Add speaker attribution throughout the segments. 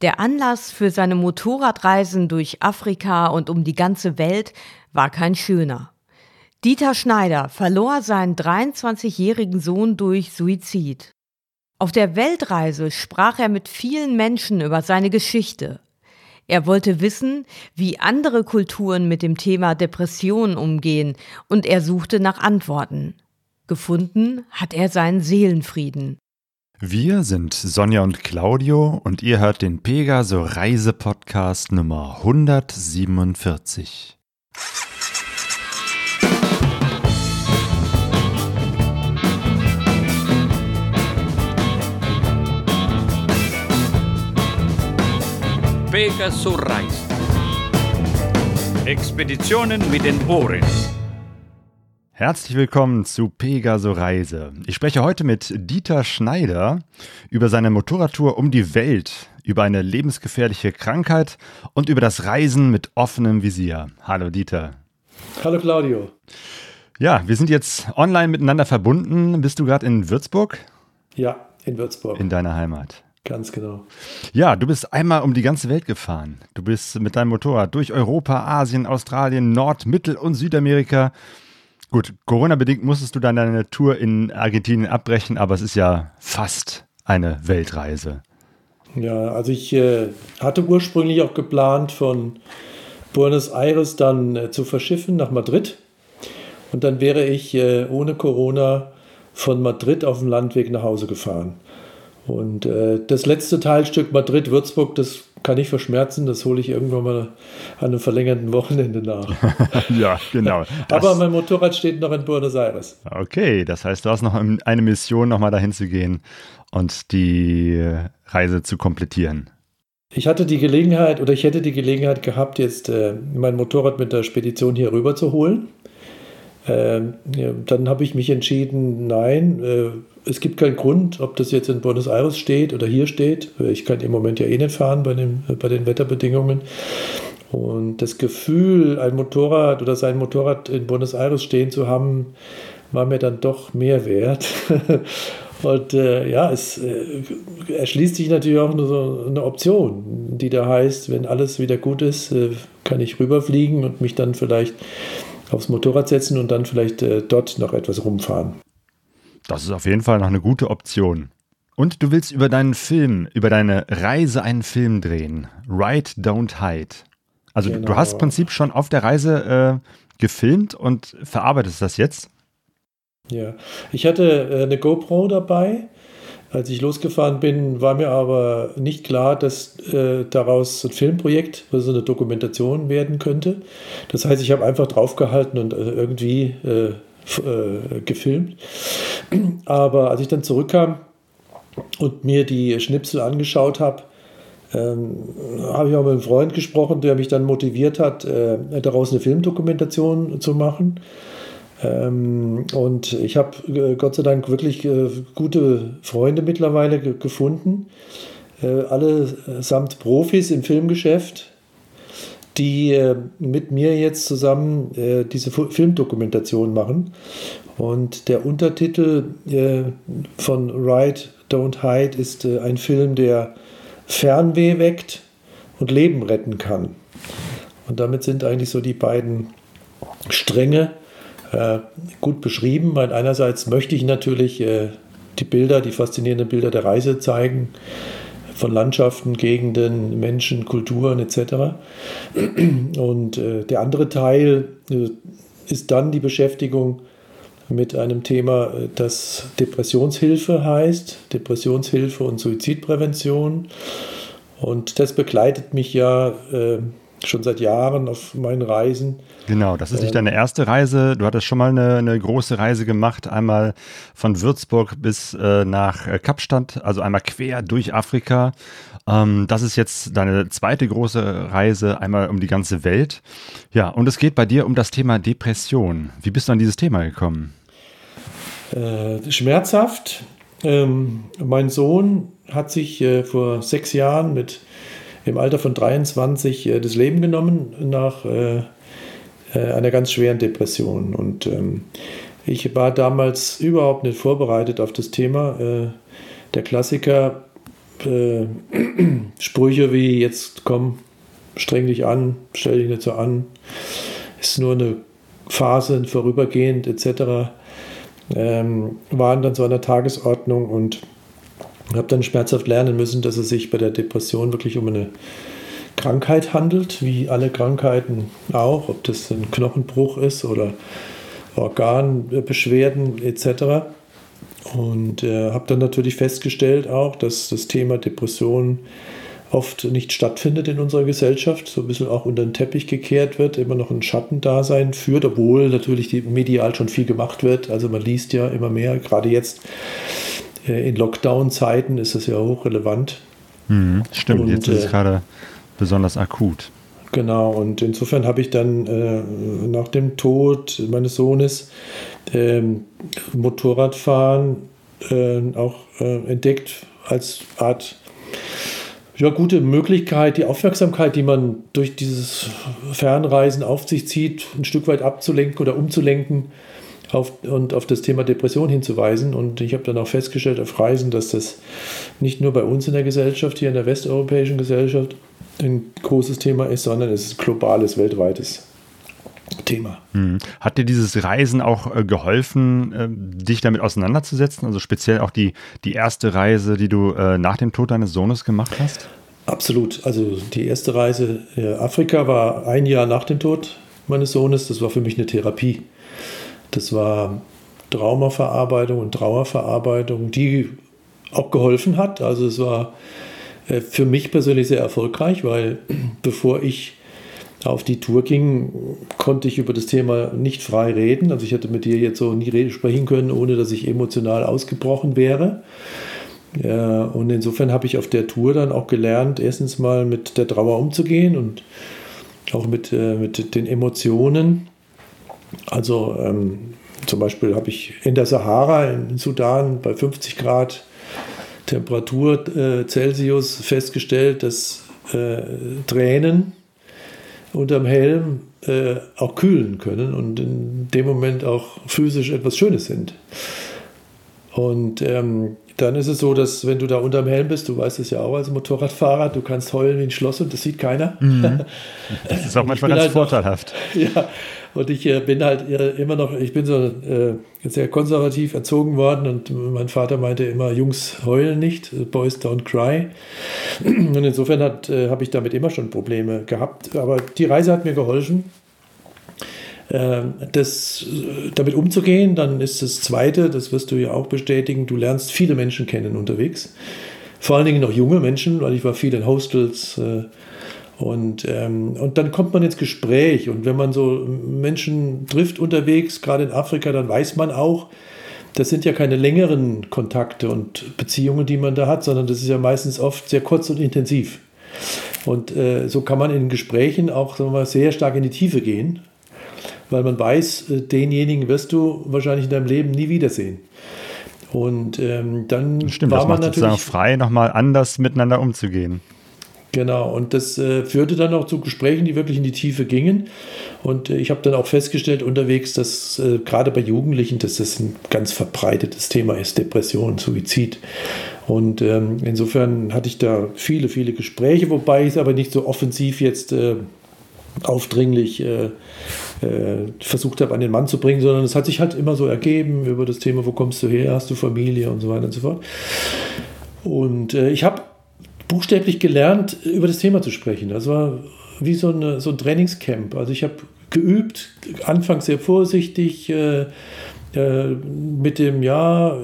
Speaker 1: Der Anlass für seine Motorradreisen durch Afrika und um die ganze Welt war kein schöner. Dieter Schneider verlor seinen 23-jährigen Sohn durch Suizid. Auf der Weltreise sprach er mit vielen Menschen über seine Geschichte. Er wollte wissen, wie andere Kulturen mit dem Thema Depression umgehen, und er suchte nach Antworten. Gefunden hat er seinen Seelenfrieden.
Speaker 2: Wir sind Sonja und Claudio und ihr hört den Pegaso Reise Podcast Nummer 147.
Speaker 3: Pegaso Reise. Expeditionen mit den Ohren.
Speaker 2: Herzlich willkommen zu Pegaso Reise. Ich spreche heute mit Dieter Schneider über seine Motorradtour um die Welt, über eine lebensgefährliche Krankheit und über das Reisen mit offenem Visier. Hallo Dieter.
Speaker 4: Hallo Claudio.
Speaker 2: Ja, wir sind jetzt online miteinander verbunden. Bist du gerade in Würzburg?
Speaker 4: Ja, in Würzburg.
Speaker 2: In deiner Heimat.
Speaker 4: Ganz genau.
Speaker 2: Ja, du bist einmal um die ganze Welt gefahren. Du bist mit deinem Motorrad durch Europa, Asien, Australien, Nord-, Mittel- und Südamerika Gut, Corona-bedingt musstest du dann deine Tour in Argentinien abbrechen, aber es ist ja fast eine Weltreise.
Speaker 4: Ja, also ich äh, hatte ursprünglich auch geplant, von Buenos Aires dann äh, zu verschiffen nach Madrid. Und dann wäre ich äh, ohne Corona von Madrid auf dem Landweg nach Hause gefahren. Und äh, das letzte Teilstück Madrid-Würzburg, das kann ich verschmerzen, das hole ich irgendwann mal an einem verlängerten Wochenende nach.
Speaker 2: ja, genau.
Speaker 4: Aber mein Motorrad steht noch in Buenos Aires.
Speaker 2: Okay, das heißt, du hast noch eine Mission, nochmal dahin zu gehen und die Reise zu komplettieren.
Speaker 4: Ich hatte die Gelegenheit oder ich hätte die Gelegenheit gehabt, jetzt äh, mein Motorrad mit der Spedition hier rüber zu holen. Ähm, ja, dann habe ich mich entschieden, nein, äh, es gibt keinen Grund, ob das jetzt in Buenos Aires steht oder hier steht. Ich kann im Moment ja eh nicht fahren bei, dem, bei den Wetterbedingungen. Und das Gefühl, ein Motorrad oder sein Motorrad in Buenos Aires stehen zu haben, war mir dann doch mehr wert. Und äh, ja, es äh, erschließt sich natürlich auch nur so eine Option, die da heißt, wenn alles wieder gut ist, äh, kann ich rüberfliegen und mich dann vielleicht aufs Motorrad setzen und dann vielleicht äh, dort noch etwas rumfahren.
Speaker 2: Das ist auf jeden Fall noch eine gute Option. Und du willst über deinen Film, über deine Reise einen Film drehen. Ride, Don't Hide. Also genau. du hast im Prinzip schon auf der Reise äh, gefilmt und verarbeitest das jetzt?
Speaker 4: Ja, ich hatte äh, eine GoPro dabei. Als ich losgefahren bin, war mir aber nicht klar, dass äh, daraus ein Filmprojekt, also eine Dokumentation werden könnte. Das heißt, ich habe einfach draufgehalten und äh, irgendwie äh, äh, gefilmt. Aber als ich dann zurückkam und mir die Schnipsel angeschaut habe, ähm, habe ich auch mit einem Freund gesprochen, der mich dann motiviert hat, äh, daraus eine Filmdokumentation zu machen. Ähm, und ich habe äh, Gott sei Dank wirklich äh, gute Freunde mittlerweile gefunden, äh, allesamt Profis im Filmgeschäft, die äh, mit mir jetzt zusammen äh, diese Filmdokumentation machen. Und der Untertitel äh, von Ride, Don't Hide ist äh, ein Film, der Fernweh weckt und Leben retten kann. Und damit sind eigentlich so die beiden Stränge äh, gut beschrieben, weil einerseits möchte ich natürlich äh, die Bilder, die faszinierenden Bilder der Reise zeigen von Landschaften, Gegenden, Menschen, Kulturen etc. Und äh, der andere Teil äh, ist dann die Beschäftigung mit einem Thema, äh, das Depressionshilfe heißt, Depressionshilfe und Suizidprävention. Und das begleitet mich ja äh, schon seit Jahren auf meinen Reisen.
Speaker 2: Genau, das ist nicht deine erste Reise. Du hattest schon mal eine, eine große Reise gemacht, einmal von Würzburg bis äh, nach äh, Kapstadt, also einmal quer durch Afrika. Ähm, das ist jetzt deine zweite große Reise, einmal um die ganze Welt. Ja, und es geht bei dir um das Thema Depression. Wie bist du an dieses Thema gekommen?
Speaker 4: Äh, schmerzhaft. Ähm, mein Sohn hat sich äh, vor sechs Jahren mit im Alter von 23 äh, das Leben genommen nach äh, äh, einer ganz schweren Depression. Und ähm, ich war damals überhaupt nicht vorbereitet auf das Thema. Der Klassiker, Sprüche wie jetzt komm, streng dich an, stell dich nicht so an, ist nur eine Phase, vorübergehend etc., ähm, waren dann so an der Tagesordnung und habe dann schmerzhaft lernen müssen, dass es sich bei der Depression wirklich um eine Krankheit handelt, wie alle Krankheiten auch, ob das ein Knochenbruch ist oder Organbeschwerden etc. Und äh, habe dann natürlich festgestellt auch, dass das Thema Depression oft nicht stattfindet in unserer Gesellschaft, so ein bisschen auch unter den Teppich gekehrt wird, immer noch ein Schattendasein führt, obwohl natürlich die medial schon viel gemacht wird. Also man liest ja immer mehr, gerade jetzt äh, in Lockdown-Zeiten ist das ja hochrelevant.
Speaker 2: Mhm, stimmt, Und, jetzt ist es äh, gerade besonders akut.
Speaker 4: Genau, und insofern habe ich dann äh, nach dem Tod meines Sohnes äh, Motorradfahren auch äh, entdeckt als Art ja, gute Möglichkeit, die Aufmerksamkeit, die man durch dieses Fernreisen auf sich zieht, ein Stück weit abzulenken oder umzulenken auf, und auf das Thema Depression hinzuweisen. Und ich habe dann auch festgestellt auf Reisen, dass das nicht nur bei uns in der Gesellschaft, hier in der westeuropäischen Gesellschaft, ein großes Thema ist, sondern es ist globales, weltweites Thema.
Speaker 2: Hm. Hat dir dieses Reisen auch äh, geholfen, äh, dich damit auseinanderzusetzen? Also speziell auch die, die erste Reise, die du äh, nach dem Tod deines Sohnes gemacht hast?
Speaker 4: Absolut. Also die erste Reise in äh, Afrika war ein Jahr nach dem Tod meines Sohnes. Das war für mich eine Therapie. Das war Traumaverarbeitung und Trauerverarbeitung, die auch geholfen hat. Also es war für mich persönlich sehr erfolgreich, weil bevor ich auf die Tour ging, konnte ich über das Thema nicht frei reden. Also ich hätte mit dir jetzt so nie sprechen können, ohne dass ich emotional ausgebrochen wäre. Und insofern habe ich auf der Tour dann auch gelernt, erstens mal mit der Trauer umzugehen und auch mit, äh, mit den Emotionen. Also ähm, zum Beispiel habe ich in der Sahara in Sudan bei 50 Grad Temperatur äh, Celsius festgestellt, dass äh, Tränen unterm Helm äh, auch kühlen können und in dem Moment auch physisch etwas Schönes sind. Und ähm, dann ist es so, dass wenn du da unterm Helm bist, du weißt es ja auch als Motorradfahrer, du kannst heulen wie ein Schloss und das sieht keiner.
Speaker 2: Mhm. Das ist auch manchmal ganz halt vorteilhaft.
Speaker 4: Noch, ja, und ich äh, bin halt äh, immer noch, ich bin so äh, sehr konservativ erzogen worden und mein Vater meinte immer, Jungs heulen nicht, Boys don't cry. Und insofern äh, habe ich damit immer schon Probleme gehabt. Aber die Reise hat mir geholfen, ähm, das, äh, damit umzugehen. Dann ist das Zweite, das wirst du ja auch bestätigen, du lernst viele Menschen kennen unterwegs. Vor allen Dingen noch junge Menschen, weil ich war viel in Hostels, äh, und, ähm, und dann kommt man ins Gespräch. Und wenn man so Menschen trifft unterwegs, gerade in Afrika, dann weiß man auch, das sind ja keine längeren Kontakte und Beziehungen, die man da hat, sondern das ist ja meistens oft sehr kurz und intensiv. Und äh, so kann man in Gesprächen auch sagen wir mal, sehr stark in die Tiefe gehen, weil man weiß, äh, denjenigen wirst du wahrscheinlich in deinem Leben nie wiedersehen. Und ähm, dann
Speaker 2: Stimmt, war das man macht natürlich sozusagen frei, nochmal anders miteinander umzugehen.
Speaker 4: Genau, und das äh, führte dann auch zu Gesprächen, die wirklich in die Tiefe gingen. Und äh, ich habe dann auch festgestellt unterwegs, dass äh, gerade bei Jugendlichen, dass das ein ganz verbreitetes Thema ist, Depression, Suizid. Und ähm, insofern hatte ich da viele, viele Gespräche, wobei ich es aber nicht so offensiv jetzt äh, aufdringlich äh, äh, versucht habe, an den Mann zu bringen, sondern es hat sich halt immer so ergeben über das Thema, wo kommst du her, hast du Familie und so weiter und so fort. Und ich habe buchstäblich gelernt, über das Thema zu sprechen. Das war wie so, eine, so ein Trainingscamp. Also ich habe geübt, anfangs sehr vorsichtig, äh, äh, mit dem, ja,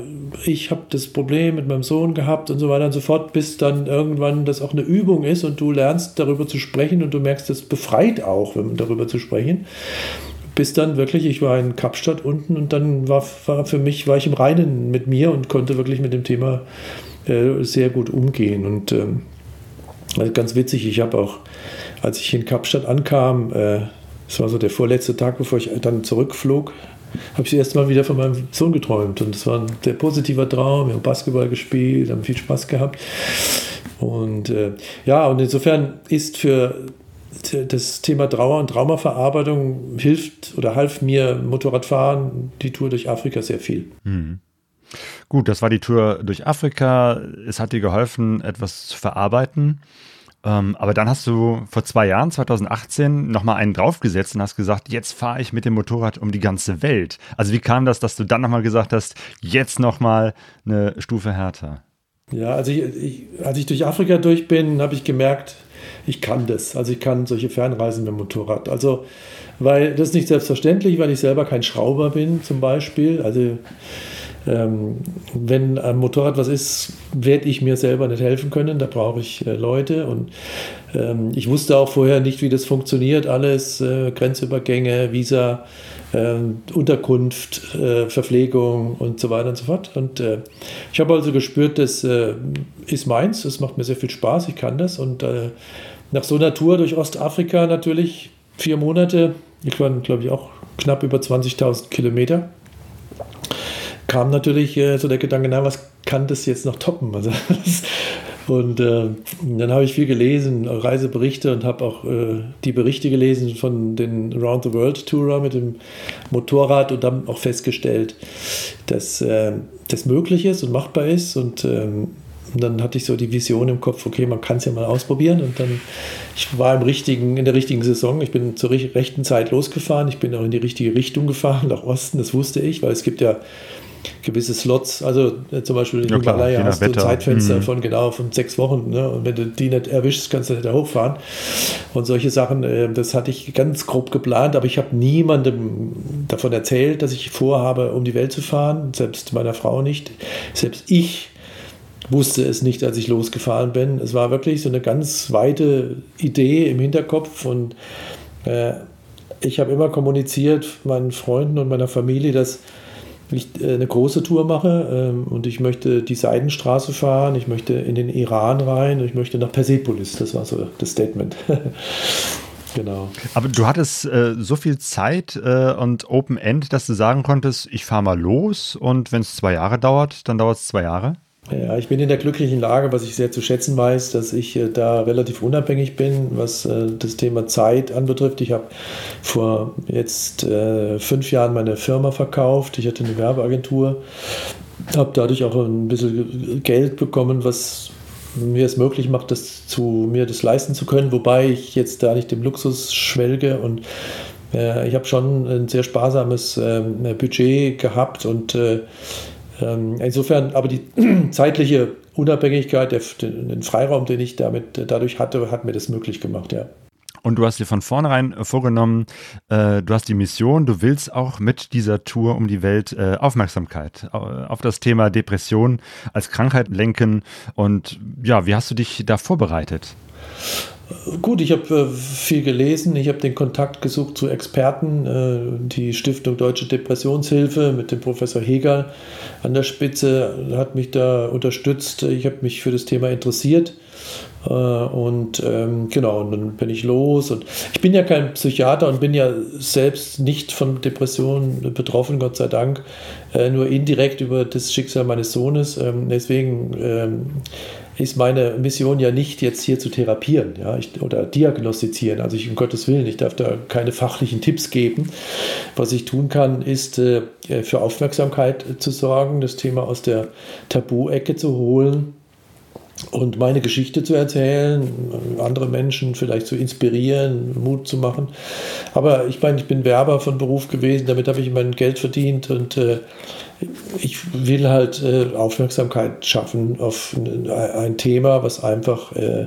Speaker 4: ich habe das Problem mit meinem Sohn gehabt und so weiter und so fort, bis dann irgendwann das auch eine Übung ist und du lernst darüber zu sprechen und du merkst, das befreit auch, wenn darüber zu sprechen. Bis dann wirklich, ich war in Kapstadt unten und dann war, war für mich, war ich im Reinen mit mir und konnte wirklich mit dem Thema äh, sehr gut umgehen. Und ähm, also ganz witzig, ich habe auch, als ich in Kapstadt ankam, äh, das war so der vorletzte Tag, bevor ich dann zurückflog, habe ich das erste Mal wieder von meinem Sohn geträumt. Und es war ein sehr positiver Traum. Wir haben Basketball gespielt, haben viel Spaß gehabt. Und äh, ja, und insofern ist für das Thema Trauer und Traumaverarbeitung hilft oder half mir Motorradfahren, die Tour durch Afrika sehr viel. Mhm.
Speaker 2: Gut, das war die Tour durch Afrika. Es hat dir geholfen, etwas zu verarbeiten. Ähm, aber dann hast du vor zwei Jahren, 2018, nochmal einen draufgesetzt und hast gesagt, jetzt fahre ich mit dem Motorrad um die ganze Welt. Also wie kam das, dass du dann nochmal gesagt hast, jetzt nochmal eine Stufe härter?
Speaker 4: Ja, also ich, ich, als ich durch Afrika durch bin, habe ich gemerkt, ich kann das. Also ich kann solche Fernreisen mit dem Motorrad. Also, weil das ist nicht selbstverständlich, weil ich selber kein Schrauber bin zum Beispiel. Also ähm, wenn am Motorrad was ist, werde ich mir selber nicht helfen können. Da brauche ich äh, Leute. Und ähm, ich wusste auch vorher nicht, wie das funktioniert. Alles, äh, Grenzübergänge, Visa, äh, Unterkunft, äh, Verpflegung und so weiter und so fort. Und äh, ich habe also gespürt, das äh, ist meins. Es macht mir sehr viel Spaß. Ich kann das. Und nach so einer Tour durch Ostafrika natürlich vier Monate, ich war, glaube ich, auch knapp über 20.000 Kilometer kam natürlich äh, so der Gedanke, na, was kann das jetzt noch toppen? Also, und äh, dann habe ich viel gelesen, Reiseberichte und habe auch äh, die Berichte gelesen von den Round the World Tourer mit dem Motorrad und dann auch festgestellt, dass äh, das möglich ist und machbar ist und ähm, und dann hatte ich so die Vision im Kopf, okay, man kann es ja mal ausprobieren. Und dann, ich war im richtigen, in der richtigen Saison. Ich bin zur rechten Zeit losgefahren. Ich bin auch in die richtige Richtung gefahren, nach Osten. Das wusste ich, weil es gibt ja gewisse Slots, also äh, zum Beispiel in ja, Himalaya hast du ein Zeitfenster mhm. von genau von sechs Wochen. Ne? Und wenn du die nicht erwischst, kannst du nicht da hochfahren. Und solche Sachen, äh, das hatte ich ganz grob geplant, aber ich habe niemandem davon erzählt, dass ich vorhabe, um die Welt zu fahren, selbst meiner Frau nicht. Selbst ich wusste es nicht, als ich losgefahren bin. Es war wirklich so eine ganz weite Idee im Hinterkopf und äh, ich habe immer kommuniziert meinen Freunden und meiner Familie, dass ich äh, eine große Tour mache ähm, und ich möchte die Seidenstraße fahren, ich möchte in den Iran rein, ich möchte nach Persepolis. Das war so das Statement. genau.
Speaker 2: Aber du hattest äh, so viel Zeit äh, und Open End, dass du sagen konntest, ich fahre mal los und wenn es zwei Jahre dauert, dann dauert es zwei Jahre?
Speaker 4: Ja, ich bin in der glücklichen Lage, was ich sehr zu schätzen weiß, dass ich äh, da relativ unabhängig bin, was äh, das Thema Zeit anbetrifft. Ich habe vor jetzt äh, fünf Jahren meine Firma verkauft. Ich hatte eine Werbeagentur, habe dadurch auch ein bisschen Geld bekommen, was mir es möglich macht, das zu mir das leisten zu können, wobei ich jetzt da nicht im Luxus schwelge und ich habe schon ein sehr sparsames ähm, Budget gehabt und insofern, aber die zeitliche Unabhängigkeit, den Freiraum, den ich damit dadurch hatte, hat mir das möglich gemacht, ja.
Speaker 2: Und du hast dir von vornherein äh, vorgenommen, äh, du hast die Mission, du willst auch mit dieser Tour um die Welt äh, Aufmerksamkeit äh, auf das Thema Depression als Krankheit lenken. Und ja, wie hast du dich da vorbereitet?
Speaker 4: Gut, ich habe äh, viel gelesen, ich habe den Kontakt gesucht zu Experten, äh, die Stiftung Deutsche Depressionshilfe mit dem Professor Hegel an der Spitze hat mich da unterstützt. Ich habe mich für das Thema interessiert äh, und ähm, genau, und dann bin ich los. Und ich bin ja kein Psychiater und bin ja selbst nicht von Depressionen betroffen, Gott sei Dank, nur indirekt über das Schicksal meines Sohnes. Ähm, deswegen ähm, ist meine Mission ja nicht jetzt hier zu therapieren ja, ich, oder diagnostizieren. Also ich um Gottes Willen, ich darf da keine fachlichen Tipps geben. Was ich tun kann, ist äh, für Aufmerksamkeit zu sorgen, das Thema aus der Tabu-Ecke zu holen und meine Geschichte zu erzählen, andere Menschen vielleicht zu inspirieren, Mut zu machen. Aber ich meine, ich bin Werber von Beruf gewesen, damit habe ich mein Geld verdient und äh, ich will halt äh, Aufmerksamkeit schaffen auf ein Thema, was einfach äh,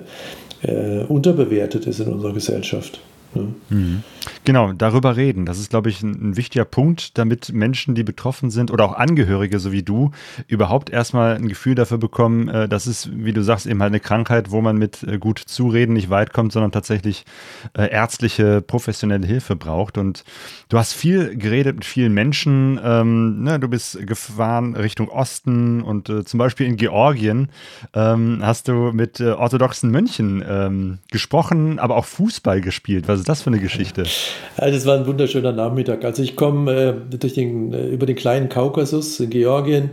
Speaker 4: äh unterbewertet ist in unserer Gesellschaft.
Speaker 2: Mhm. Genau, darüber reden. Das ist, glaube ich, ein, ein, wichtiger Punkt, damit Menschen, die betroffen sind oder auch Angehörige, so wie du, überhaupt erstmal ein Gefühl dafür bekommen, äh, das ist, wie du sagst, eben halt eine Krankheit, wo man mit äh, gut Zureden nicht weit kommt, sondern tatsächlich äh, ärztliche, professionelle Hilfe braucht. Und du hast viel geredet mit vielen Menschen. Ähm, ne, du bist gefahren Richtung Osten und äh, zum Beispiel in Georgien ähm, hast du mit äh, orthodoxen Mönchen ähm, gesprochen, aber auch Fußball gespielt. Was was ist das für eine Geschichte?
Speaker 4: Ja, das war ein wunderschöner Nachmittag. Also ich komme äh, durch den, äh, über den kleinen Kaukasus in Georgien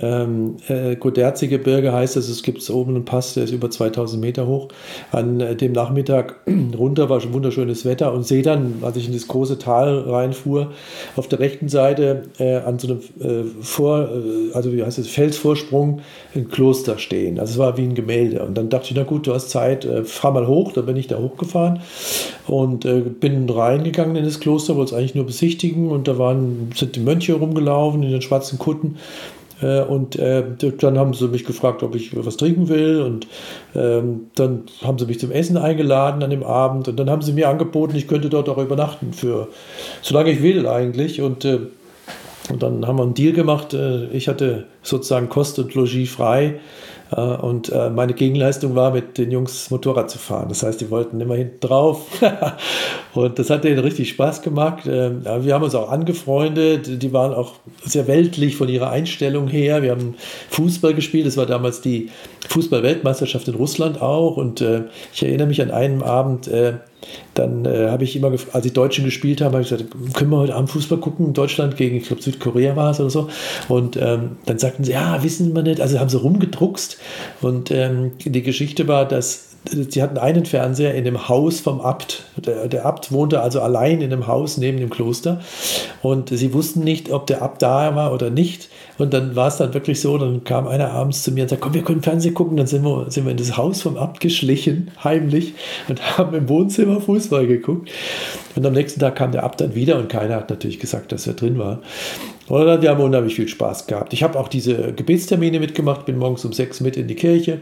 Speaker 4: ähm, äh, Goderzi-Gebirge heißt es, es gibt oben einen Pass, der ist über 2000 Meter hoch. An äh, dem Nachmittag runter war schon wunderschönes Wetter und sehe dann, als ich in das große Tal reinfuhr, auf der rechten Seite äh, an so einem äh, Vor, äh, also wie heißt es, Felsvorsprung ein Kloster stehen. Also es war wie ein Gemälde. Und dann dachte ich, na gut, du hast Zeit, äh, fahr mal hoch. Da bin ich da hochgefahren und bin reingegangen in das Kloster, wollte es eigentlich nur besichtigen und da waren, sind die Mönche rumgelaufen in den schwarzen Kutten äh, und äh, dann haben sie mich gefragt, ob ich was trinken will. Und ähm, dann haben sie mich zum Essen eingeladen an dem Abend. Und dann haben sie mir angeboten, ich könnte dort auch übernachten, für solange ich will eigentlich. Und, äh, und dann haben wir einen Deal gemacht. Äh, ich hatte sozusagen Kost und Logis frei. Äh, und äh, meine Gegenleistung war, mit den Jungs Motorrad zu fahren. Das heißt, die wollten immer hinten drauf. und das hat denen richtig Spaß gemacht. Ähm, wir haben uns auch angefreundet. Die waren auch sehr weltlich von ihrer Einstellung her. Wir haben Fußball gespielt. Das war damals die Fußball-Weltmeisterschaft in Russland auch. Und äh, ich erinnere mich an einen Abend, dann äh, habe ich immer, als die Deutschen gespielt haben, habe ich gesagt, können wir heute Abend Fußball gucken? Deutschland gegen, ich glaube, Südkorea war es oder so. Und ähm, dann sagten sie, ja, wissen wir nicht. Also haben sie rumgedruckst. Und ähm, die Geschichte war, dass sie hatten einen Fernseher in dem Haus vom Abt. Der, der, Abt wohnte also allein in dem Haus neben dem Kloster. Und sie wussten nicht, ob der Abt da war oder nicht. Und dann war es dann wirklich so, dann kam einer abends zu mir und sagte, komm, wir können Fernsehen gucken. Dann sind wir, sind wir in das Haus vom Abt geschlichen, heimlich, und haben im Wohnzimmer Fußball geguckt. Und am nächsten Tag kam der Abt dann wieder und keiner hat natürlich gesagt, dass er drin war. Und wir haben unheimlich viel Spaß gehabt. Ich habe auch diese Gebetstermine mitgemacht, bin morgens um sechs mit in die Kirche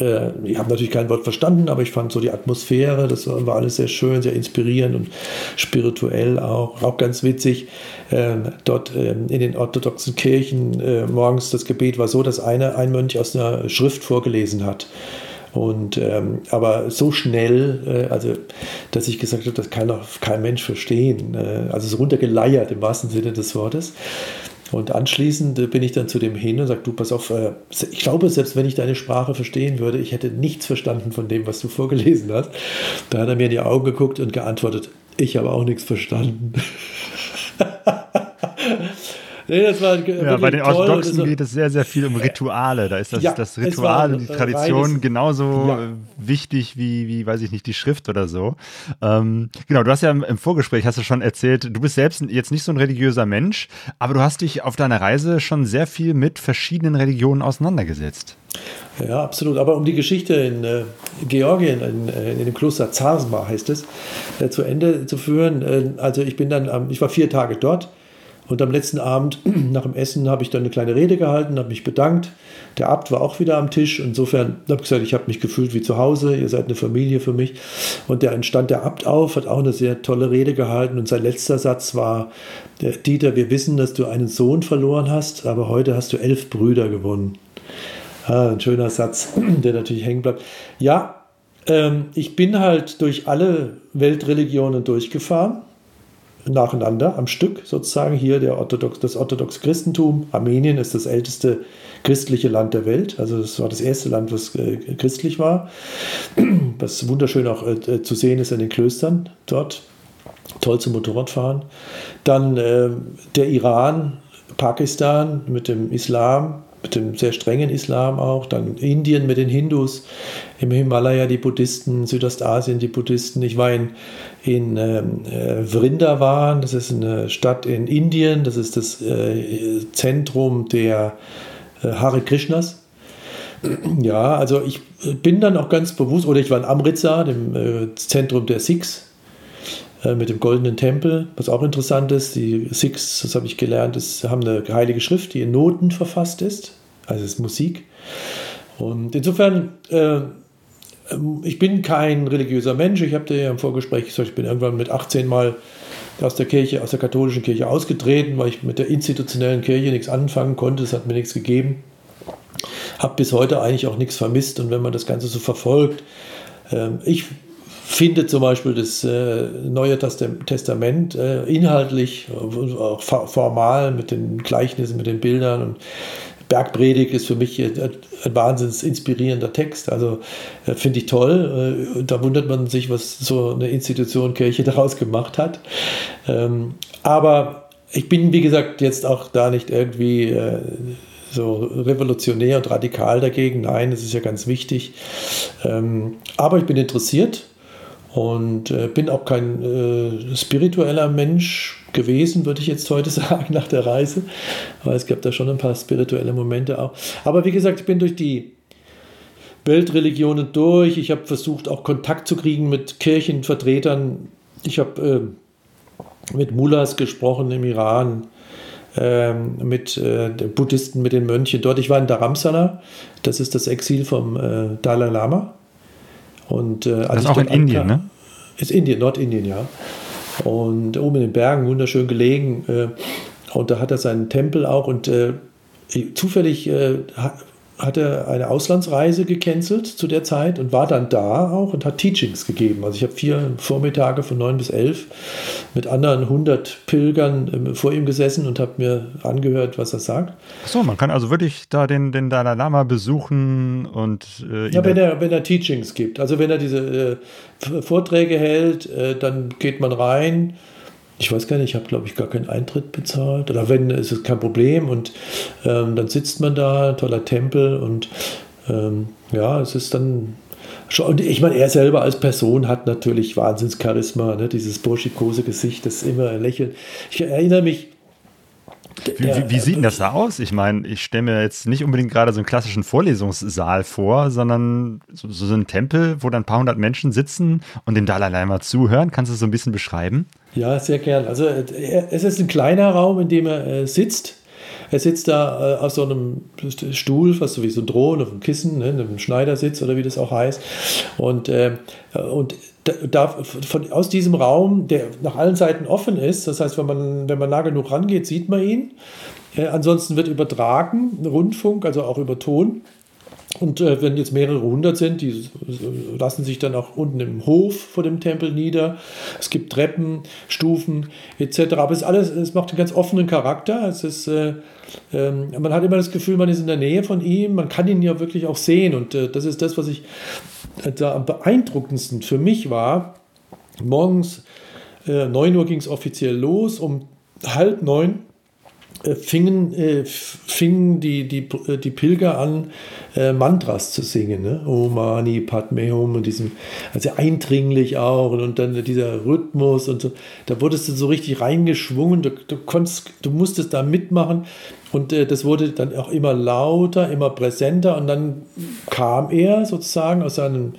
Speaker 4: äh, ich habe natürlich kein Wort verstanden, aber ich fand so die Atmosphäre, das war alles sehr schön, sehr inspirierend und spirituell auch, auch ganz witzig. Ähm, dort ähm, in den orthodoxen Kirchen äh, morgens das Gebet war so, dass eine, ein Mönch aus einer Schrift vorgelesen hat. Und ähm, aber so schnell, äh, also dass ich gesagt habe, das kann doch kein Mensch verstehen. Äh, also so runtergeleiert im wahrsten Sinne des Wortes. Und anschließend bin ich dann zu dem hin und sage, du, pass auf, äh, ich glaube, selbst wenn ich deine Sprache verstehen würde, ich hätte nichts verstanden von dem, was du vorgelesen hast. Da hat er mir in die Augen geguckt und geantwortet, ich habe auch nichts verstanden.
Speaker 2: Nee, das war ja, bei den Orthodoxen so, geht es sehr, sehr viel um Rituale. Da ist das, ja, das Ritual und die Tradition reines, genauso ja. wichtig wie, wie, weiß ich nicht, die Schrift oder so. Ähm, genau, du hast ja im, im, Vorgespräch, hast du schon erzählt, du bist selbst jetzt nicht so ein religiöser Mensch, aber du hast dich auf deiner Reise schon sehr viel mit verschiedenen Religionen auseinandergesetzt.
Speaker 4: Ja, absolut. Aber um die Geschichte in äh, Georgien, in, äh, in, dem Kloster Zarsma heißt es, äh, zu Ende zu führen. Äh, also ich bin dann, ich war vier Tage dort und am letzten Abend nach dem Essen habe ich dann eine kleine Rede gehalten, habe mich bedankt. Der Abt war auch wieder am Tisch. Insofern habe ich gesagt, ich habe mich gefühlt wie zu Hause. Ihr seid eine Familie für mich. Und der entstand der Abt auf, hat auch eine sehr tolle Rede gehalten. Und sein letzter Satz war: Dieter, wir wissen, dass du einen Sohn verloren hast, aber heute hast du elf Brüder gewonnen. Ah, ein schöner Satz, der natürlich hängen bleibt. Ja, ähm, ich bin halt durch alle Weltreligionen durchgefahren nacheinander am Stück sozusagen. Hier der Orthodox, das orthodoxe Christentum. Armenien ist das älteste christliche Land der Welt. Also das war das erste Land, was äh, christlich war. Was wunderschön auch äh, zu sehen ist in den Klöstern dort. Toll zum Motorradfahren. Dann äh, der Iran, Pakistan mit dem Islam, mit dem sehr strengen Islam auch, dann Indien mit den Hindus, im Himalaya die Buddhisten, Südostasien die Buddhisten. Ich war in, in ähm, äh, Vrindavan, das ist eine Stadt in Indien, das ist das äh, Zentrum der äh, Hare Krishnas. Ja, also ich bin dann auch ganz bewusst, oder ich war in Amritsar, dem äh, Zentrum der Sikhs, mit dem goldenen Tempel, was auch interessant ist. Die Sikhs, das habe ich gelernt, ist, haben eine heilige Schrift, die in Noten verfasst ist, also ist Musik. Und insofern, äh, ich bin kein religiöser Mensch. Ich habe dir ja im Vorgespräch gesagt, ich bin irgendwann mit 18 Mal aus der Kirche, aus der katholischen Kirche ausgetreten, weil ich mit der institutionellen Kirche nichts anfangen konnte. Es hat mir nichts gegeben. Habe bis heute eigentlich auch nichts vermisst. Und wenn man das Ganze so verfolgt, äh, ich finde zum Beispiel das äh, Neue Testament äh, inhaltlich, äh, auch formal mit den Gleichnissen, mit den Bildern und Bergpredigt ist für mich ein, wahnsinnig inspirierender Text. Also äh, finde ich toll. Äh, da wundert man sich, was so eine Institution Kirche daraus gemacht hat. Ähm, aber ich bin, wie gesagt, jetzt auch da nicht irgendwie so revolutionär und radikal dagegen. Nein, das ist ja ganz wichtig. Ähm, aber ich bin interessiert und äh, bin auch kein äh, spiritueller Mensch gewesen, würde ich jetzt heute sagen, nach der Reise. Aber es gab da schon ein paar spirituelle Momente auch. Aber wie gesagt, ich bin durch die Weltreligionen durch. Ich habe versucht, auch Kontakt zu kriegen mit Kirchenvertretern. Ich habe äh, mit Mullahs gesprochen im Iran, äh, mit äh, Buddhisten, mit den Mönchen dort. Ich war in Dharamsala, das ist das Exil vom äh, Dalai Lama. Und,
Speaker 2: äh, das ist auch in Indien, ne?
Speaker 4: Ist Indien, Nordindien, ja. Und oben in den Bergen, wunderschön gelegen. Äh, und da hat er seinen Tempel auch. Und äh, zufällig äh, hat er eine Auslandsreise gecancelt zu der Zeit und war dann da auch und hat Teachings gegeben. Also ich habe vier Vormittage von neun bis elf mit anderen 100 Pilgern ähm, vor ihm gesessen und habe mir angehört, was er sagt.
Speaker 2: Achso, man kann also wirklich da den, den Dalai Lama besuchen und
Speaker 4: äh, Ja, wenn er, wenn er Teachings gibt. Also wenn er diese äh, Vorträge hält, äh, dann geht man rein ich weiß gar nicht, ich habe, glaube ich, gar keinen Eintritt bezahlt. Oder wenn, ist es kein Problem. Und ähm, dann sitzt man da, toller Tempel und ähm, ja, es ist dann schon. Und ich meine, er selber als Person hat natürlich Wahnsinnscharisma, ne? dieses burschikose Gesicht, das immer lächelt. Ich erinnere mich,
Speaker 2: wie, wie, wie, sieht denn das da aus? Ich meine, ich stelle mir jetzt nicht unbedingt gerade so einen klassischen Vorlesungssaal vor, sondern so, so einen Tempel, wo dann ein paar hundert Menschen sitzen und dem Dalai Lama zuhören. Kannst du das so ein bisschen beschreiben?
Speaker 4: Ja, sehr gern. Also es ist ein kleiner Raum, in dem er äh, sitzt. Er sitzt da äh, auf so einem Stuhl, fast so wie so ein Drohnen, auf einem Kissen, ne, einem Schneidersitz oder wie das auch heißt. Und, äh, und da, von, aus diesem Raum, der nach allen Seiten offen ist, das heißt, wenn man, wenn man nah genug rangeht, sieht man ihn. Äh, ansonsten wird übertragen, Rundfunk, also auch über Ton. Und äh, wenn jetzt mehrere hundert sind, die lassen sich dann auch unten im Hof vor dem Tempel nieder. Es gibt Treppen, Stufen etc. Aber es alles, es macht einen ganz offenen Charakter. Es ist, äh, äh, man hat immer das Gefühl, man ist in der Nähe von ihm. Man kann ihn ja wirklich auch sehen. Und äh, das ist das, was ich äh, da am beeindruckendsten für mich war. Morgens 9 äh, Uhr ging es offiziell los. Um halb neun äh, fingen, äh, fingen die, die, äh, die Pilger an, äh, Mantras zu singen. Ne? Om Padme Hum und diesem, also eindringlich auch und, und dann dieser Rhythmus und so. Da wurdest du so richtig reingeschwungen, du, du, konntest, du musstest da mitmachen und äh, das wurde dann auch immer lauter, immer präsenter und dann kam er sozusagen aus seinem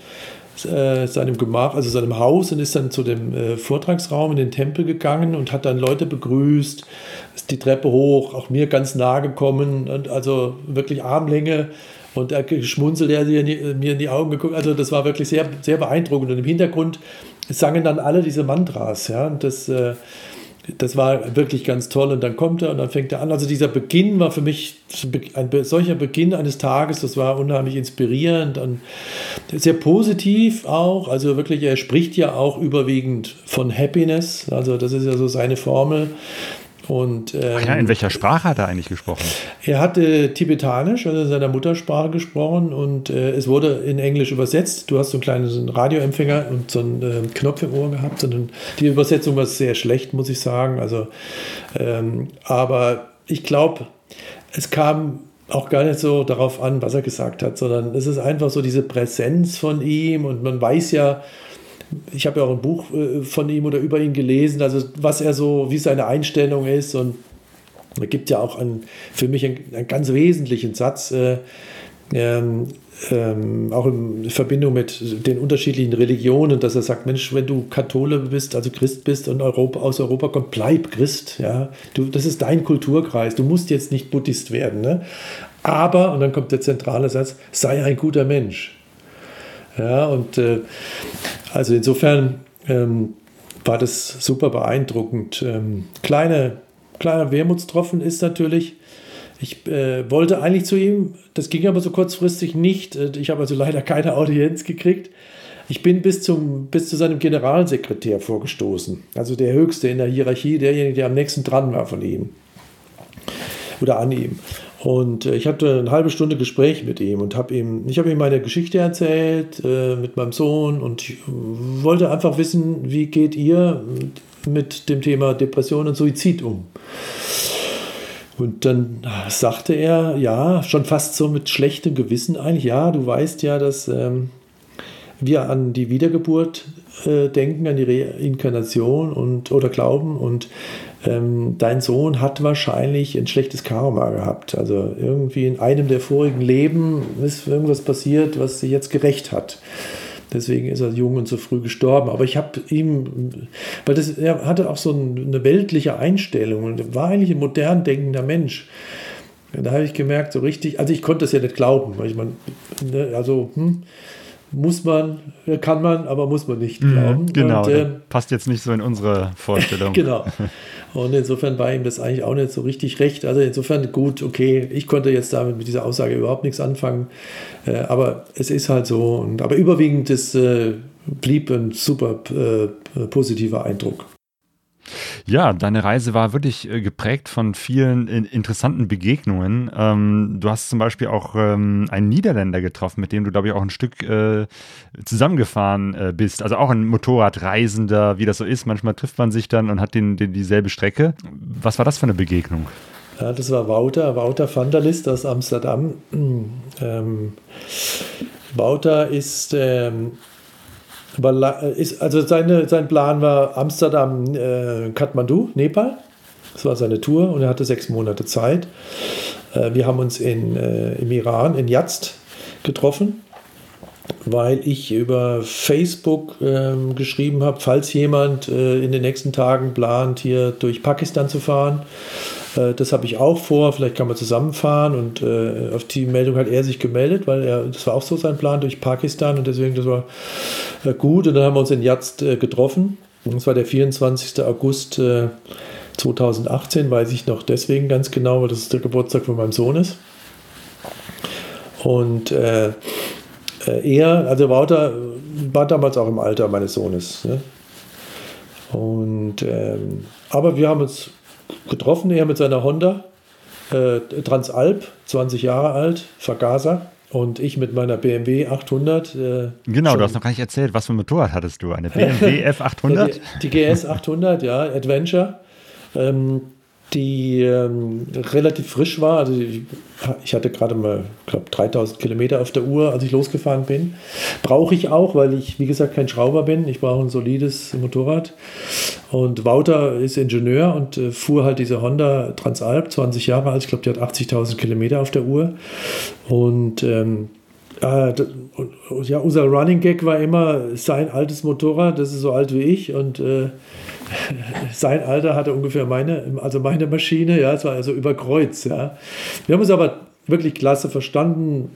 Speaker 4: äh, seinem Gemach, also seinem Haus und ist dann zu dem äh, Vortragsraum in den Tempel gegangen und hat dann Leute begrüßt, ist die Treppe hoch, auch mir ganz nah gekommen und also wirklich Armlänge und er geschmunzelt, er hat mir in die Augen geguckt. Also das war wirklich sehr, sehr beeindruckend. Und im Hintergrund sangen dann alle diese Mantras. Ja, und das, äh, das war wirklich ganz toll. Und dann kommt er und dann fängt er an. Also dieser Beginn war für mich ein solcher Beginn eines Tages, das war unheimlich inspirierend und sehr positiv auch. Also wirklich, er spricht ja auch überwiegend von Happiness. Also das ist ja so seine Formel. Und,
Speaker 2: ähm, ja, in welcher Sprache hat er eigentlich gesprochen?
Speaker 4: Er hatte Tibetanisch, also in seiner Muttersprache gesprochen und äh, es wurde in Englisch übersetzt. Du hast so einen kleinen so einen Radioempfänger und so einen äh, Knopf im Ohr gehabt. Und die Übersetzung war sehr schlecht, muss ich sagen. Also, ähm, aber ich glaube, es kam auch gar nicht so darauf an, was er gesagt hat, sondern es ist einfach so diese Präsenz von ihm und man weiß ja, ich habe ja auch ein Buch äh, von ihm oder über ihn gelesen, also was er so, wie seine Einstellung ist und da gibt ja auch einen, für mich einen, einen ganz wesentlichen Satz, äh, ähm, ähm, auch in Verbindung mit den unterschiedlichen Religionen, dass er sagt, Mensch, wenn du Kathole bist, also Christ bist und Europa, aus Europa kommt, bleib Christ. Ja? Du, das ist dein Kulturkreis. Du musst jetzt nicht Buddhist werden. Ne? Aber, und dann kommt der zentrale Satz, sei ein guter Mensch. Ja, und äh, also insofern ähm, war das super beeindruckend. Ähm, kleine, kleiner Wermutstropfen ist natürlich, ich äh, wollte eigentlich zu ihm, das ging aber so kurzfristig nicht. Äh, ich habe also leider keine Audienz gekriegt. Ich bin bis, zum, bis zu seinem Generalsekretär vorgestoßen, also der Höchste in der Hierarchie, derjenige, der am nächsten dran war von ihm oder an ihm. Und äh, ich hatte eine halbe Stunde Gespräch mit ihm und habe ihm, ich habe ihm meine Geschichte erzählt äh, mit meinem Sohn und ich wollte einfach wissen, wie geht ihr mit dem Thema Depression und Suizid um? Und dann sagte er, ja, schon fast so mit schlechtem Gewissen eigentlich, ja, du weißt ja, dass ähm, wir an die Wiedergeburt äh, denken, an die Reinkarnation und, oder glauben und ähm, dein Sohn hat wahrscheinlich ein schlechtes Karma gehabt. Also irgendwie in einem der vorigen Leben ist irgendwas passiert, was sich jetzt gerecht hat. Deswegen ist er jung und so früh gestorben. Aber ich habe ihm, weil das, er hatte auch so eine weltliche Einstellung und war eigentlich ein modern denkender Mensch. Da habe ich gemerkt, so richtig, also ich konnte das ja nicht glauben. Weil ich meine, ne, also, hm, muss man, kann man, aber muss man nicht mhm, glauben.
Speaker 2: Genau, und, äh, passt jetzt nicht so in unsere Vorstellung.
Speaker 4: genau. Und insofern war ihm das eigentlich auch nicht so richtig recht. Also insofern gut, okay, ich konnte jetzt damit mit dieser Aussage überhaupt nichts anfangen. Äh, aber es ist halt so. Und, aber überwiegend das, äh, blieb ein super äh, positiver Eindruck.
Speaker 2: Ja, deine Reise war wirklich äh, geprägt von vielen interessanten Begegnungen. Ähm, du hast zum Beispiel auch ähm, einen Niederländer getroffen, mit dem du, glaube ich, auch ein Stück äh, zusammengefahren äh, bist. Also auch ein Motorradreisender, wie das so ist. Manchmal trifft man sich dann und hat den, den dieselbe Strecke. Was war das für eine Begegnung?
Speaker 4: Ja, das war Wouter, Wouter van der List aus Amsterdam. Ähm, Wouter ist ähm, ist, also seine, sein Plan war Amsterdam, äh, Kathmandu, Nepal. Das war seine Tour und er hatte sechs Monate Zeit. Äh, wir haben uns in, äh, im Iran, in Yazd, getroffen, weil ich über Facebook ähm, geschrieben habe, falls jemand äh, in den nächsten Tagen plant, hier durch Pakistan zu fahren äh, das habe ich auch vor, vielleicht kann man zusammenfahren und äh, auf die Meldung hat er sich gemeldet, weil er, das war auch so sein Plan durch Pakistan und deswegen, das war äh, gut und dann haben wir uns in Yazd äh, getroffen. Und das war der 24. August 2018, äh, weiß ich noch deswegen ganz genau, weil das der Geburtstag von meinem Sohn ist. Und er, also Wouter, war damals auch im Alter meines Sohnes. Ne? Und, ähm, aber wir haben uns getroffen, er mit seiner Honda äh, Transalp, 20 Jahre alt, Vergaser. Und ich mit meiner BMW 800.
Speaker 2: Äh, genau, du hast noch gar nicht erzählt, was für ein Motorrad hattest du? Eine BMW F800?
Speaker 4: die, die GS 800, ja, Adventure. Ähm, die ähm, relativ frisch war. Also ich, hatte gerade mal, glaube 3000 Kilometer auf der Uhr, als ich losgefahren bin. Brauche ich auch, weil ich, wie gesagt, kein Schrauber bin. Ich brauche ein solides Motorrad. Und Wouter ist Ingenieur und äh, fuhr halt diese Honda Transalp, 20 Jahre alt. Ich glaube, die hat 80.000 Kilometer auf der Uhr. Und ähm, äh, ja, unser Running Gag war immer sein altes Motorrad, das ist so alt wie ich und äh, sein Alter hatte ungefähr meine, also meine Maschine, ja, es war also über Kreuz, ja. Wir haben uns aber wirklich klasse verstanden.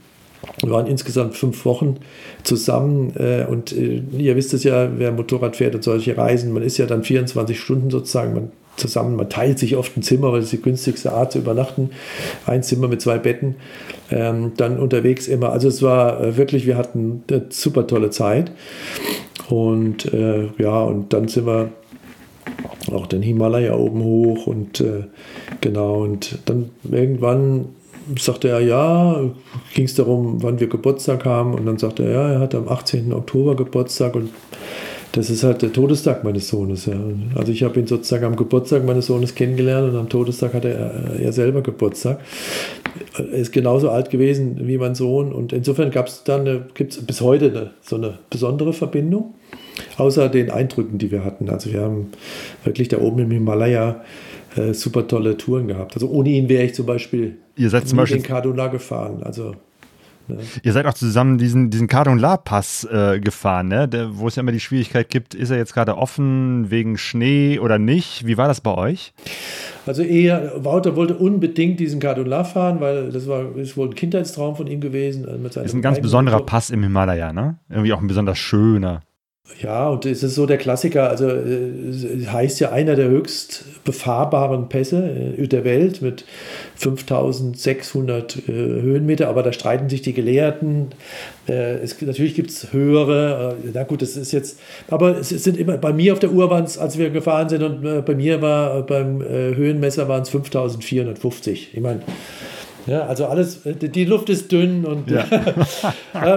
Speaker 4: Wir waren insgesamt fünf Wochen zusammen äh, und äh, ihr wisst es ja, wer Motorrad fährt und solche Reisen, man ist ja dann 24 Stunden sozusagen, man zusammen, man teilt sich oft ein Zimmer, weil es die günstigste Art zu übernachten, ein Zimmer mit zwei Betten, ähm, dann unterwegs immer. Also es war äh, wirklich, wir hatten eine super tolle Zeit. Und äh, ja, und dann sind wir auch den Himalaya oben hoch und äh, genau. Und dann irgendwann sagte er, ja, ging es darum, wann wir Geburtstag haben. Und dann sagte er, ja, er hat am 18. Oktober Geburtstag. Und das ist halt der Todestag meines Sohnes. Ja. Also ich habe ihn sozusagen am Geburtstag meines Sohnes kennengelernt und am Todestag hatte er, er selber Geburtstag. Er ist genauso alt gewesen wie mein Sohn und insofern gab es dann, gibt es bis heute eine, so eine besondere Verbindung. Außer den Eindrücken, die wir hatten. Also wir haben wirklich da oben im Himalaya äh, super tolle Touren gehabt. Also ohne ihn wäre ich zum Beispiel
Speaker 2: Ihr seid zum Beispiel
Speaker 4: in Kaduna gefahren. Also
Speaker 2: Ne? Ihr seid auch zusammen diesen, diesen Cardon-La-Pass äh, gefahren, ne? Der, wo es ja immer die Schwierigkeit gibt, ist er jetzt gerade offen wegen Schnee oder nicht? Wie war das bei euch?
Speaker 4: Also eher, Wouter wollte unbedingt diesen Cardon-La fahren, weil das war ist wohl ein Kindheitstraum von ihm gewesen.
Speaker 2: Mit ist ein ganz besonderer Pass im Himalaya, ne? Irgendwie auch ein besonders schöner.
Speaker 4: Ja, und es ist so der Klassiker, also äh, heißt ja einer der höchst befahrbaren Pässe äh, der Welt mit 5600 äh, Höhenmeter, aber da streiten sich die Gelehrten. Äh, es, natürlich gibt es höhere, äh, na gut, das ist jetzt, aber es sind immer, bei mir auf der Uhr waren es, als wir gefahren sind und äh, bei mir war beim Höhenmesser waren es 5450. Ich meine, ja, also alles, die Luft ist dünn und ja.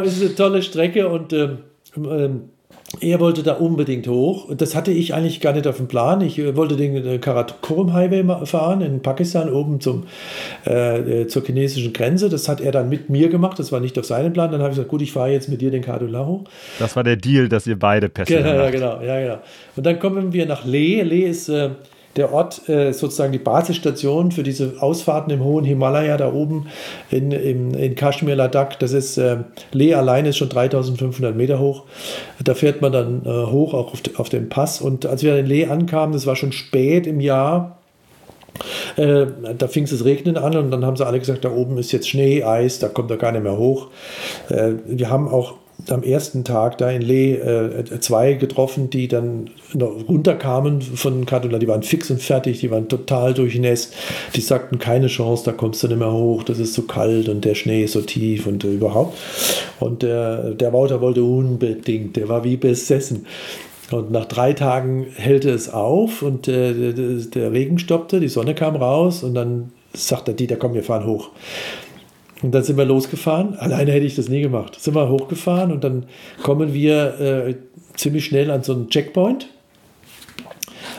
Speaker 4: es ist eine tolle Strecke und ähm, ähm er wollte da unbedingt hoch. Das hatte ich eigentlich gar nicht auf dem Plan. Ich äh, wollte den äh, Karakorum Highway fahren in Pakistan oben zum, äh, zur chinesischen Grenze. Das hat er dann mit mir gemacht. Das war nicht auf seinem Plan. Dann habe ich gesagt, gut, ich fahre jetzt mit dir den Kadula hoch.
Speaker 2: Das war der Deal, dass ihr beide
Speaker 4: Pässe genau, ja, genau, ja, genau. Und dann kommen wir nach Leh. Leh ist äh, der Ort äh, sozusagen die Basisstation für diese Ausfahrten im hohen Himalaya da oben in, in, in Kashmir, Ladakh. Das ist, äh, Leh allein ist schon 3500 Meter hoch. Da fährt man dann äh, hoch, auch auf, auf den Pass. Und als wir in Leh ankamen, das war schon spät im Jahr, äh, da fing es regnen an und dann haben sie alle gesagt, da oben ist jetzt Schnee, Eis, da kommt er gar nicht mehr hoch. Äh, wir haben auch am ersten Tag da in Lee äh, zwei getroffen, die dann runterkamen von Kaduna. Die waren fix und fertig, die waren total durchnässt. Die sagten, keine Chance, da kommst du nicht mehr hoch, das ist so kalt und der Schnee ist so tief und äh, überhaupt. Und der, der Wouter wollte unbedingt, der war wie besessen. Und nach drei Tagen hellte es auf und äh, der, der Regen stoppte, die Sonne kam raus und dann sagte Dieter, komm, wir fahren hoch. Und dann sind wir losgefahren. Alleine hätte ich das nie gemacht. Sind wir hochgefahren und dann kommen wir äh, ziemlich schnell an so einen Checkpoint.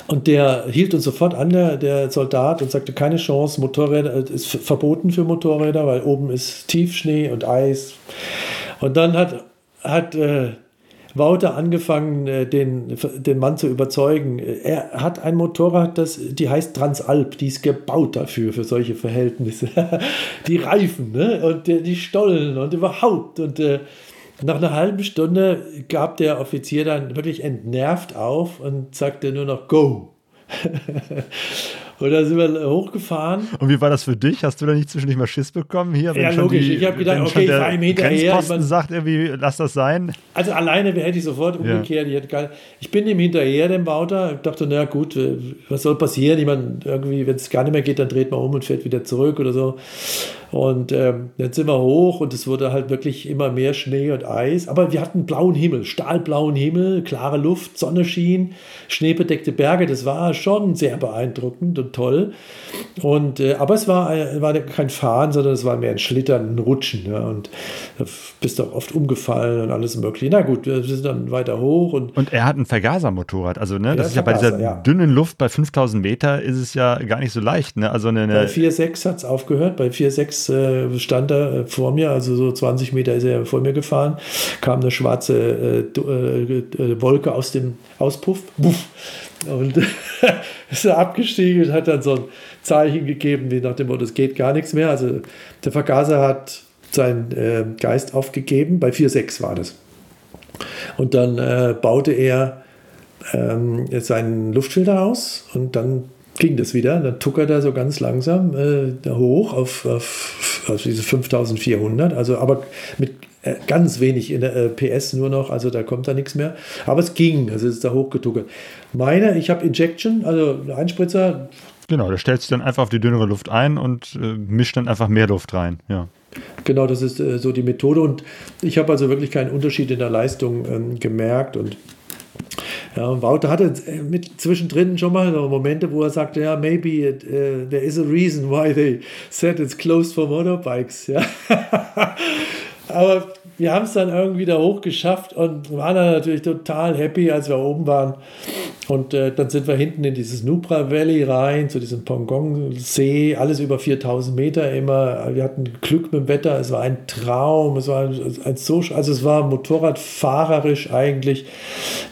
Speaker 4: Und der hielt uns sofort an, der, der Soldat, und sagte, keine Chance, Motorräder äh, ist verboten für Motorräder, weil oben ist Tiefschnee und Eis. Und dann hat, hat äh, Wouter angefangen, äh, den, den Mann zu überzeugen. Er hat ein Motorrad, das, die heißt Transalp, die ist gebaut dafür, für solche Verhältnisse. die Reifen ne? und die Stollen und überhaupt. Und äh, nach einer halben Stunde gab der Offizier dann wirklich entnervt auf und sagte nur noch Go. Und dann sind wir hochgefahren.
Speaker 2: Und wie war das für dich? Hast du da nicht zwischendurch mal Schiss bekommen hier?
Speaker 4: Ja, logisch. Die, ich habe gedacht, okay, ich fahre ihm hinterher.
Speaker 2: Ich mein, sagt irgendwie, lass das sein.
Speaker 4: Also alleine hätte ich sofort umgekehrt. Ja. Ich, ich, bin ihm hinterher, dem Bauter. Ich dachte, na gut, äh, was soll passieren? Ich meine, irgendwie, wenn es gar nicht mehr geht, dann dreht man um und fährt wieder zurück oder so. Und ähm, dann sind wir hoch und es wurde halt wirklich immer mehr Schnee und Eis. Aber wir hatten blauen Himmel, stahlblauen Himmel, klare Luft, Sonne schien, schneebedeckte Berge. Das war schon sehr beeindruckend und toll. Und, äh, aber es war, äh, war kein Fahren, sondern es war mehr ein Schlittern, ein Rutschen. Ja, und da bist auch oft umgefallen und alles Mögliche. Na gut, wir sind dann weiter hoch. Und,
Speaker 2: und er hat ein Vergasermotorrad. Also, ne, das ist ja bei dieser ja. dünnen Luft bei 5000 Meter ist es ja gar nicht so leicht. Ne? Also eine, eine
Speaker 4: bei 4,6 hat es aufgehört. Bei 4,6 äh, stand er äh, vor mir, also so 20 Meter ist er vor mir gefahren, kam eine schwarze äh, äh, Wolke aus dem Auspuff. Buff, und ist er abgestiegen und hat dann so ein Zeichen gegeben, wie nach dem Motto, es geht gar nichts mehr. Also der Vergaser hat seinen äh, Geist aufgegeben, bei 4,6 war das. Und dann äh, baute er ähm, seinen Luftfilter aus und dann ging das wieder. Dann tuckert er so ganz langsam äh, hoch auf, auf, auf, diese 5400, also aber mit äh, ganz wenig in der äh, PS nur noch, also da kommt da nichts mehr. Aber es ging, also es ist da hochgetuckert. Meine, ich habe Injection, also Einspritzer.
Speaker 2: Genau, da stellt sich dann einfach auf die dünnere Luft ein und äh, mischt dann einfach mehr Luft rein, ja.
Speaker 4: Genau, das ist äh, so die Methode und ich habe also wirklich keinen Unterschied in der Leistung ähm, gemerkt und ja, und Wouter hatte äh, mit zwischendrin schon mal so Momente, wo er sagte, ja, maybe it, uh, there is a reason why they said it's closed for motorbikes. Ja. Aber wir haben es dann irgendwie da hoch geschafft und waren dann natürlich total happy, als wir oben waren. Und äh, dann sind wir hinten in dieses Nubra Valley rein, zu diesem Pongong-See, alles über 4000 Meter immer. Wir hatten Glück mit dem Wetter, es war ein Traum, es war ein so, also es war motorradfahrerisch eigentlich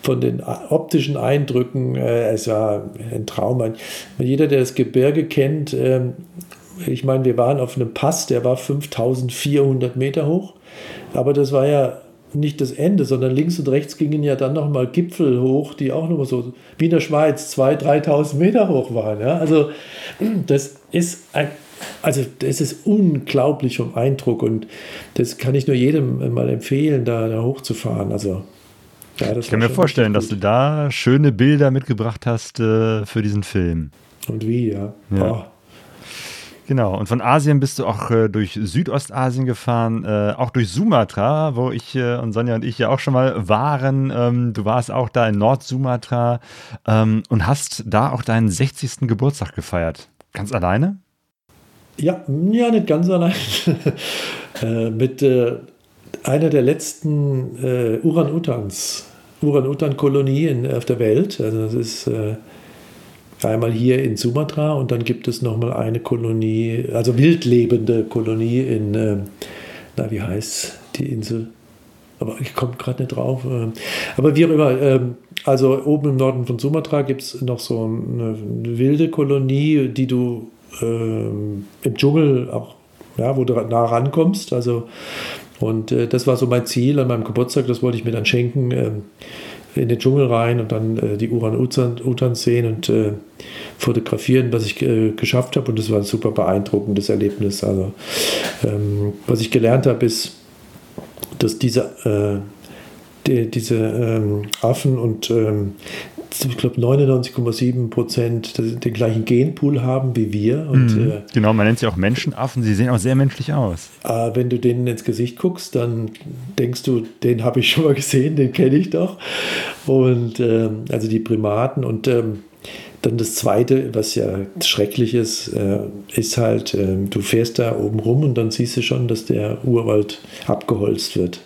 Speaker 4: von den optischen Eindrücken, äh, es war ein Traum. Jeder, der das Gebirge kennt, äh, ich meine, wir waren auf einem Pass, der war 5400 Meter hoch. Aber das war ja nicht das Ende, sondern links und rechts gingen ja dann nochmal Gipfel hoch, die auch nochmal so wie in der Schweiz 2.000, 3.000 Meter hoch waren. Ja? Also das ist ein, also das ist unglaublich vom Eindruck und das kann ich nur jedem mal empfehlen, da, da hochzufahren. Also
Speaker 2: ja, ich kann mir vorstellen, dass du da schöne Bilder mitgebracht hast äh, für diesen Film.
Speaker 4: Und wie, ja. ja. Oh.
Speaker 2: Genau, und von Asien bist du auch äh, durch Südostasien gefahren, äh, auch durch Sumatra, wo ich äh, und Sonja und ich ja auch schon mal waren. Ähm, du warst auch da in Nord-Sumatra ähm, und hast da auch deinen 60. Geburtstag gefeiert. Ganz alleine?
Speaker 4: Ja, ja, nicht ganz allein. Äh, mit äh, einer der letzten äh, Uran-Utans Uran-Utan-Kolonie auf der Welt. Also das ist äh, einmal hier in Sumatra und dann gibt es nochmal eine Kolonie, also wildlebende Kolonie in, äh, na wie heißt die Insel? Aber ich komme gerade nicht drauf. äh. Aber wie auch immer, ähm, also oben im Norden von Sumatra gibt es noch so eine, eine wilde Kolonie, die du ähm, im Dschungel auch, ja, wo du nah rankommst. Also, und äh, das war so mein Ziel an meinem Geburtstag, das wollte ich mir dann schenken. ähm, in den Dschungel rein und dann äh, die Uran-Utan sehen und äh, fotografieren, was ich äh, geschafft habe. Und das war ein super beeindruckendes Erlebnis. Also, ähm, was ich gelernt habe, ist, dass diese, äh, die, diese ähm, Affen und ähm, ich glaube 99,7 Prozent den gleichen Genpool haben wie wir. Und
Speaker 2: Mhm.
Speaker 4: äh,
Speaker 2: Genau, man nennt sie auch Menschenaffen. Sie sehen auch sehr menschlich aus.
Speaker 4: äh, wenn du denen ins Gesicht guckst, dann denkst du, den habe ich schon mal gesehen, den kenne ich doch. Und ähm, also die Primaten und ähm, dann das Zweite, was ja schrecklich ist, äh, ist halt, ähm, du fährst da oben rum und dann siehst du schon, dass der Urwald abgeholzt wird.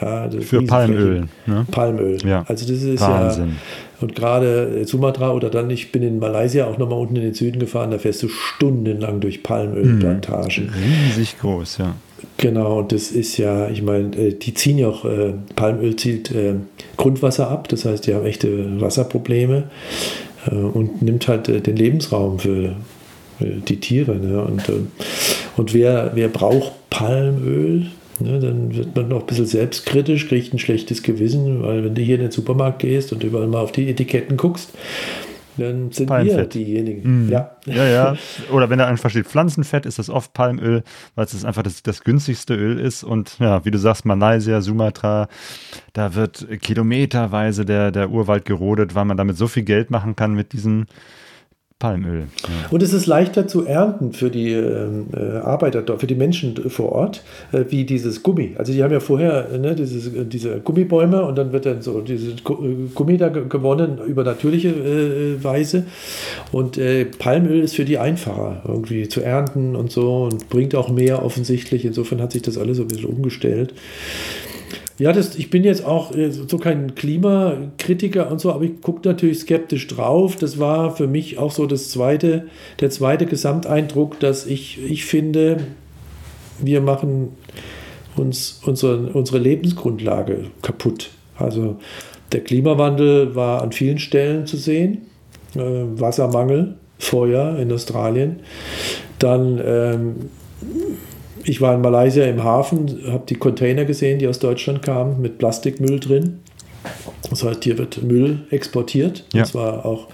Speaker 4: Ja,
Speaker 2: Für. Palmöl, ne?
Speaker 4: Palmöl.
Speaker 2: Ja.
Speaker 4: Also das ist
Speaker 2: Wahnsinn.
Speaker 4: ja. Und gerade äh, Sumatra oder dann, ich bin in Malaysia auch nochmal unten in den Süden gefahren, da fährst du stundenlang durch Palmölplantagen.
Speaker 2: Riesig groß, ja.
Speaker 4: Genau, und das ist ja, ich meine, äh, die ziehen ja auch, äh, Palmöl zieht äh, Grundwasser ab, das heißt, die haben echte Wasserprobleme äh, und nimmt halt äh, den Lebensraum für die Tiere. Ne? Und, und wer, wer braucht Palmöl? Ne, dann wird man noch ein bisschen selbstkritisch, kriegt ein schlechtes Gewissen, weil wenn du hier in den Supermarkt gehst und überall mal auf die Etiketten guckst, dann sind wir
Speaker 2: Palmfett.
Speaker 4: diejenigen. Ja.
Speaker 2: Ja, ja. Oder wenn da einfach steht Pflanzenfett, ist das oft Palmöl, weil es einfach das, das günstigste Öl ist. Und ja, wie du sagst, Malaysia, Sumatra, da wird kilometerweise der, der Urwald gerodet, weil man damit so viel Geld machen kann mit diesem Palmöl. Ja.
Speaker 4: Und es ist leichter zu ernten für die ähm, äh, Arbeiter dort, für die Menschen vor Ort, äh, wie dieses Gummi. Also die haben ja vorher äh, ne, dieses, äh, diese Gummibäume und dann wird dann so dieses äh, Gummi da ge- gewonnen über natürliche äh, Weise. Und Palmöl ist für die einfacher irgendwie zu ernten und so und bringt auch mehr offensichtlich. Insofern hat sich das alles so ein bisschen umgestellt. Ja, das, ich bin jetzt auch äh, so kein Klimakritiker und so, aber ich gucke natürlich skeptisch drauf. Das war für mich auch so das zweite, der zweite Gesamteindruck, dass ich, ich finde, wir machen uns unsere, unsere Lebensgrundlage kaputt. Also der Klimawandel war an vielen Stellen zu sehen. Äh, Wassermangel, Feuer in Australien. Dann ähm, ich war in Malaysia im Hafen, habe die Container gesehen, die aus Deutschland kamen, mit Plastikmüll drin. Das heißt, hier wird Müll exportiert.
Speaker 2: Ja.
Speaker 4: Und zwar auch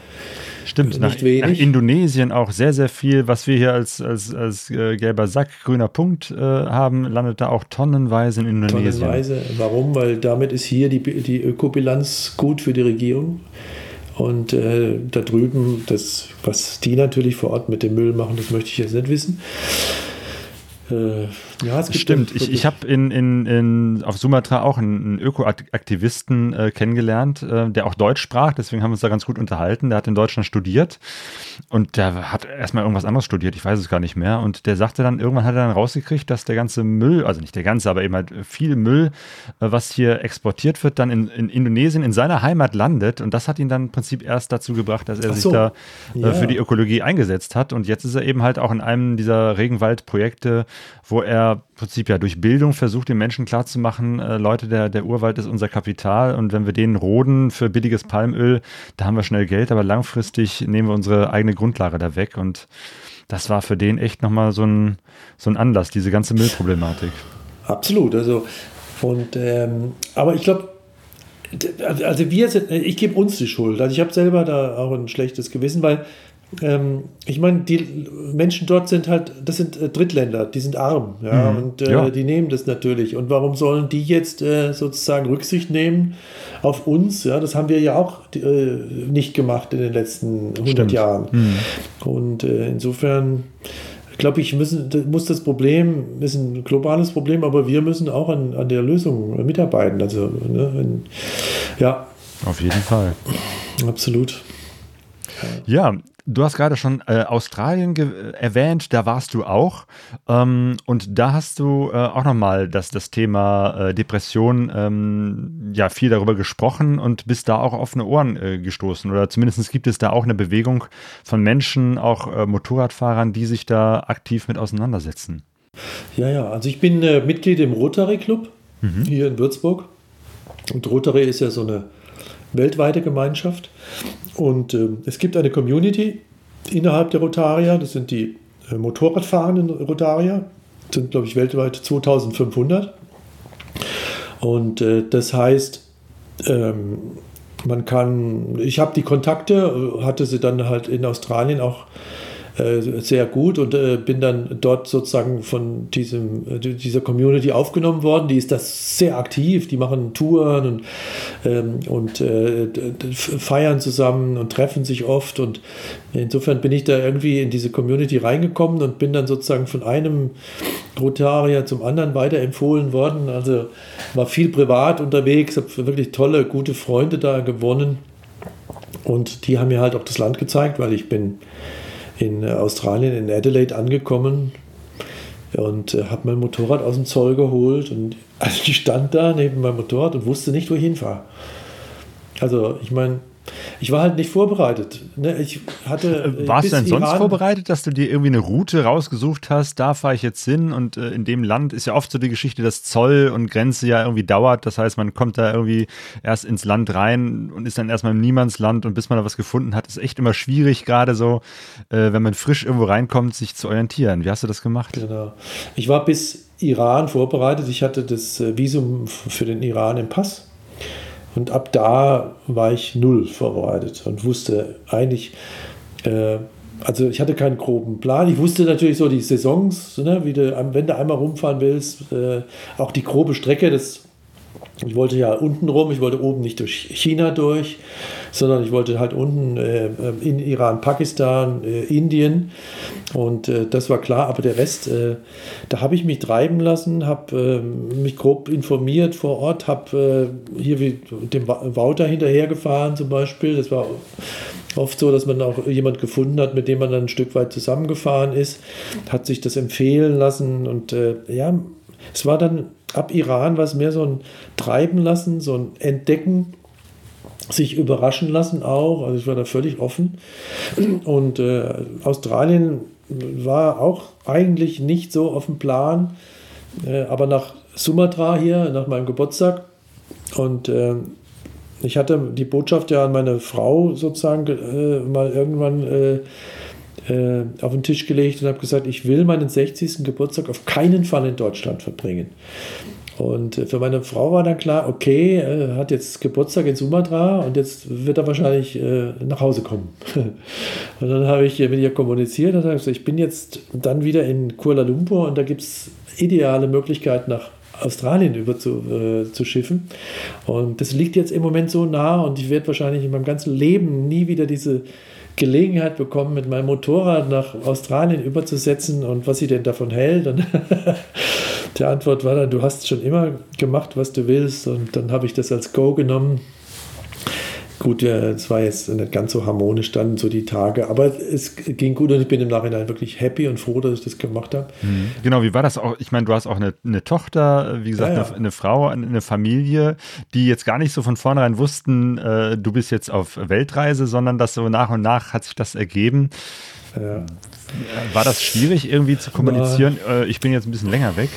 Speaker 2: Stimmt,
Speaker 4: Nicht
Speaker 2: nach,
Speaker 4: wenig.
Speaker 2: nach Indonesien auch sehr, sehr viel, was wir hier als, als, als äh, gelber Sack, grüner Punkt äh, haben, landet da auch tonnenweise in Indonesien.
Speaker 4: tonnenweise. Warum? Weil damit ist hier die, die Ökobilanz gut für die Regierung. Und äh, da drüben, das, was die natürlich vor Ort mit dem Müll machen, das möchte ich jetzt nicht wissen. uh, ja, es
Speaker 2: Stimmt, ich, ich habe in, in, in, auf Sumatra auch einen, einen Ökoaktivisten äh, kennengelernt, äh, der auch Deutsch sprach, deswegen haben wir uns da ganz gut unterhalten. Der hat in Deutschland studiert und der hat erstmal irgendwas anderes studiert, ich weiß es gar nicht mehr. Und der sagte dann, irgendwann hat er dann rausgekriegt, dass der ganze Müll, also nicht der ganze, aber eben halt viel Müll, äh, was hier exportiert wird, dann in, in Indonesien, in seiner Heimat landet. Und das hat ihn dann im Prinzip erst dazu gebracht, dass er
Speaker 4: Ach
Speaker 2: sich
Speaker 4: so.
Speaker 2: da äh,
Speaker 4: Ja.
Speaker 2: für die Ökologie eingesetzt hat. Und jetzt ist er eben halt auch in einem dieser Regenwaldprojekte, wo er Prinzip ja durch Bildung versucht, den Menschen klarzumachen, äh, Leute, der, der Urwald ist unser Kapital und wenn wir den roden für billiges Palmöl, da haben wir schnell Geld, aber langfristig nehmen wir unsere eigene Grundlage da weg und das war für den echt nochmal so ein, so ein Anlass, diese ganze Müllproblematik.
Speaker 4: Absolut. Also, und, ähm, aber ich glaube, also wir sind, ich gebe uns die Schuld. Also ich habe selber da auch ein schlechtes Gewissen, weil ähm, ich meine, die Menschen dort sind halt, das sind äh, Drittländer, die sind arm, ja,
Speaker 2: Mhm.
Speaker 4: und äh,
Speaker 2: Ja.
Speaker 4: die nehmen das natürlich. Und warum sollen die jetzt äh, sozusagen Rücksicht nehmen auf uns? Ja, das haben wir ja auch äh, nicht gemacht in den letzten 100
Speaker 2: Stimmt.
Speaker 4: Jahren.
Speaker 2: Mhm.
Speaker 4: Und äh, insofern glaube ich, müssen, muss das Problem, ist ein globales Problem, aber wir müssen auch an, an der Lösung mitarbeiten. Also, ne, wenn, ja,
Speaker 2: Auf jeden Fall.
Speaker 4: absolut.
Speaker 2: Ja, Du hast gerade schon äh, Australien erwähnt, da warst du auch. Ähm, und da hast du äh, auch nochmal das, das Thema äh, Depression ähm, ja viel darüber gesprochen und bist da auch offene Ohren äh, gestoßen. Oder zumindest gibt es da auch eine Bewegung von Menschen, auch äh, Motorradfahrern, die sich da aktiv mit auseinandersetzen.
Speaker 4: Ja, ja, also ich bin äh, Mitglied im Rotary Club mhm. hier in Würzburg. Und Rotary ist ja so eine weltweite Gemeinschaft. Und äh, es gibt eine Community innerhalb der Rotarier, das sind die äh, Motorradfahrenden Rotarier, sind, glaube ich, weltweit 2500. Und äh, das heißt, ähm, man kann, ich habe die Kontakte, hatte sie dann halt in Australien auch äh, sehr gut und äh, bin dann dort sozusagen von diesem, äh, dieser Community aufgenommen worden. Die ist das sehr aktiv, die machen Touren und, ähm, und äh, feiern zusammen und treffen sich oft und insofern bin ich da irgendwie in diese Community reingekommen und bin dann sozusagen von einem Rotarier zum anderen weiterempfohlen worden. Also war viel privat unterwegs, habe wirklich tolle, gute Freunde da gewonnen. Und die haben mir halt auch das Land gezeigt, weil ich bin in Australien, in Adelaide angekommen und äh, habe mein Motorrad aus dem Zoll geholt und also ich stand da neben meinem Motorrad und wusste nicht, wo ich hinfahre. Also ich meine, ich war halt nicht vorbereitet. Ne? Ich hatte,
Speaker 2: äh, Warst du denn sonst Iran vorbereitet, dass du dir irgendwie eine Route rausgesucht hast? Da fahre ich jetzt hin und äh, in dem Land ist ja oft so die Geschichte, dass Zoll und Grenze ja irgendwie dauert. Das heißt, man kommt da irgendwie erst ins Land rein und ist dann erstmal im Niemandsland und bis man da was gefunden hat, ist echt immer schwierig, gerade so, äh, wenn man frisch irgendwo reinkommt, sich zu orientieren. Wie hast du das gemacht?
Speaker 4: Genau. Ich war bis Iran vorbereitet. Ich hatte das äh, Visum für den Iran im Pass und ab da war ich null vorbereitet und wusste eigentlich, äh, also ich hatte keinen groben Plan. Ich wusste natürlich so die Saisons, ne, wie du, wenn du einmal rumfahren willst, äh, auch die grobe Strecke, das ich wollte ja unten rum, ich wollte oben nicht durch China durch, sondern ich wollte halt unten äh, in Iran, Pakistan, äh, Indien. Und äh, das war klar, aber der Rest, äh, da habe ich mich treiben lassen, habe ähm, mich grob informiert vor Ort, habe äh, hier wie dem Wouter hinterhergefahren zum Beispiel, das war oft so, dass man auch jemand gefunden hat, mit dem man dann ein Stück weit zusammengefahren ist, hat sich das empfehlen lassen und äh, ja, es war dann ab Iran war es mehr so ein Treiben lassen, so ein Entdecken, sich überraschen lassen auch. Also ich war da völlig offen. Und äh, Australien war auch eigentlich nicht so auf dem Plan, äh, aber nach Sumatra hier, nach meinem Geburtstag. Und äh, ich hatte die Botschaft ja an meine Frau sozusagen äh, mal irgendwann äh, äh, auf den Tisch gelegt und habe gesagt, ich will meinen 60. Geburtstag auf keinen Fall in Deutschland verbringen. Und äh, für meine Frau war dann klar, okay, er hat jetzt Geburtstag in Sumatra und jetzt wird er wahrscheinlich äh, nach Hause kommen. und dann habe ich mit ihr kommuniziert und gesagt, ich bin jetzt dann wieder in Kuala Lumpur und da gibt es ideale Möglichkeiten nach Australien über zu, äh, zu schiffen. Und das liegt jetzt im Moment so nah und ich werde wahrscheinlich in meinem ganzen Leben nie wieder diese Gelegenheit bekommen, mit meinem Motorrad nach Australien überzusetzen und was sie denn davon hält. Und die Antwort war dann, du hast schon immer gemacht, was du willst. Und dann habe ich das als Go genommen Gut, es war jetzt nicht ganz so harmonisch dann so die Tage, aber es ging gut und ich bin im Nachhinein wirklich happy und froh, dass ich das gemacht habe.
Speaker 2: Mhm. Genau, wie war das auch? Ich meine, du hast auch eine, eine Tochter, wie gesagt, ja, ja. Eine, eine, Frau, eine Familie, die jetzt gar nicht so von vornherein wussten, äh, du bist jetzt auf Weltreise, sondern dass so nach und nach hat sich das ergeben. Ja. War das schwierig irgendwie zu kommunizieren? Äh, ich bin jetzt ein bisschen länger weg.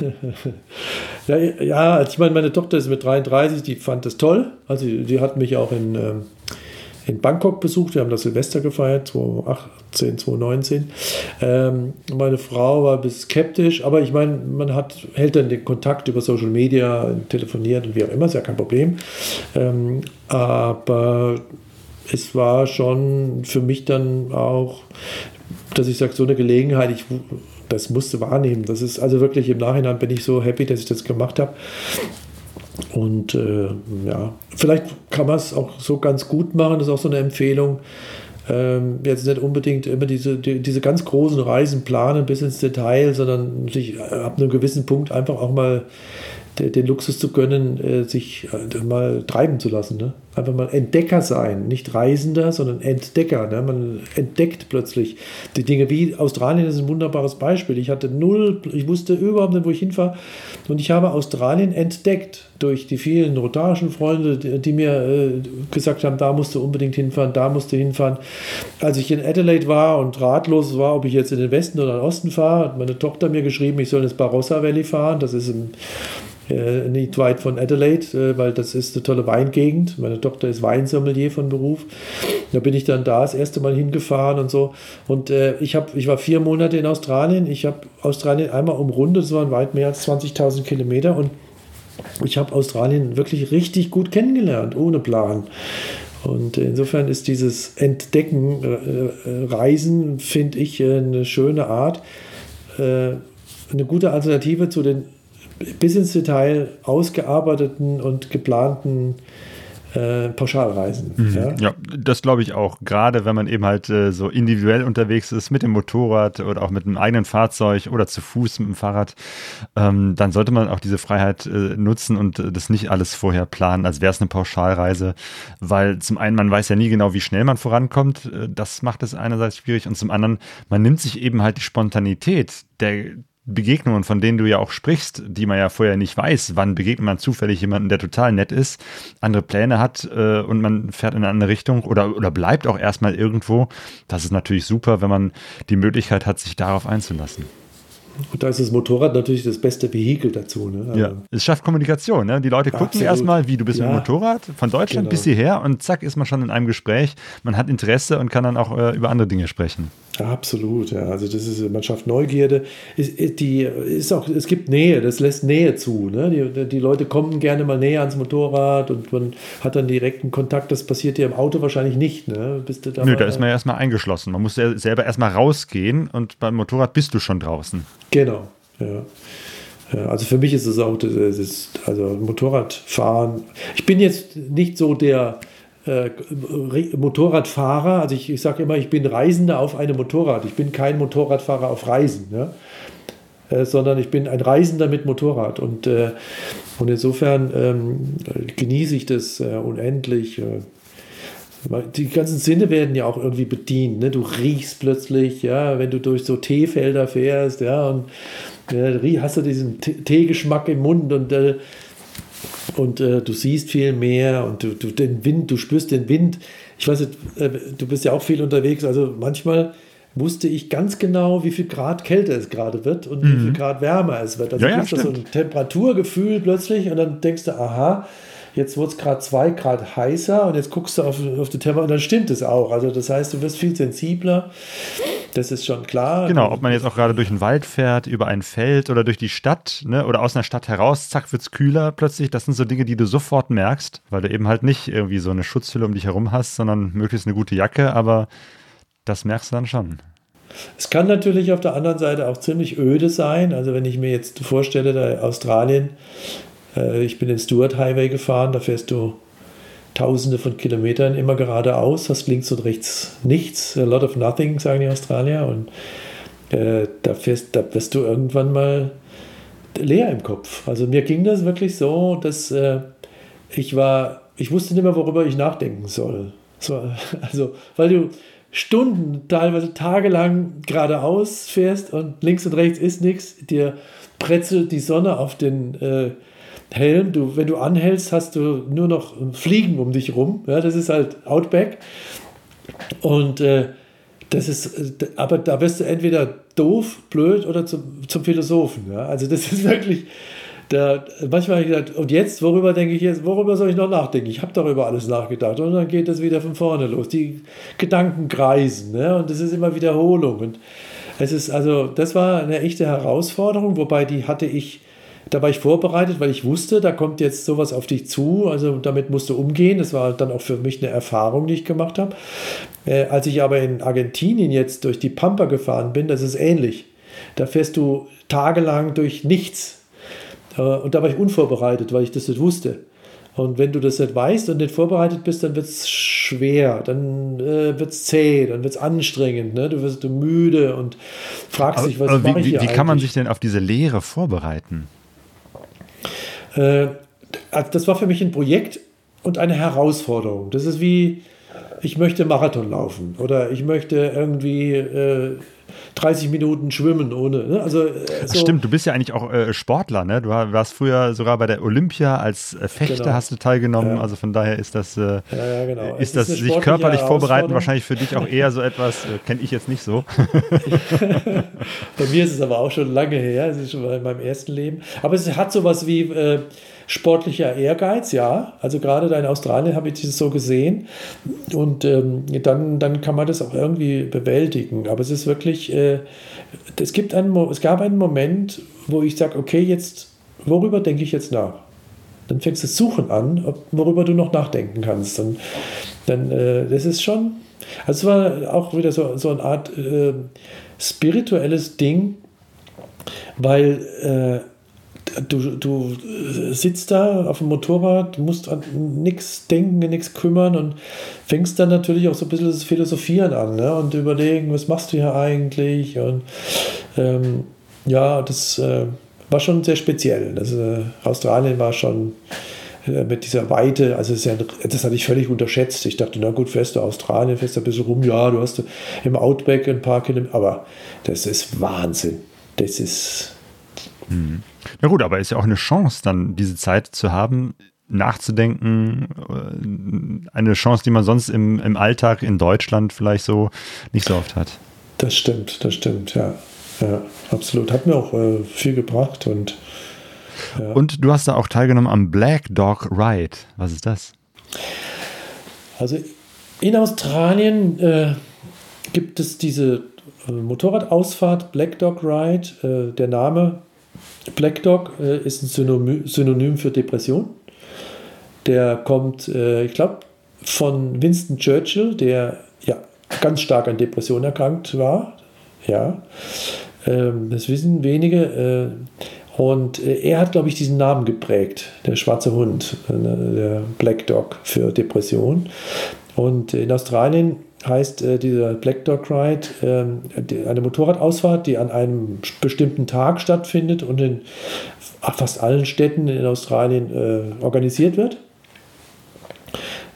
Speaker 4: ja, ja, also ich meine, meine Tochter ist mit 33, die fand das toll. Also die hat mich auch in, ähm, in Bangkok besucht. Wir haben das Silvester gefeiert, 2018, 2019. Ähm, meine Frau war ein bisschen skeptisch, aber ich meine, man hat, hält dann den Kontakt über Social Media, telefoniert und wie auch immer, ist ja kein Problem. Ähm, aber es war schon für mich dann auch, dass ich sage, so eine Gelegenheit, ich das musste wahrnehmen. Das ist also wirklich im Nachhinein bin ich so happy, dass ich das gemacht habe. Und äh, ja, vielleicht kann man es auch so ganz gut machen, das ist auch so eine Empfehlung. Ähm, jetzt nicht unbedingt immer diese, die, diese ganz großen Reisen planen bis ins Detail, sondern sich ab einem gewissen Punkt einfach auch mal den Luxus zu gönnen, äh, sich äh, mal treiben zu lassen. Ne? Einfach mal Entdecker sein, nicht Reisender, sondern Entdecker. Ne? Man entdeckt plötzlich die Dinge. Wie Australien ist ein wunderbares Beispiel. Ich hatte null, ich wusste überhaupt nicht, wo ich hinfahre. Und ich habe Australien entdeckt durch die vielen rotarischen Freunde, die, mir äh, gesagt haben, da musst du unbedingt hinfahren, da musst du hinfahren. Als ich in Adelaide war und ratlos war, ob ich jetzt in den Westen oder in den Osten fahre, hat meine Tochter mir geschrieben, ich soll ins Barossa Valley fahren. Das ist im äh, nicht weit von Adelaide, äh, weil das ist eine tolle Weingegend. Meine Tochter ist Weinsommelier von Beruf. Da bin ich dann da das erste Mal hingefahren und so. Und äh, ich, hab, ich war vier Monate in Australien. Ich habe Australien einmal umrundet, es waren weit mehr als 20.000 Kilometer. Und ich habe Australien wirklich richtig gut kennengelernt, ohne Plan. Und insofern ist dieses Entdecken, äh, Reisen, finde ich eine schöne Art, eine gute Alternative zu den bis ins Detail ausgearbeiteten und geplanten äh, Pauschalreisen.
Speaker 2: Mhm. Ja? ja? das glaube ich auch. Gerade wenn man eben halt äh, so individuell unterwegs ist mit dem Motorrad oder auch mit einem eigenen Fahrzeug oder zu Fuß mit dem Fahrrad, ähm, dann sollte man auch diese Freiheit äh, nutzen und äh, das nicht alles vorher planen, als wäre es eine Pauschalreise. Weil zum einen, man weiß ja nie genau, wie schnell man vorankommt. Äh, das macht es einerseits schwierig und zum anderen, man nimmt sich eben halt die Spontanität der Begegnungen, von denen du ja auch sprichst, die man ja vorher nicht weiß, wann begegnet man zufällig jemanden, der total nett ist, andere Pläne hat äh, und man fährt in eine andere Richtung oder, oder bleibt auch erstmal irgendwo. Das ist natürlich super, wenn man die Möglichkeit hat, sich darauf einzulassen.
Speaker 4: Und da ist das Motorrad natürlich das beste Vehikel dazu. Ne?
Speaker 2: Also ja, es schafft Kommunikation. Ne? Die Leute gucken erstmal, wie du bist ja. mit dem Motorrad, von Deutschland genau. bis hierher und zack ist man schon in einem Gespräch. Man hat Interesse und kann dann auch äh, über andere Dinge sprechen.
Speaker 4: Absolut, ja. Also das ist, man schafft Neugierde. Ist, die ist auch, es gibt Nähe, das lässt Nähe zu. Ne? Die, die Leute kommen gerne mal näher ans Motorrad und man hat dann direkten Kontakt. Das passiert dir im Auto wahrscheinlich nicht. Ne?
Speaker 2: Bist du da Nö, da ist man ja erstmal eingeschlossen. Man muss ja selber erstmal rausgehen und beim Motorrad bist du schon draußen.
Speaker 4: Genau, ja. Also für mich ist es auch, das ist, also Motorradfahren. Ich bin jetzt nicht so der Motorradfahrer, also ich, ich sage immer, ich bin Reisender auf einem Motorrad. Ich bin kein Motorradfahrer auf Reisen, ja? äh, sondern ich bin ein Reisender mit Motorrad. Und, äh, und insofern ähm, genieße ich das äh, unendlich. Äh, die ganzen Sinne werden ja auch irgendwie bedient. Ne? Du riechst plötzlich, ja, wenn du durch so Teefelder fährst, ja, und hast du diesen Teegeschmack im Mund und äh, und äh, du siehst viel mehr und du, du, den Wind, du spürst den Wind. Ich weiß nicht, äh, du bist ja auch viel unterwegs, also manchmal wusste ich ganz genau, wie viel Grad kälter es gerade wird und mhm. wie viel. Grad wärmer es wird. Also ja, du hast so ein Temperaturgefühl plötzlich und dann denkst du, aha, jetzt wurde es gerade zwei Grad heißer und jetzt guckst du auf, auf die Temperatur und dann stimmt es auch. Also das heißt, du wirst viel sensibler. Das ist schon klar.
Speaker 2: Genau, ob man jetzt auch gerade durch den Wald fährt, über ein Feld oder durch die Stadt ne, oder aus einer Stadt heraus, zack, wird es kühler plötzlich. Das sind so Dinge, die du sofort merkst, weil du eben halt nicht irgendwie so eine Schutzhülle um dich herum hast, sondern möglichst eine gute Jacke, aber das merkst du dann schon.
Speaker 4: Es kann natürlich auf der anderen Seite auch ziemlich öde sein. Also wenn ich mir jetzt vorstelle, da Australien, ich bin den Stuart Highway gefahren, da fährst du tausende von Kilometern immer geradeaus, hast links und rechts nichts, a lot of nothing, sagen die Australier. Und äh, da, fährst, da wirst du irgendwann mal leer im Kopf. Also mir ging das wirklich so, dass äh, ich war, ich wusste nicht mehr, worüber ich nachdenken soll. So, also, weil du Stunden, teilweise tagelang geradeaus fährst und links und rechts ist nichts, dir bretzelt die Sonne auf den äh, Helm. Du, wenn du anhältst, hast du nur noch Fliegen um dich rum. Ja, das ist halt Outback. Und äh, das ist, aber da wirst du entweder doof, blöd oder zum, zum Philosophen. Ja? Also das ist wirklich, da, manchmal habe ich gedacht, und jetzt, worüber denke ich jetzt, worüber soll ich noch nachdenken? Ich habe darüber alles nachgedacht. Und dann geht das wieder von vorne los. Die Gedanken kreisen. Ne? Und das ist immer Wiederholung. Und es ist, also, das war eine echte Herausforderung, wobei die hatte ich da war ich vorbereitet, weil ich wusste, da kommt jetzt sowas auf dich zu. Also damit musst du umgehen. Das war dann auch für mich eine Erfahrung, die ich gemacht habe. Äh, als ich aber in Argentinien jetzt durch die Pampa gefahren bin, das ist ähnlich. Da fährst du tagelang durch nichts. Äh, und da war ich unvorbereitet, weil ich das nicht wusste. Und wenn du das nicht weißt und nicht vorbereitet bist, dann wird es schwer, dann äh, wird es zäh, dann wird es anstrengend, ne? du wirst du müde und fragst aber, dich, was mache ich
Speaker 2: hier Wie kann man sich denn auf diese Lehre vorbereiten?
Speaker 4: Äh, das war für mich ein Projekt und eine Herausforderung. Das ist wie, ich möchte Marathon laufen oder ich möchte irgendwie äh, 30 Minuten schwimmen ohne. Ne? Also, äh,
Speaker 2: so. Stimmt, du bist ja eigentlich auch äh, Sportler, ne? Du warst früher sogar bei der Olympia als äh, Fechter genau. hast du teilgenommen. Ja. Also von daher ist das, äh, ja, genau. ist das sich körperlich vorbereiten wahrscheinlich für dich auch eher so etwas, äh, kenne ich jetzt nicht so.
Speaker 4: bei mir ist es aber auch schon lange her, es ist schon in meinem ersten Leben. Aber es hat sowas wie äh, sportlicher Ehrgeiz, ja. Also gerade da in Australien habe ich das so gesehen. Und ähm, dann, dann kann man das auch irgendwie bewältigen. Aber es ist wirklich, äh, es, gibt einen, es gab einen Moment, wo ich sage, okay, jetzt, worüber denke ich jetzt nach? Dann fängst du das Suchen an, ob, worüber du noch nachdenken kannst. Und dann, äh, das ist schon, also es war auch wieder so, so eine Art äh, spirituelles Ding, weil äh, du, du sitzt da auf dem Motorrad, musst an nichts denken, nichts kümmern und fängst dann natürlich auch so ein bisschen das Philosophieren an ne? und überlegen, was machst du hier eigentlich? Und ähm, ja, das äh, war schon sehr speziell. Das, äh, Australien war schon äh, mit dieser Weite, also das, ja, das hatte ich völlig unterschätzt. Ich dachte, na gut, fährst du Australien, fährst du ein bisschen rum, ja, du hast im Outback ein paar Kilometer, aber das ist Wahnsinn. Das ist.
Speaker 2: Mhm. Ja gut, aber ist ja auch eine Chance, dann diese Zeit zu haben, nachzudenken. Äh, eine Chance, die man sonst im, im Alltag in Deutschland vielleicht so nicht so oft hat.
Speaker 4: Das stimmt, das stimmt, ja. Ja, absolut. Hat mir auch äh, viel gebracht und
Speaker 2: ja. Und du hast da auch teilgenommen am Black Dog Ride. Was ist das?
Speaker 4: Also in Australien äh, gibt es diese äh, Motorradausfahrt Black Dog Ride. Äh, der Name Black Dog äh, ist ein Synonym, Synonym, für Depression. Der kommt, äh, ich glaube, von Winston Churchill, der ja ganz stark an Depression erkrankt war. Ja, ähm, das wissen wenige. Äh, und äh, er hat, glaube ich, diesen Namen geprägt, der schwarze Hund, äh, der Black Dog für Depression. Und in Australien heißt äh, dieser Black Dog Ride äh, eine Motorradausfahrt, die an einem bestimmten Tag stattfindet und in fast allen Städten in Australien äh, organisiert wird.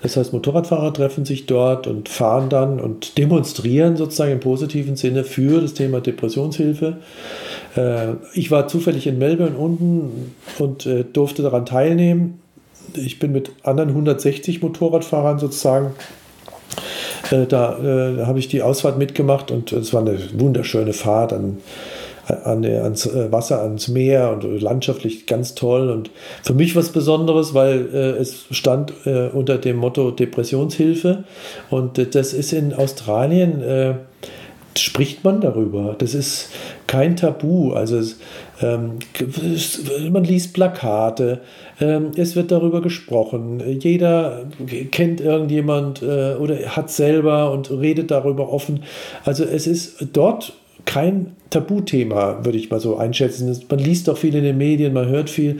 Speaker 4: Das heißt, Motorradfahrer treffen sich dort und fahren dann und demonstrieren sozusagen im positiven Sinne für das Thema Depressionshilfe. Äh, ich war zufällig in Melbourne unten und äh, durfte daran teilnehmen. Ich bin mit anderen 160 Motorradfahrern sozusagen äh, da äh, habe ich die Ausfahrt mitgemacht und es war eine wunderschöne Fahrt an, an, ans äh, Wasser, ans Meer und landschaftlich ganz toll. Und für mich was Besonderes, weil äh, es stand äh, unter dem Motto Depressionshilfe. Und äh, das ist in Australien, äh, spricht man darüber. Das ist kein Tabu. Also es, ähm, man liest Plakate, es wird darüber gesprochen. Jeder kennt irgendjemand äh, oder hat selber und redet darüber offen. Also es ist dort kein Tabuthema, würde ich mal so einschätzen. Man liest auch viel in den Medien, man hört viel.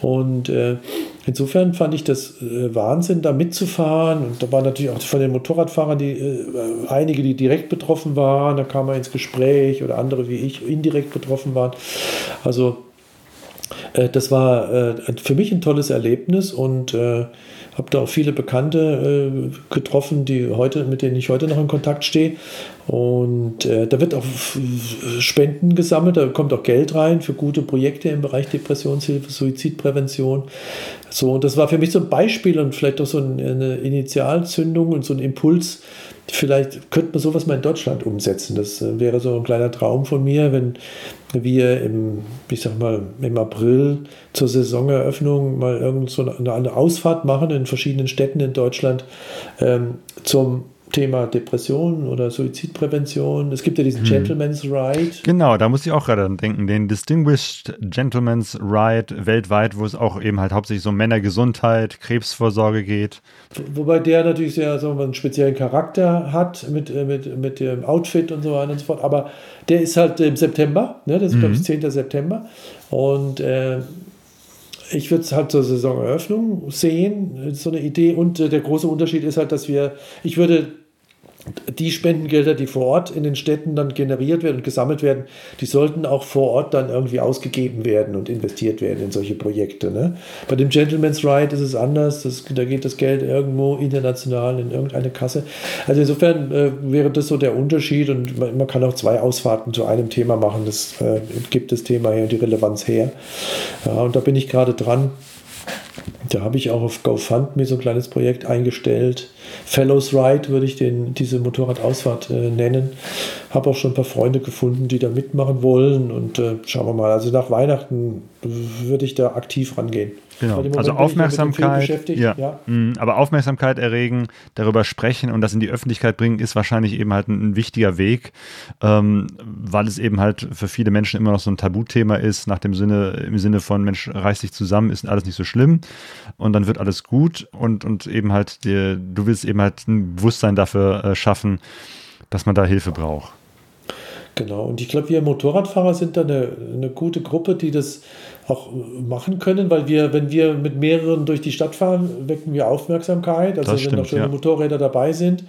Speaker 4: Und äh, insofern fand ich das äh, Wahnsinn, da mitzufahren. Und da waren natürlich auch von den Motorradfahrern die, äh, einige, die direkt betroffen waren. Da kam man ins Gespräch oder andere wie ich indirekt betroffen waren. Also äh, das war äh, für mich ein tolles Erlebnis und äh, habe da auch viele Bekannte getroffen, die heute, mit denen ich heute noch in Kontakt stehe. Und äh, da wird auch Spenden gesammelt, da kommt auch Geld rein für gute Projekte im Bereich Depressionshilfe, Suizidprävention. So, und das war für mich so ein Beispiel und vielleicht auch so eine Initialzündung und so ein Impuls, vielleicht könnte man sowas mal in Deutschland umsetzen. Das äh, wäre so ein kleiner Traum von mir, wenn wir im, ich sag mal, im April zur Saisoneröffnung mal irgend so eine, Ausfahrt machen in verschiedenen Städten in Deutschland ähm, zum Thema Depression oder Suizidprävention. Es gibt ja diesen hm. Gentleman's Ride.
Speaker 2: Genau, da muss ich auch gerade dran denken, den Distinguished Gentleman's Ride weltweit, wo es auch eben halt hauptsächlich um Männergesundheit, Krebsvorsorge geht.
Speaker 4: Wobei der natürlich sehr so einen speziellen Charakter hat mit, äh, mit, mit dem Outfit und so weiter und so fort. Aber der ist halt im September, ne? das ist mhm. glaube ich 10. September. Und äh, ich würde es halt zur Saisoneröffnung sehen, so eine Idee. Und äh, der große Unterschied ist halt, dass wir, ich würde die Spendengelder, die vor Ort in den Städten dann generiert werden und gesammelt werden, die sollten auch vor Ort dann irgendwie ausgegeben werden und investiert werden in solche Projekte. Ne? Bei dem Gentleman's Ride ist es anders. Das, da geht das Geld irgendwo international in irgendeine Kasse. Also insofern äh, wäre das so der Unterschied und man, man, kann auch zwei Ausfahrten zu einem Thema machen. Das äh, gibt das Thema her und die Relevanz her. Ja, und da bin ich gerade dran. Da habe ich auch auf GoFundMe so ein kleines Projekt eingestellt Fellows Ride würde ich den, diese Motorradausfahrt äh, nennen. Habe auch schon ein paar Freunde gefunden, die da mitmachen wollen und äh, schauen wir mal. Also nach Weihnachten würde ich da aktiv rangehen.
Speaker 2: Genau. Also Aufmerksamkeit, ja. ja. Mhm. aber Aufmerksamkeit erregen, darüber sprechen und das in die Öffentlichkeit bringen, ist wahrscheinlich eben halt ein, ein wichtiger Weg, ähm, weil es eben halt für viele Menschen immer noch so ein Tabuthema ist, nach dem Sinne, im Sinne von Mensch, reiß dich zusammen, ist alles nicht so schlimm und dann wird alles gut und, und eben halt, dir, du willst eben halt ein Bewusstsein dafür äh, schaffen, dass man da Hilfe braucht.
Speaker 4: Genau, und ich glaube, wir Motorradfahrer sind da eine, eine gute Gruppe, die das auch machen können, weil wir, wenn wir mit mehreren durch die Stadt fahren, wecken wir Aufmerksamkeit. Also das wenn noch schöne ja. Motorräder dabei sind.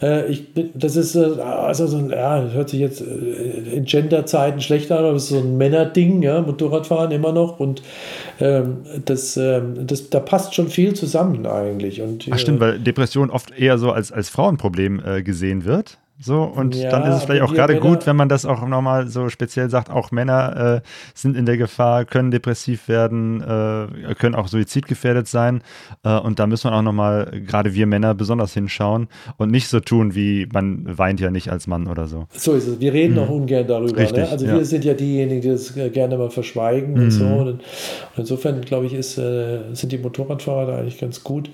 Speaker 4: Äh, ich, das ist äh, also so ein, ja, hört sich jetzt äh, in Gender-Zeiten schlecht an, aber es ist so ein Männerding, ja, Motorradfahren immer noch. Und ähm, das, ähm, das, da passt schon viel zusammen eigentlich. Und,
Speaker 2: Ach stimmt, weil Depression oft eher so als, als Frauenproblem äh, gesehen wird. So, und ja, dann ist es vielleicht auch gerade gut, wenn man das auch nochmal so speziell sagt, auch Männer äh, sind in der Gefahr, können depressiv werden, äh, können auch suizidgefährdet sein. Äh, und da müssen wir auch nochmal, gerade wir Männer, besonders hinschauen und nicht so tun, wie man weint ja nicht als Mann oder so.
Speaker 4: So ist es. Wir reden mhm. auch ungern darüber. Ne? Richtig, ne? Also ja. wir sind ja diejenigen, die das gerne mal verschweigen mhm. und so. Und, und insofern, glaube ich, ist, äh, sind die Motorradfahrer da eigentlich ganz gut.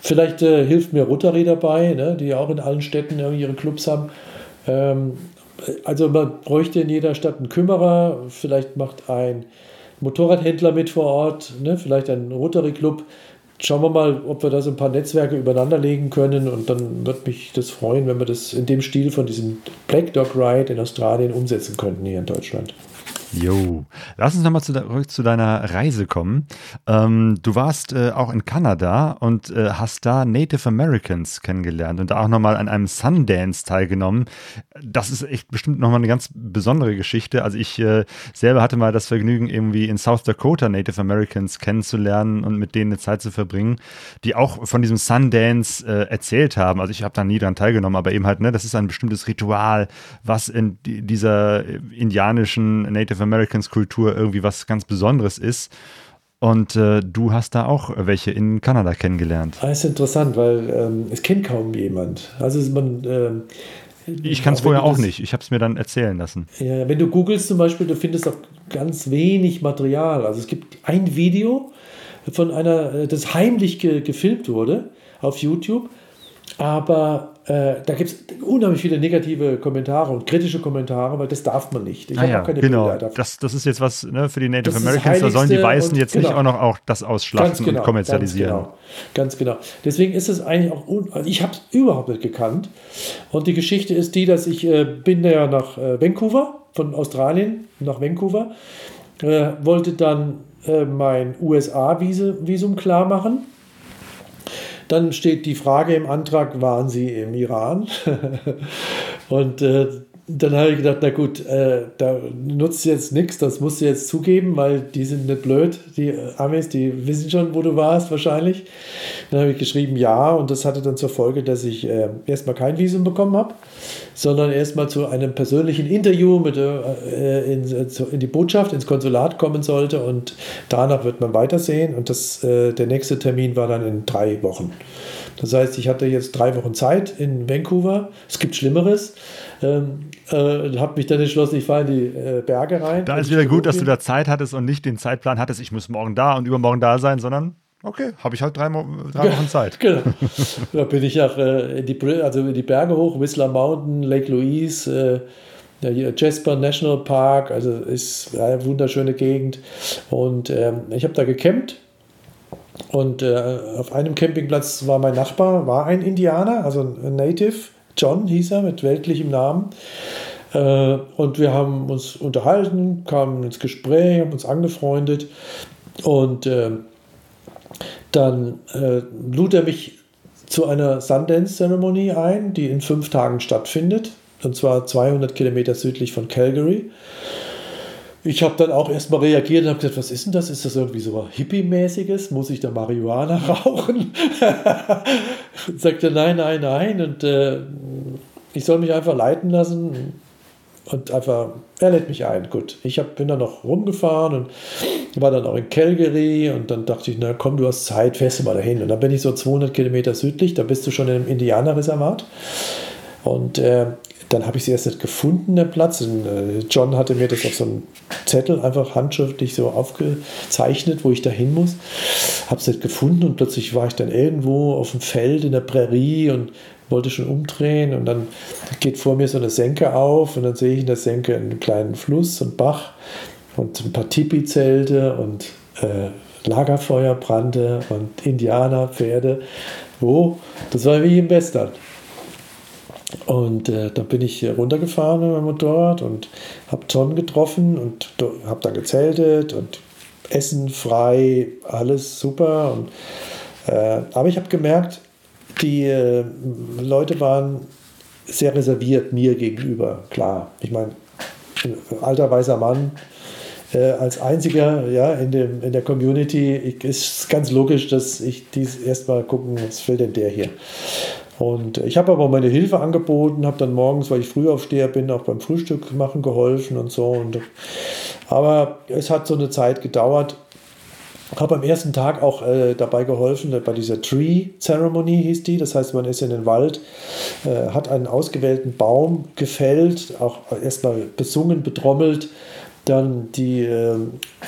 Speaker 4: Vielleicht äh, hilft mir Rotary dabei, ne? die auch in allen Städten ihre Clubs haben also man bräuchte in jeder Stadt einen Kümmerer, vielleicht macht ein Motorradhändler mit vor Ort, ne? vielleicht ein Rotary Club. Schauen wir mal, ob wir da so ein paar Netzwerke übereinander legen können und dann würde mich das freuen, wenn wir das in dem Stil von diesem Black Dog Ride in Australien umsetzen könnten hier in Deutschland.
Speaker 2: Jo, lass uns nochmal zurück zu deiner Reise kommen. Ähm, du warst äh, auch in Kanada und äh, hast da Native Americans kennengelernt und da auch nochmal an einem Sundance teilgenommen. Das ist echt bestimmt nochmal eine ganz besondere Geschichte. Also ich äh, selber hatte mal das Vergnügen, irgendwie in South Dakota Native Americans kennenzulernen und mit denen eine Zeit zu verbringen, die auch von diesem Sundance äh, erzählt haben. Also ich habe da nie daran teilgenommen, aber eben halt, ne, das ist ein bestimmtes Ritual, was in dieser indianischen Native Americans Kultur irgendwie was ganz Besonderes ist. Und äh, du hast da auch welche in Kanada kennengelernt.
Speaker 4: Das ist interessant, weil ähm, es kennt kaum jemand. Also man. Ähm,
Speaker 2: ich kann es vorher auch nicht. Ich habe es mir dann erzählen lassen.
Speaker 4: Ja, wenn du googelst zum Beispiel, du findest auch ganz wenig Material. Also es gibt ein Video von einer, äh, das heimlich ge gefilmt wurde auf YouTube aber äh, da gibt es unheimlich viele negative Kommentare und kritische Kommentare, weil das darf man nicht.
Speaker 2: Ich ah ja, genau. Das, das ist jetzt was ne, für die Native das Americans, da sollen die Weißen jetzt genau. nicht auch noch auch das ausschlachten genau, und kommerzialisieren.
Speaker 4: Ganz genau, ganz genau. Deswegen ist es eigentlich auch, also ich habe es überhaupt nicht gekannt. Und die Geschichte ist die, dass ich äh, bin ja nach äh, Vancouver, von Australien nach Vancouver, äh, wollte dann äh, mein USA-Visum klar machen dann steht die Frage im Antrag, waren Sie im Iran? und äh, dann habe ich gedacht, na gut, äh, da nutzt jetzt nichts, das musst du jetzt zugeben, weil die sind nicht blöd, die äh, Amis, die wissen schon, wo du warst wahrscheinlich. Dann habe ich geschrieben, ja, und das hatte dann zur Folge, dass ich äh, erstmal kein Visum bekommen habe, sondern erstmal zu einem persönlichen Interview mit, äh, in, in, die Botschaft, ins Konsulat kommen sollte und danach wird man weitersehen und das, äh, der nächste Termin war dann in drei Wochen. Das heißt, ich hatte jetzt drei Wochen Zeit in Vancouver. Es gibt Schlimmeres. Ähm, äh, habe mich dann entschlossen, ich fahre in die äh, Berge rein.
Speaker 2: Da ist wieder gut, dass du da Zeit hattest und nicht den Zeitplan hattest, ich muss morgen da und übermorgen da sein, sondern okay, habe ich halt drei, drei Wochen Zeit.
Speaker 4: genau. da bin ich auch äh, in, die, also in die Berge hoch, Whistler Mountain, Lake Louise, äh, Jasper National Park, also ist eine wunderschöne Gegend. Und ähm, ich habe da gecampt. Und äh, auf einem Campingplatz war mein Nachbar, war ein Indianer, also ein Native. John hieß er mit weltlichem Namen. Äh, und wir haben uns unterhalten, kamen ins Gespräch, haben uns angefreundet. Und äh, dann äh, lud er mich zu einer Sundance-Zeremonie ein, die in fünf Tagen stattfindet, und zwar 200 Kilometer südlich von Calgary. Ich habe dann auch erstmal reagiert und habe gesagt, was ist denn das? Ist das irgendwie so Hippie-mäßiges? Muss ich da Marihuana rauchen? und sagte, nein, nein, nein. Und äh, ich soll mich einfach leiten lassen und einfach, er lädt mich ein. Gut, ich hab, bin dann noch rumgefahren und war dann auch in Calgary und dann dachte ich, na komm, du hast Zeit, fährst du mal dahin. Und dann bin ich so 200 Kilometer südlich, da bist du schon im Indianerreservat. Und äh, dann habe ich sie erst nicht gefunden, den Platz. Und, äh, John hatte mir das auf so einem Zettel einfach handschriftlich so aufgezeichnet, wo ich da hin muss. Habe es nicht gefunden und plötzlich war ich dann irgendwo auf dem Feld in der Prärie und wollte schon umdrehen und dann geht vor mir so eine Senke auf und dann sehe ich in der Senke einen kleinen Fluss und Bach und ein paar Tipi-Zelte und äh, Lagerfeuer brannte und Indianer, Pferde. Oh, das war wie im Western. Und äh, dann bin ich runtergefahren mit meinem Motorrad und habe John getroffen und habe dann gezeltet und Essen frei, alles super. Und, äh, aber ich habe gemerkt, die äh, Leute waren sehr reserviert mir gegenüber, klar. Ich meine, alter weißer Mann äh, als einziger ja, in, dem, in der Community ist ganz logisch, dass ich dies erstmal gucken, was will denn der hier? Und ich habe aber meine Hilfe angeboten, habe dann morgens, weil ich Frühaufsteher bin, auch beim Frühstück machen geholfen und so. Und, aber es hat so eine Zeit gedauert. Habe am ersten Tag auch äh, dabei geholfen, bei dieser Tree Ceremony hieß die. Das heißt, man ist in den Wald, äh, hat einen ausgewählten Baum gefällt, auch erstmal besungen, betrommelt. Dann die äh,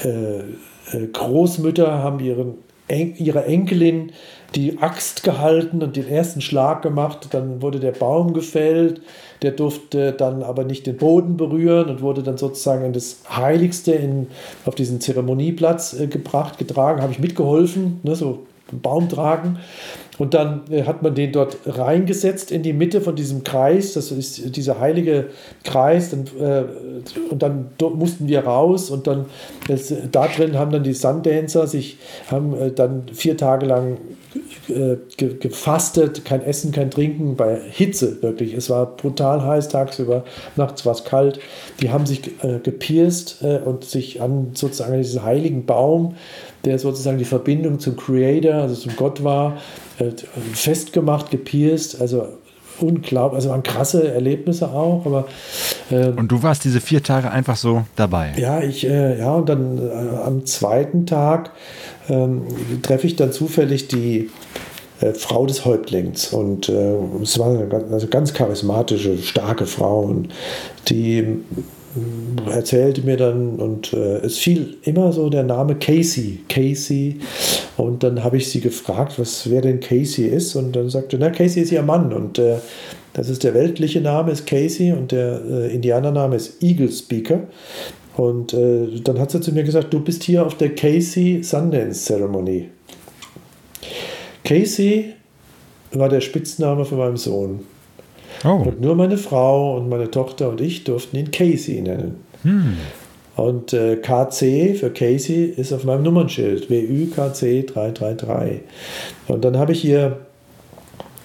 Speaker 4: äh Großmütter haben ihren, ihre Enkelin die Axt gehalten und den ersten Schlag gemacht. Dann wurde der Baum gefällt. Der durfte dann aber nicht den Boden berühren und wurde dann sozusagen in das Heiligste in, auf diesen Zeremonieplatz äh, gebracht, getragen. Habe ich mitgeholfen, ne, so Baum tragen. Und dann äh, hat man den dort reingesetzt in die Mitte von diesem Kreis. Das ist dieser heilige Kreis. Und, äh, und dann mussten wir raus. Und dann das, da drin haben dann die Sundancer sich haben äh, dann vier Tage lang äh, ge gefastet, kein Essen, kein Trinken, bei Hitze wirklich. Es war brutal heiß tagsüber, nachts war es kalt. Die haben sich äh, gepierst äh, und sich an sozusagen diesen heiligen Baum, der sozusagen die Verbindung zum Creator, also zum Gott war, äh, festgemacht, gepierst. Also unglaublich, also waren krasse Erlebnisse auch, aber
Speaker 2: äh, und du warst diese vier Tage einfach so dabei.
Speaker 4: Ja, ich äh, ja und dann äh, am zweiten Tag ähm, treffe ich dann zufällig die äh, Frau des Häuptlings und äh, es war eine ganz, also ganz charismatische, starke Frau und die erzählte mir dann und äh, es fiel immer so der Name Casey, Casey. Und dann habe ich sie gefragt, was wer denn Casey ist? Und dann sagte, na Casey ist ihr Mann. Und äh, das ist der weltliche Name ist Casey. Und der äh, Indianername ist Eagle Speaker. Und äh, dann hat sie zu mir gesagt, du bist hier auf der Casey Sundance Ceremony. Casey war der Spitzname von meinem Sohn. Oh. Und nur meine Frau und meine Tochter und ich durften ihn Casey nennen. Hm. Und äh, KC für Casey ist auf meinem Nummernschild. WÜKC 333. Und dann habe ich ihr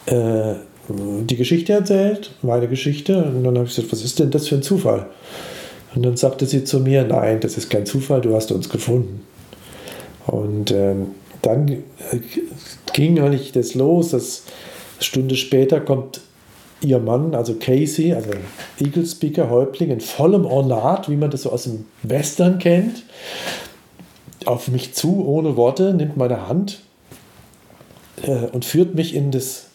Speaker 4: äh, die Geschichte erzählt, meine Geschichte. Und dann habe ich gesagt, was ist denn das für ein Zufall? Und dann sagte sie zu mir, nein, das ist kein Zufall, du hast uns gefunden. Und ähm, dann äh, ging eigentlich das los, dass eine Stunde später kommt ihr Mann, also Casey, also Eagle Speaker Häuptling, in vollem Ornat, wie man das so aus dem Western kennt, auf mich zu, ohne Worte, nimmt meine Hand äh, und führt mich in, das,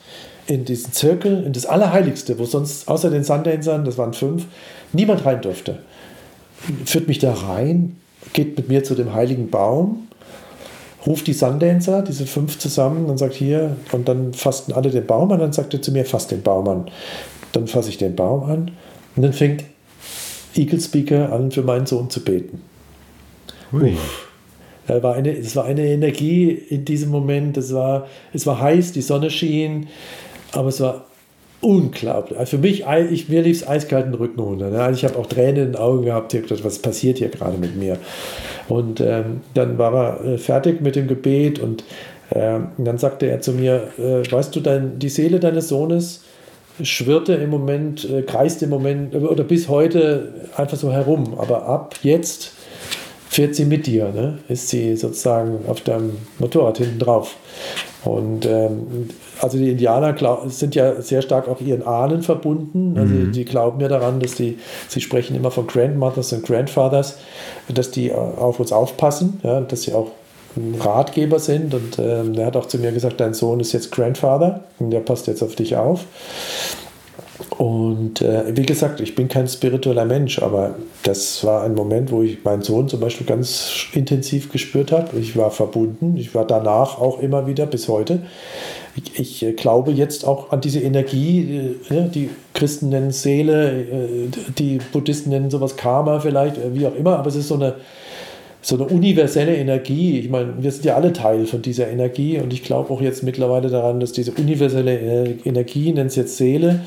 Speaker 4: in diesen Zirkel, in das Allerheiligste, wo sonst außer den Sundancern, das waren fünf, niemand rein durfte. Führt mich da rein, geht mit mir zu dem heiligen Baum, ruft die Sundancer, diese fünf zusammen und sagt hier, und dann fassten alle den Baum an, dann sagt er zu mir, fass den Baum an. Dann fasse ich den Baum an und dann fängt Eagle Speaker an, für meinen Sohn zu beten. Uff. Es war, eine, es war eine Energie in diesem Moment, es war, es war heiß, die Sonne schien, aber es war unglaublich. Also für mich, ich, mir lief es eiskalten Rücken runter. Ne? Also ich habe auch Tränen in den Augen gehabt. Ich gedacht, was passiert hier gerade mit mir? Und ähm, dann war er äh, fertig mit dem Gebet und Ähm, dann sagte er zu mir, äh, weißt du, dein, die Seele deines Sohnes schwirrte im Moment, äh, kreist im Moment äh, oder bis heute einfach so herum. Aber ab jetzt fährt sie mit dir, ne? ist sie sozusagen auf deinem Motorrad hinten drauf. Und ähm, also die Indianer sind ja sehr stark auch ihren Ahnen verbunden. Also mhm. die glauben ja daran, dass die, sie sprechen immer von Grandmothers und Grandfathers, dass die auf uns aufpassen, ja, dass sie auch Ratgeber sind. Und ähm, er hat auch zu mir gesagt, dein Sohn ist jetzt Grandfather und der passt jetzt auf dich auf. Und äh, wie gesagt, ich bin kein spiritueller Mensch, aber das war ein Moment, wo ich meinen Sohn zum Beispiel ganz intensiv gespürt habe. Ich war verbunden, ich war danach auch immer wieder bis heute. Ich, ich äh, glaube jetzt auch an diese Energie, äh, die Christen nennen Seele, äh, die Buddhisten nennen sowas Karma vielleicht, wie auch immer, aber es ist so eine, so eine universelle Energie. Ich meine, wir sind ja alle Teil von dieser Energie und ich glaube auch jetzt mittlerweile daran, dass diese universelle Energie, nennt es jetzt Seele,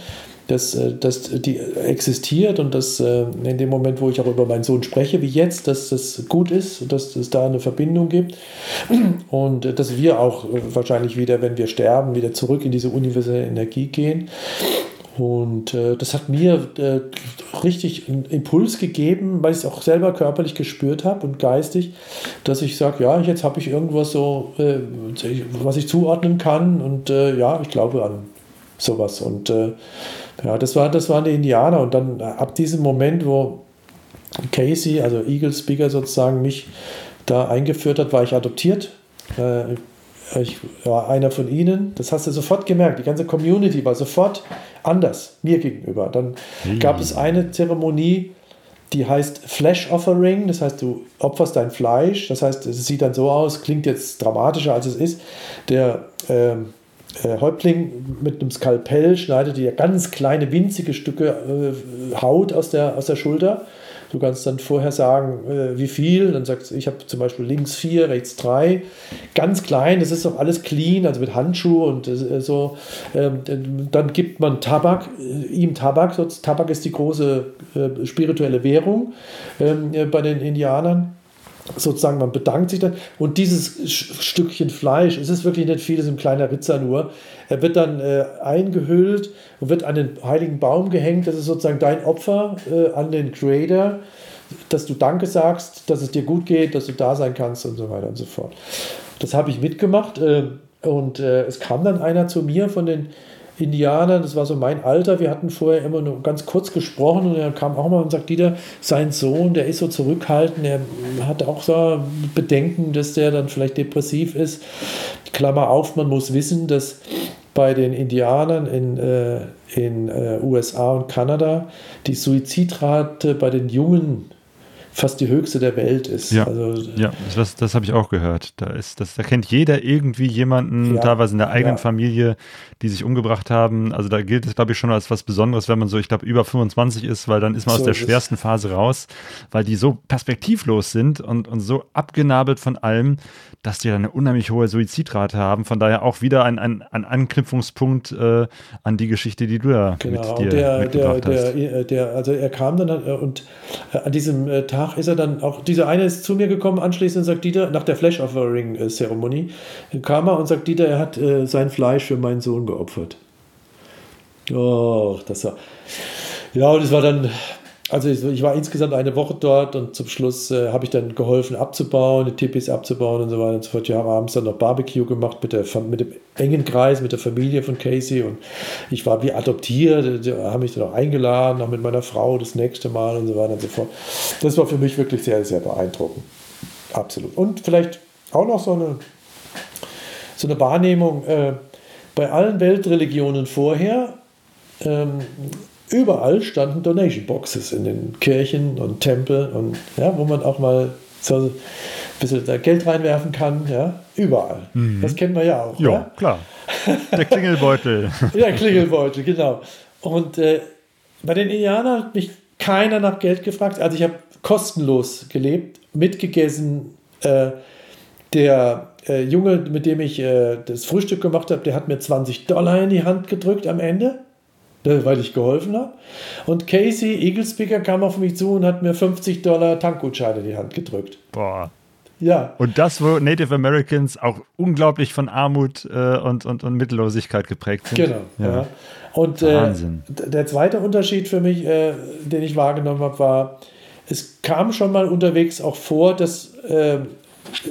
Speaker 4: dass, äh, dass die existiert und dass äh, in dem Moment, wo ich auch über meinen Sohn spreche, wie jetzt, dass das gut ist dass es da eine Verbindung gibt und äh, dass wir auch wahrscheinlich wieder, wenn wir sterben, wieder zurück in diese universelle Energie gehen. Und äh, das hat mir äh, richtig einen Impuls gegeben, weil ich es auch selber körperlich gespürt habe und geistig, dass ich sage, ja, jetzt habe ich irgendwas so, äh, was ich zuordnen kann und ja, ich glaube an sowas. Und ja, das, war, das waren die Indianer. Und dann äh, ab diesem Moment, wo Casey, also Eagle Speaker sozusagen, mich da eingeführt hat, war ich adoptiert. Äh, ich war einer von ihnen. Das hast du sofort gemerkt. Die ganze Community war sofort anders mir gegenüber. Dann mhm. gab es eine Zeremonie, die heißt Flesh Offering. Das heißt, du opferst dein Fleisch. Das heißt, es sieht dann so aus, klingt jetzt dramatischer als es ist. Der ähm, äh, Häuptling mit einem Skalpell schneidet dir ganz kleine, winzige Stücke äh, Haut aus der, aus der Schulter. Du kannst dann vorher sagen, äh, wie viel. Dann sagst du, ich habe zum Beispiel links vier, rechts drei. Ganz klein, das ist doch alles clean, also mit Handschuhe und äh, so. Ähm, dann gibt man Tabak, äh, ihm Tabak. Tabak ist die große äh, spirituelle Währung ähm, bei den Indianern sozusagen, man bedankt sich dann. Und dieses Stückchen Fleisch, es ist wirklich nicht viel, es ist ein kleiner Ritzer nur, er wird dann äh, eingehüllt und wird an den heiligen Baum gehängt, das ist sozusagen dein Opfer äh, an den Creator, dass du Danke sagst, dass es dir gut geht, dass du da sein kannst und so weiter und so fort. Das habe ich mitgemacht äh, und äh, es kam dann einer zu mir von den Indianern, das war so mein Alter, wir hatten vorher immer nur ganz kurz gesprochen und er kam auch mal und sagt, Dieter, sein Sohn, der ist so zurückhaltend, er hat auch so Bedenken, dass der dann vielleicht depressiv ist. Klammer auf, man muss wissen, dass bei den Indianern in, äh, in äh, USA und Kanada die Suizidrate bei den jungen fast die höchste der Welt ist.
Speaker 2: Ja, also, ja das, das habe ich auch gehört. Da, ist, das, da kennt jeder irgendwie jemanden, ja, teilweise in der eigenen ja. Familie, die sich umgebracht haben. Also da gilt es, glaube ich, schon als was Besonderes, wenn man so, ich glaube, über 25 ist, weil dann ist man so aus der schwersten Phase raus, weil die so perspektivlos sind und, und so abgenabelt von allem, dass die eine unheimlich hohe Suizidrate haben. Von daher auch wieder ein, ein, ein Anknüpfungspunkt äh, an die Geschichte, die du da genau. mit dir der, mitgebracht
Speaker 4: der, hast. Der, der, also er kam dann äh, und äh, an diesem Tag ist er dann auch, dieser eine ist zu mir gekommen anschließend und sagt, Dieter, nach der Flash Offering Zeremonie, kam er und sagt, Dieter, er hat äh, sein Fleisch für meinen Sohn geopfert. Oh, das war. Ja, und es war dann also ich war insgesamt eine Woche dort und zum Schluss äh, habe ich dann geholfen abzubauen, die Tipis abzubauen und so weiter und so fort. Ja, abends dann noch Barbecue gemacht mit, der, mit dem engen Kreis, mit der Familie von Casey und ich war wie adoptiert, die haben mich dann auch eingeladen, auch mit meiner Frau das nächste Mal und so weiter und so fort. Das war für mich wirklich sehr, sehr beeindruckend. Absolut. Und vielleicht auch noch so eine, so eine Wahrnehmung äh, bei allen Weltreligionen vorher. Ähm, Überall standen Donation Boxes in den Kirchen und Tempeln und ja, wo man auch mal so ein bisschen Geld reinwerfen kann, ja, überall. Mhm. Das kennen wir ja auch.
Speaker 2: Ja, klar. Der Klingelbeutel.
Speaker 4: ja, Klingelbeutel, genau. Und äh, bei den Indianern hat mich keiner nach Geld gefragt. Also ich habe kostenlos gelebt, mitgegessen. Äh, der äh, Junge, mit dem ich äh, das Frühstück gemacht habe, der hat mir 20 Dollar in die Hand gedrückt am Ende. Ne, weil ich geholfen habe. Und Casey, Eagle Speaker, kam auf mich zu und hat mir 50 Dollar Tankgutscheine in die Hand gedrückt.
Speaker 2: Boah.
Speaker 4: Ja.
Speaker 2: Und das, wo Native Americans auch unglaublich von Armut äh, und, und, und Mittellosigkeit geprägt sind.
Speaker 4: Genau. Ja.
Speaker 2: Ja.
Speaker 4: Und äh,
Speaker 2: Wahnsinn.
Speaker 4: der zweite Unterschied für mich, äh, den ich wahrgenommen habe, war, es kam schon mal unterwegs auch vor, dass äh,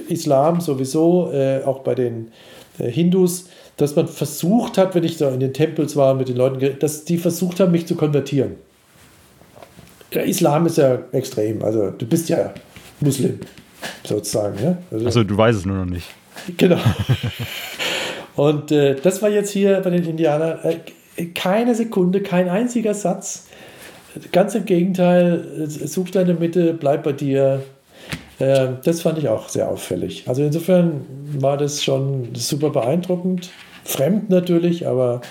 Speaker 4: Islam sowieso, äh, auch bei den äh, Hindus, dass man versucht hat, wenn ich da in den Tempels war mit den Leuten, dass die versucht haben, mich zu konvertieren. Der Islam ist ja extrem, also du bist ja Muslim, sozusagen. Ja? Also,
Speaker 2: Achso, du weißt es nur noch nicht.
Speaker 4: Genau. Und äh, das war jetzt hier bei den Indianern äh, keine Sekunde, kein einziger Satz. Ganz im Gegenteil, äh, such deine Mitte, bleib bei dir. Äh, das fand ich auch sehr auffällig. Also insofern war das schon super beeindruckend. Fremd natürlich, aber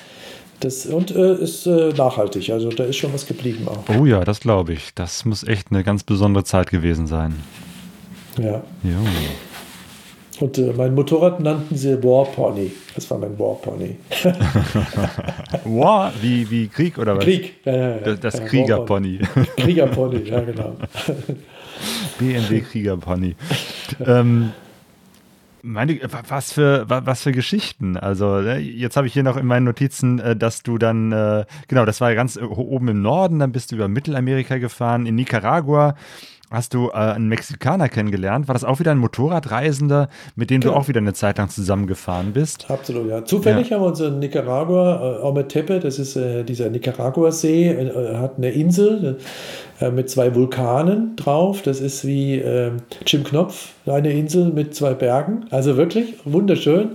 Speaker 4: das und äh, ist äh, nachhaltig. Also da ist schon was geblieben auch.
Speaker 2: Oh ja, das glaube ich. Das muss echt eine ganz besondere Zeit gewesen sein.
Speaker 4: Ja.
Speaker 2: Jo.
Speaker 4: Und äh, mein Motorrad nannten sie War Pony. Das war mein War Pony.
Speaker 2: War, wie, wie Krieg oder was?
Speaker 4: Krieg.
Speaker 2: Das, das Kriegerpony.
Speaker 4: Kriegerpony, ja genau.
Speaker 2: BMW Kriegerpony. ähm, meine, was für, was für Geschichten. Also, ne, jetzt habe ich hier noch in meinen Notizen, äh, dass du dann, äh, genau, das war ganz oben im Norden, dann bist du über Mittelamerika gefahren, in Nicaragua. Hast du äh, einen Mexikaner kennengelernt? War das auch wieder ein Motorradreisender, mit dem du
Speaker 4: Genau.
Speaker 2: auch wieder eine Zeit lang zusammengefahren bist?
Speaker 4: Absolut, ja. Zufällig haben wir uns in Nicaragua, äh, Ometepe, das ist äh, dieser Nicaragua-See, äh, hat eine Insel äh, mit zwei Vulkanen drauf. Das ist wie äh, Jim Knopf, eine Insel mit zwei Bergen. Also wirklich wunderschön.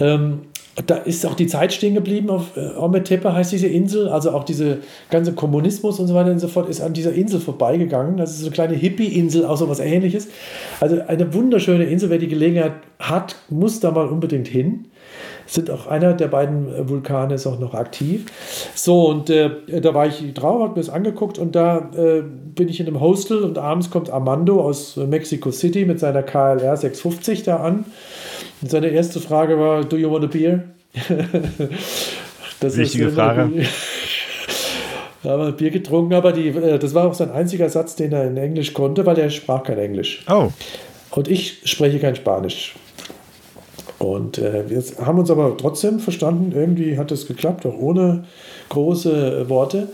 Speaker 4: Ähm, da ist auch die Zeit stehen geblieben auf äh, Ometepe heißt diese Insel, also auch diese ganze Kommunismus und so weiter und so fort ist an dieser Insel vorbeigegangen. Das ist so eine kleine Hippie-Insel, auch so was ähnliches. Also eine wunderschöne Insel, wer die Gelegenheit hat, muss da mal unbedingt hin. Sind auch einer der beiden Vulkane ist auch noch aktiv. So, und äh, da war ich drauf, habe mir das angeguckt und da äh, bin ich in einem Hostel und abends kommt Armando aus Mexico City mit seiner KLR 650 da an. Und seine erste Frage war, do you want a beer? das
Speaker 2: Wichtige Frage.
Speaker 4: Da haben wir Bier getrunken, aber die, äh, das war auch sein einziger Satz, den er in Englisch konnte, weil er sprach kein Englisch.
Speaker 2: Oh,
Speaker 4: Und ich spreche kein Spanisch. Und äh, wir haben uns aber trotzdem verstanden. Irgendwie hat es geklappt, auch ohne große Worte.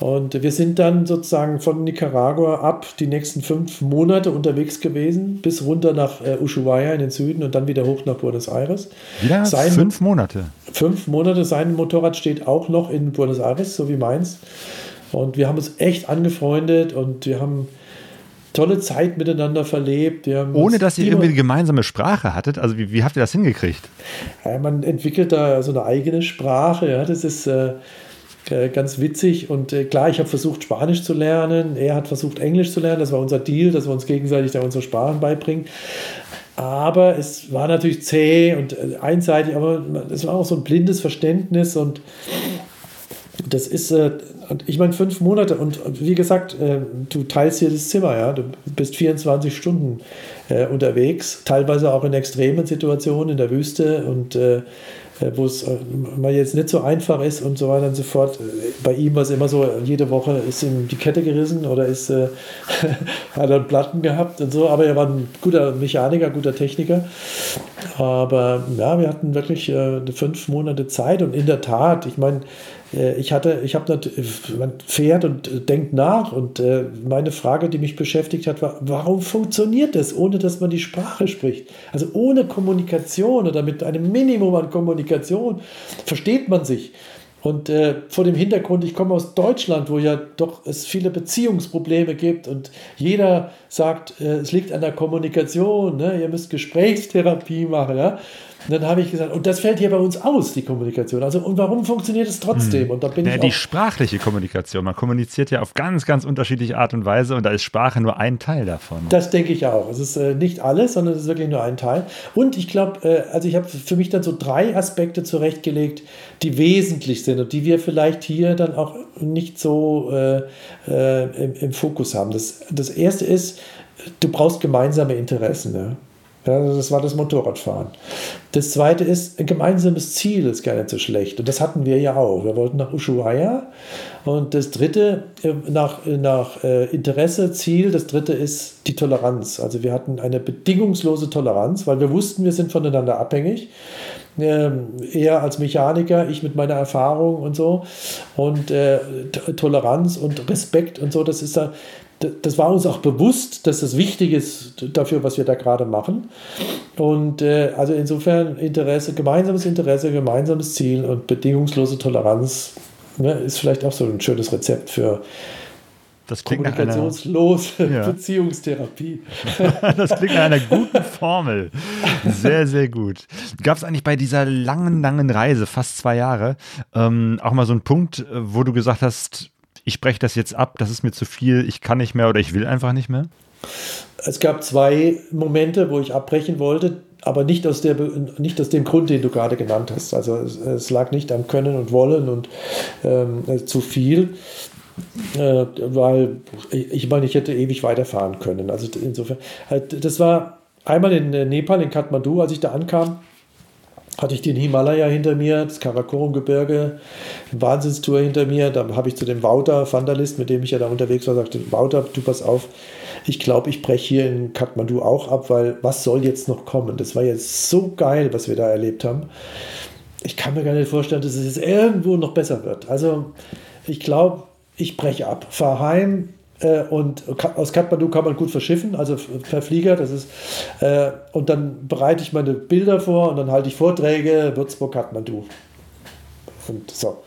Speaker 4: Und wir sind dann sozusagen von Nicaragua ab die nächsten fünf Monate unterwegs gewesen, bis runter nach äh, Ushuaia in den Süden und dann wieder hoch nach Buenos Aires.
Speaker 2: wieder
Speaker 4: Sein-
Speaker 2: fünf Monate.
Speaker 4: Fünf Monate. Sein Motorrad steht auch noch in Buenos Aires, so wie meins. Und wir haben uns echt angefreundet und wir haben tolle Zeit miteinander verlebt.
Speaker 2: Ohne dass ihr irgendwie eine gemeinsame Sprache hattet. Also, wie, wie habt ihr das hingekriegt?
Speaker 4: Ja, man entwickelt da so eine eigene Sprache, ja, das ist äh, ganz witzig. Und äh, klar, ich habe versucht, Spanisch zu lernen, er hat versucht, Englisch zu lernen, das war unser Deal, dass wir uns gegenseitig da unsere Sprachen beibringen. Aber es war natürlich zäh und äh, einseitig, aber es war auch so ein blindes Verständnis. Und das ist, äh, ich meine, fünf Monate. Und, wie gesagt, äh, du teilst hier das Zimmer, ja, du bist 24 Stunden äh, unterwegs, teilweise auch in extremen Situationen in der Wüste. Und äh, äh, wo es äh, mal jetzt nicht so einfach ist und so weiter und so fort. Äh, Bei ihm war es immer so, jede Woche ist ihm die Kette gerissen oder ist, äh, hat er Platten gehabt und so, aber er war ein guter Mechaniker, guter Techniker. Aber ja, wir hatten wirklich äh, fünf Monate Zeit und in der Tat, ich meine, äh, ich hatte, ich habe man fährt und äh, denkt nach und äh, meine Frage, die mich beschäftigt hat, war, warum funktioniert das, ohne dass man die Sprache spricht? Also ohne Kommunikation oder mit einem Minimum an Kommunikation versteht man sich. Und äh, vor dem Hintergrund, ich komme aus Deutschland, wo ja doch es viele Beziehungsprobleme gibt und jeder sagt, äh, es liegt an der Kommunikation, ne? ihr müsst Gesprächstherapie machen. Ja? Und dann habe ich gesagt, und das fällt hier bei uns aus, die Kommunikation. Also, und warum funktioniert es trotzdem? Und da bin
Speaker 2: Ja,
Speaker 4: ich
Speaker 2: die sprachliche Kommunikation. Man kommuniziert ja auf ganz, ganz unterschiedliche Art und Weise und da ist Sprache nur ein Teil davon.
Speaker 4: Das denke ich auch. Es ist äh, nicht alles, sondern es ist wirklich nur ein Teil. Und ich glaube, äh, also ich habe für mich dann so drei Aspekte zurechtgelegt, die wesentlich sind und die wir vielleicht hier dann auch nicht so äh, äh, im, im Fokus haben. Das, das erste ist, du brauchst gemeinsame Interessen. Ja? Ja, das war das Motorradfahren. Das zweite ist, ein gemeinsames Ziel ist gar nicht so schlecht. Und das hatten wir ja auch. Wir wollten nach Ushuaia. Und das dritte, äh, nach, nach äh, Interesse, Ziel, das dritte ist die Toleranz. Also wir hatten eine bedingungslose Toleranz, weil wir wussten, wir sind voneinander abhängig. Ähm, er als Mechaniker, ich mit meiner Erfahrung und so. Und äh, Toleranz und Respekt und so, das ist da, das war uns auch bewusst, dass das wichtig ist dafür, was wir da gerade machen. Und äh, also insofern Interesse, gemeinsames Interesse, gemeinsames Ziel und bedingungslose Toleranz ne, ist vielleicht auch so ein schönes Rezept für
Speaker 2: das
Speaker 4: kommunikationslose einer, ja. Beziehungstherapie.
Speaker 2: das klingt nach einer guten Formel. Sehr, sehr gut. Gab es eigentlich bei dieser langen, langen Reise, fast zwei Jahre, ähm, auch mal so einen Punkt, wo du gesagt hast, ich breche das jetzt ab, das ist mir zu viel, ich kann nicht mehr oder ich will einfach nicht mehr?
Speaker 4: Es gab zwei Momente, wo ich abbrechen wollte, aber nicht aus, der, nicht aus dem Grund, den du gerade genannt hast. Also es, es lag nicht am Können und Wollen und ähm, äh, zu viel, äh, weil ich meine, ich hätte ewig weiterfahren können. Also insofern, halt, das war einmal in Nepal, in Kathmandu, als ich da ankam hatte ich den Himalaya hinter mir, das Karakorum-Gebirge, Wahnsinnstour hinter mir. Da habe ich zu dem Wouter, Vandalist, mit dem ich ja da unterwegs war, sagte, Wouter, du pass auf, ich glaube, ich breche hier in Kathmandu auch ab, weil was soll jetzt noch kommen? Das war jetzt so geil, was wir da erlebt haben. Ich kann mir gar nicht vorstellen, dass es jetzt irgendwo noch besser wird. Also ich glaube, ich breche ab, fahre heim, und aus Kathmandu kann man gut verschiffen, also per Flieger. Das ist, äh, und dann bereite ich meine Bilder vor und dann halte ich Vorträge, Würzburg, Kathmandu. Und so.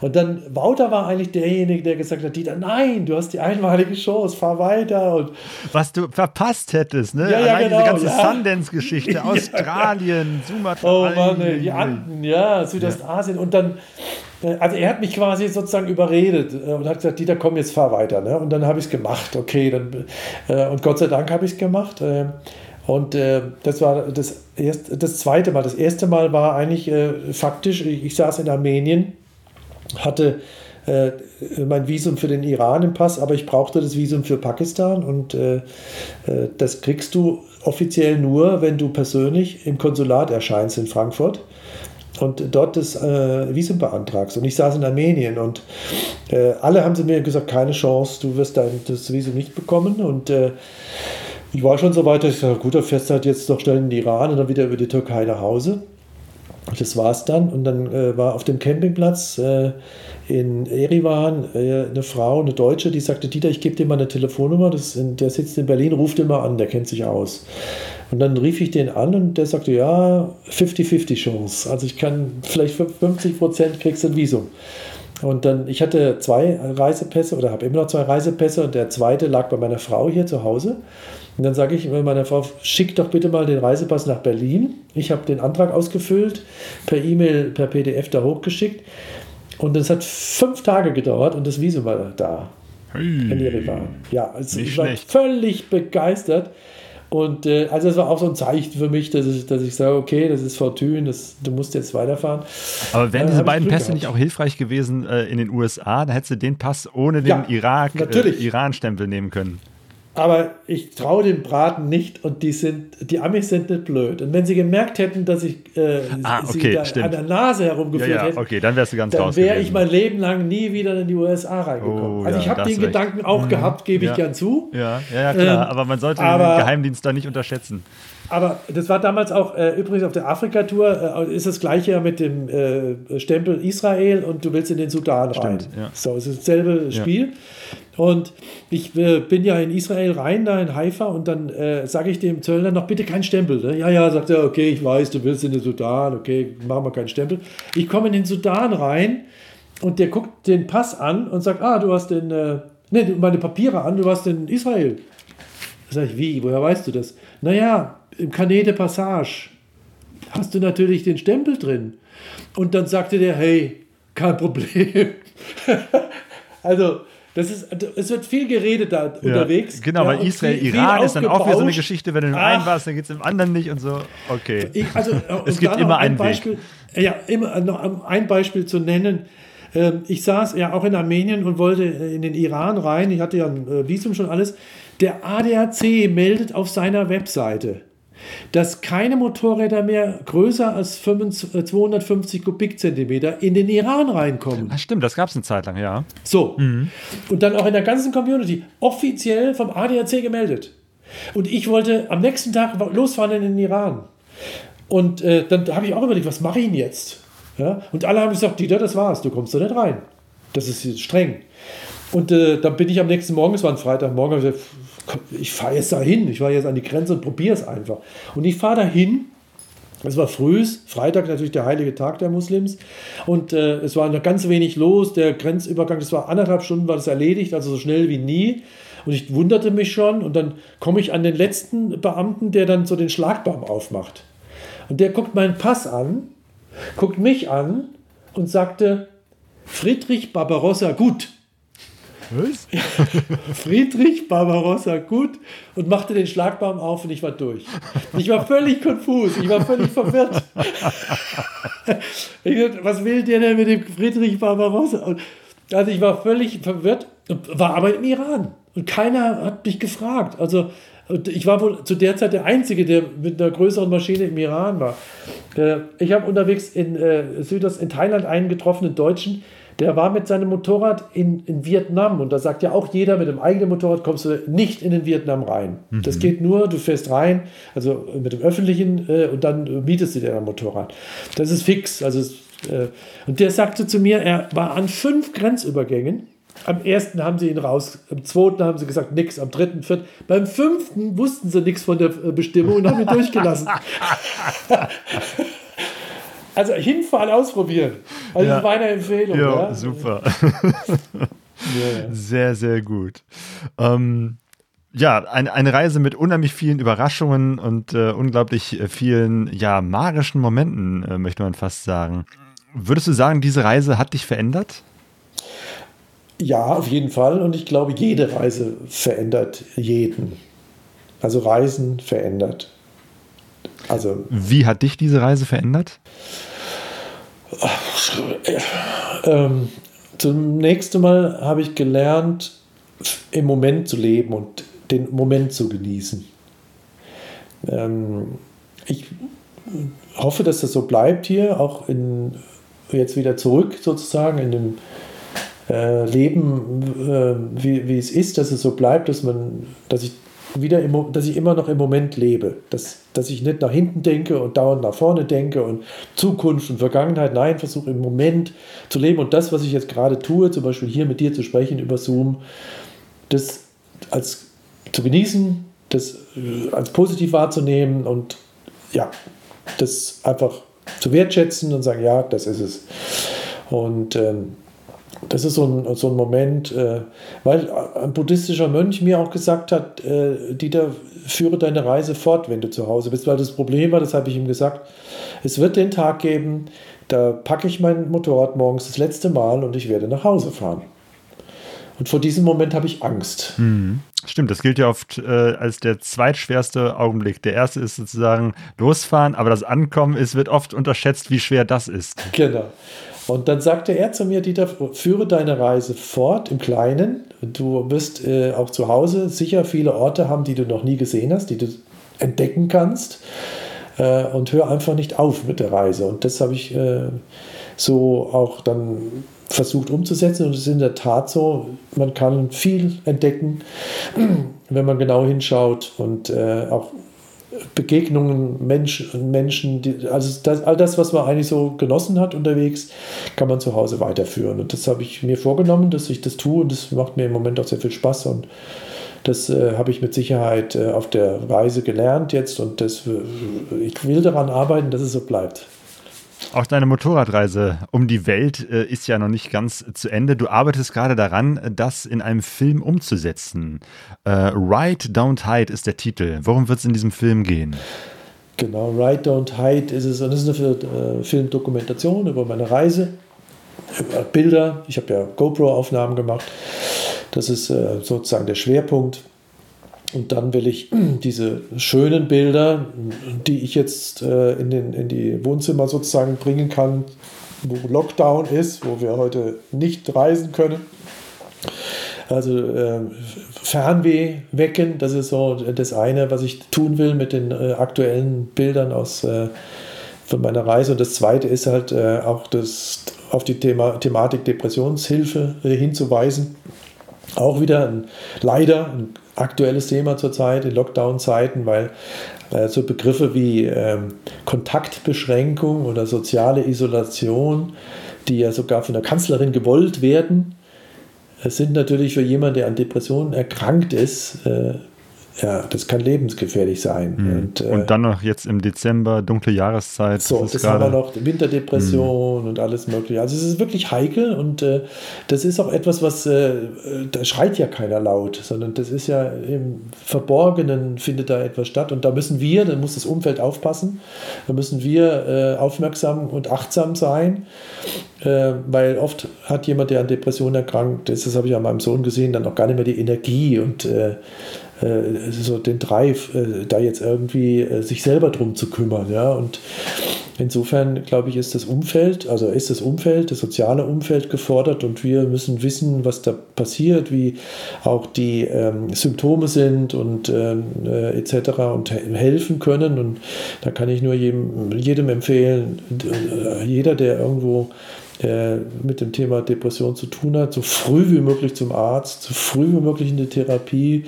Speaker 4: Und dann, Wouter war eigentlich derjenige, der gesagt hat, Dieter, nein, du hast die einmalige Chance, fahr weiter. Und
Speaker 2: Was du verpasst hättest, ne?
Speaker 4: Ja, ja,
Speaker 2: Allein
Speaker 4: genau,
Speaker 2: diese ganze
Speaker 4: ja.
Speaker 2: Sundance-Geschichte, Australien, Sumatra.
Speaker 4: Oh Mann, die Anden, ja, Südostasien. Und dann, äh, also er hat mich quasi sozusagen überredet äh, und hat gesagt, Dieter, komm, jetzt fahr weiter. Ne? Und dann habe ich es gemacht, okay. Dann, äh, und Gott sei Dank habe ich es gemacht. Äh, und äh, das war das, erste, das zweite Mal. Das erste Mal war eigentlich äh, faktisch, ich, saß in Armenien, hatte äh, mein Visum für den Iran im Pass, aber ich brauchte das Visum für Pakistan und äh, äh, das kriegst du offiziell nur, wenn du persönlich im Konsulat erscheinst in Frankfurt und dort das äh, Visum beantragst. Und ich saß in Armenien und äh, alle haben sie mir gesagt, keine Chance, du wirst dein, das Visum nicht bekommen und äh, ich war schon so weit, dass ich gesagt gut, dann fährst du halt jetzt noch schnell in den Iran und dann wieder über die Türkei nach Hause. Das war es dann. Und dann äh, war auf dem Campingplatz äh, in Erivan äh, eine Frau, eine Deutsche, die sagte, Dieter, ich gebe dir mal eine Telefonnummer, das, der sitzt in Berlin, ruft mal an, der kennt sich aus. Und dann rief ich den an und der sagte, ja, 50-50 Chance. Also ich kann vielleicht 50 Prozent kriegst du ein Visum. Und dann, ich hatte zwei Reisepässe oder habe immer noch zwei Reisepässe und der zweite lag bei meiner Frau hier zu Hause. Und dann sage ich meiner Frau, schick doch bitte mal den Reisepass nach Berlin. Ich habe den Antrag ausgefüllt, per E-Mail, per PDF da hochgeschickt. Und es hat fünf Tage gedauert und das Visum war da.
Speaker 2: Hey,
Speaker 4: In Yerevan. Ja, also ich war
Speaker 2: schlecht.
Speaker 4: völlig begeistert. Und äh, also es war auch so ein Zeichen für mich, dass ich, dass ich sage, okay, das ist Fortune, das, du musst jetzt weiterfahren.
Speaker 2: Aber wären
Speaker 4: Äh,
Speaker 2: diese beiden Pässe nicht auch hilfreich gewesen äh, in den USA? Da hättest du den Pass ohne den
Speaker 4: Ja,
Speaker 2: Irak. Äh, Iran-Stempel nehmen können.
Speaker 4: Aber ich traue dem Braten nicht und die sind, die Amis sind nicht blöd. Und wenn sie gemerkt hätten, dass ich äh,
Speaker 2: Ah,
Speaker 4: sie
Speaker 2: okay, stimmt.
Speaker 4: an der Nase
Speaker 2: Ja,
Speaker 4: herumgeführt
Speaker 2: ja,
Speaker 4: hätte,
Speaker 2: okay, dann wärst du ganz
Speaker 4: dann wäre ich mein Leben lang nie wieder in die USA reingekommen.
Speaker 2: Oh,
Speaker 4: also
Speaker 2: ja,
Speaker 4: ich habe den
Speaker 2: recht.
Speaker 4: Gedanken auch gehabt, gebe
Speaker 2: Ja.
Speaker 4: ich gern zu.
Speaker 2: Ja, ja, ja klar,
Speaker 4: Ähm,
Speaker 2: aber man sollte
Speaker 4: aber-
Speaker 2: den Geheimdienst da nicht unterschätzen.
Speaker 4: Aber das war damals auch, äh, übrigens auf der Afrika-Tour, äh, ist das gleiche ja mit dem äh, Stempel Israel und du willst in den Sudan rein.
Speaker 2: Stimmt, ja.
Speaker 4: So, es ist dasselbe Spiel. Und ich äh, bin ja in Israel rein, da in Haifa, und dann äh, sage ich dem Zöllner noch bitte keinen Stempel. Ne? Ja, ja, sagt er, okay, ich weiß, du willst in den Sudan, okay, machen wir keinen Stempel. Ich komme in den Sudan rein und der guckt den Pass an und sagt, ah, du hast den, äh, ne, meine Papiere an, du warst in Israel. Sag ich, wie, woher weißt du das? Naja, im Canet de Passage hast du natürlich den Stempel drin. Und dann sagte der, hey, kein Problem. also, das ist, es wird viel geredet da unterwegs.
Speaker 2: Genau,
Speaker 4: Ja,
Speaker 2: weil Israel,
Speaker 4: viel- viel
Speaker 2: Iran ist dann auch wieder so eine. Geschichte, wenn du im
Speaker 4: Ach.
Speaker 2: einen warst, dann geht es im anderen nicht und so. Okay.
Speaker 4: Ich, also,
Speaker 2: Es
Speaker 4: und
Speaker 2: gibt immer
Speaker 4: ein
Speaker 2: einen Weg.
Speaker 4: Beispiel, Ja, immer noch ein Beispiel zu nennen. Ähm, Ich saß ja auch in Armenien und wollte äh, in den Iran rein. Ich hatte ja ein äh, Visum schon alles. Der ADAC meldet auf seiner Webseite, dass keine Motorräder mehr größer als 25, 250 Kubikzentimeter in den Iran reinkommen.
Speaker 2: Ach, stimmt, das gab es eine Zeit lang, ja.
Speaker 4: So. Und dann auch in der ganzen Community offiziell vom ADAC gemeldet. Und ich wollte am nächsten Tag losfahren in den Iran. Und äh, dann habe ich auch überlegt, was mache ich denn jetzt? Ja? Und alle haben gesagt, Dieter, das war's, du kommst da nicht rein. Das ist streng. Und äh, dann bin ich am nächsten Morgen, es war ein Freitagmorgen, hab ich gesagt, ich fahre jetzt da hin. Ich fahre jetzt an die Grenze und probiere es einfach. Und ich fahre da hin. Es war früh, Freitag natürlich der heilige Tag der Muslims. Und äh, es war noch ganz wenig los. Der Grenzübergang, das war anderthalb Stunden, war das erledigt, also so schnell wie nie. Und ich wunderte mich schon. Und dann komme ich an den letzten Beamten, der dann so den Schlagbaum aufmacht. Und der guckt meinen Pass an, guckt mich an und sagte, Friedrich Barbarossa gut.
Speaker 2: Was?
Speaker 4: Friedrich Barbarossa gut und machte den Schlagbaum auf und ich war durch. Ich war völlig konfus, ich war völlig verwirrt. Ich dachte, was will der denn mit dem Friedrich Barbarossa? Also ich war völlig verwirrt, war aber im Iran und keiner hat mich gefragt. Also ich war wohl zu der Zeit der Einzige, der mit einer größeren Maschine im Iran war. Äh, Ich habe unterwegs in äh, Südost, in Thailand einen getroffenen Deutschen, der war mit seinem Motorrad in, in Vietnam und da sagt ja auch jeder, mit dem eigenen Motorrad kommst du nicht in den Vietnam rein. Das geht nur, du fährst rein, also mit dem öffentlichen äh, und dann mietest du dir ein Motorrad. Das ist fix. Also äh, und der sagte zu mir, er war an fünf Grenzübergängen. Am ersten haben sie ihn raus, am zweiten haben sie gesagt nix, am dritten, vierten. Beim fünften wussten sie nichts von der äh, Bestimmung und haben ihn durchgelassen. also hinfahren, ausprobieren. Also
Speaker 2: Ja.
Speaker 4: das war eine Empfehlung.
Speaker 2: Ja,
Speaker 4: ja.
Speaker 2: super.
Speaker 4: Ja.
Speaker 2: Sehr, sehr gut. Ähm, ja, eine, eine Reise mit unheimlich vielen Überraschungen und äh, unglaublich vielen, ja, magischen Momenten, äh, möchte man fast sagen. Würdest du sagen, diese Reise hat dich verändert?
Speaker 4: Ja, auf jeden Fall. Und ich glaube, jede Reise verändert jeden. Also Reisen verändert. Also
Speaker 2: Wie hat dich diese Reise verändert?
Speaker 4: Ähm, zunächst einmal habe ich gelernt, im Moment zu leben und den Moment zu genießen. Ähm, ich hoffe, dass das so bleibt hier, auch in, jetzt wieder zurück sozusagen in dem äh, Leben, äh, wie, wie es ist, dass es so bleibt, dass man, dass ich wieder im, dass ich immer noch im Moment lebe, dass, dass ich nicht nach hinten denke und dauernd nach vorne denke und Zukunft und Vergangenheit, nein, versuche im Moment zu leben. Und das, was ich jetzt gerade tue, zum Beispiel hier mit dir zu sprechen über Zoom, das als zu genießen, das äh, als positiv wahrzunehmen und ja, das einfach zu wertschätzen und sagen, ja, das ist es. Und ähm, das ist so ein, so ein Moment, äh, weil ein buddhistischer Mönch mir auch gesagt hat, äh, Dieter, führe deine Reise fort, wenn du zu Hause bist, weil das Problem war, das habe ich ihm gesagt, es wird den Tag geben, da packe ich mein Motorrad morgens das letzte Mal und ich werde nach Hause fahren. Und vor diesem Moment habe ich Angst.
Speaker 2: Stimmt, das gilt ja oft äh, als der zweitschwerste Augenblick. Der erste ist sozusagen losfahren, aber das Ankommen ist, wird oft unterschätzt, wie schwer das ist.
Speaker 4: Genau. Und dann sagte er zu mir, Dieter, führe deine Reise fort im Kleinen. Du wirst äh, auch zu Hause sicher viele Orte haben, die du noch nie gesehen hast, die du entdecken kannst. Äh, und hör einfach nicht auf mit der Reise. Und das habe ich äh, so auch dann versucht umzusetzen. Und es ist in der Tat so, man kann viel entdecken, wenn man genau hinschaut und äh, auch Begegnungen, Menschen, Menschen die, also das, all das, was man eigentlich so genossen hat unterwegs, kann man zu Hause weiterführen. Und das habe ich mir vorgenommen, dass ich das tue und das macht mir im Moment auch sehr viel Spaß und das äh, habe ich mit Sicherheit äh, auf der Reise gelernt jetzt und das, äh, ich will daran arbeiten, dass es so bleibt.
Speaker 2: Auch deine Motorradreise um die Welt äh, ist ja noch nicht ganz zu Ende. Du arbeitest gerade daran, das in einem Film umzusetzen. Äh, Ride, Don't Hide ist der Titel. Worum wird es in diesem Film gehen?
Speaker 4: Genau, Ride Don't Hide ist es. Das ist eine äh, Filmdokumentation über meine Reise, über Bilder. Ich habe ja GoPro-Aufnahmen gemacht. Das ist äh, sozusagen der Schwerpunkt. Und dann will ich diese schönen Bilder, die ich jetzt äh, in, den, in die Wohnzimmer sozusagen bringen kann, wo Lockdown ist, wo wir heute nicht reisen können, Also äh, Fernweh wecken, das ist so das eine, was ich tun will mit den äh, aktuellen Bildern aus äh, von meiner Reise. Und das zweite ist halt äh, auch das auf die Thema, Thematik Depressionshilfe äh, hinzuweisen. Auch wieder ein, leider ein aktuelles Thema zurzeit in Lockdown-Zeiten, weil äh, so Begriffe wie ähm, Kontaktbeschränkung oder soziale Isolation, die ja sogar von der Kanzlerin gewollt werden, äh, sind natürlich für jemanden, der an Depressionen erkrankt ist, äh, ja, das kann lebensgefährlich sein.
Speaker 2: Mhm. Und, äh, und, dann noch jetzt im Dezember, dunkle Jahreszeit.
Speaker 4: So, das, das haben wir noch, Winterdepression mhm. und alles Mögliche. Also es ist wirklich heikel und äh, das ist auch etwas, was, äh, da schreit ja keiner laut, sondern das ist ja im Verborgenen findet da etwas statt und da müssen wir, da muss das Umfeld aufpassen, da müssen wir äh, aufmerksam und achtsam sein, äh, weil oft hat jemand, der an Depressionen erkrankt ist, das habe ich an meinem Sohn gesehen, dann auch gar nicht mehr die Energie und äh, so den Drive, äh, da jetzt irgendwie äh, sich selber drum zu kümmern. Ja? Und insofern, glaube ich, ist das Umfeld, also ist das Umfeld, das soziale Umfeld gefordert und wir müssen wissen, was da passiert, wie auch die ähm, Symptome sind und ähm, äh, etc. und helfen können. Und da kann ich nur jedem, jedem empfehlen, jeder, der irgendwo mit dem Thema Depression zu tun hat, so früh wie möglich zum Arzt, so früh wie möglich in die Therapie,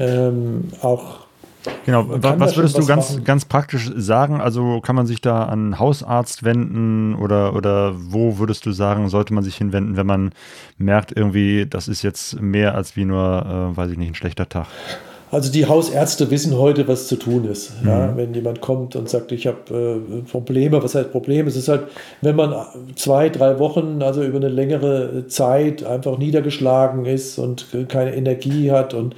Speaker 4: ähm, auch
Speaker 2: Genau, was würdest du ganz, ganz praktisch sagen? Also kann man sich da an Hausarzt wenden oder, oder wo würdest du sagen, sollte man sich hinwenden, wenn man merkt, irgendwie, das ist jetzt mehr als wie nur, äh, weiß ich nicht, ein schlechter Tag?
Speaker 4: Also die Hausärzte wissen heute, was zu tun ist. Mhm. Ja, wenn jemand kommt und sagt, ich habe äh, Probleme, was heißt Probleme? Es ist halt, wenn man zwei, drei Wochen, also über eine längere Zeit einfach niedergeschlagen ist und keine Energie hat und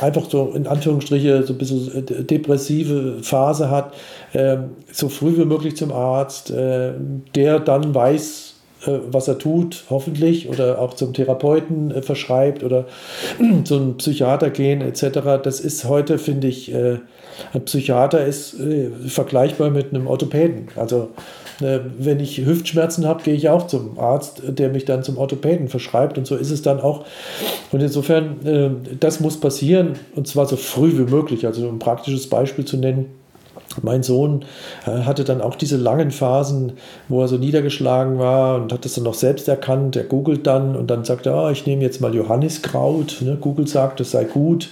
Speaker 4: einfach so in Anführungsstriche so ein bisschen äh, depressive Phase hat, äh, so früh wie möglich zum Arzt, äh, der dann weiß, was er tut, hoffentlich, oder auch zum Therapeuten äh, verschreibt oder zum Psychiater gehen etc. Das ist heute, finde ich, äh, ein Psychiater ist vergleichbar mit einem Orthopäden. Also wenn ich Hüftschmerzen habe, gehe ich auch zum Arzt, der mich dann zum Orthopäden verschreibt und so ist es dann auch. Und insofern, das muss passieren und zwar so früh wie möglich. Also um ein praktisches Beispiel zu nennen, mein Sohn äh, hatte dann auch diese langen Phasen, wo er so niedergeschlagen war und hat das dann noch selbst erkannt. Er googelt dann und dann sagt er, ah, ich nehme jetzt mal Johanniskraut. Ne? Google sagt, das sei gut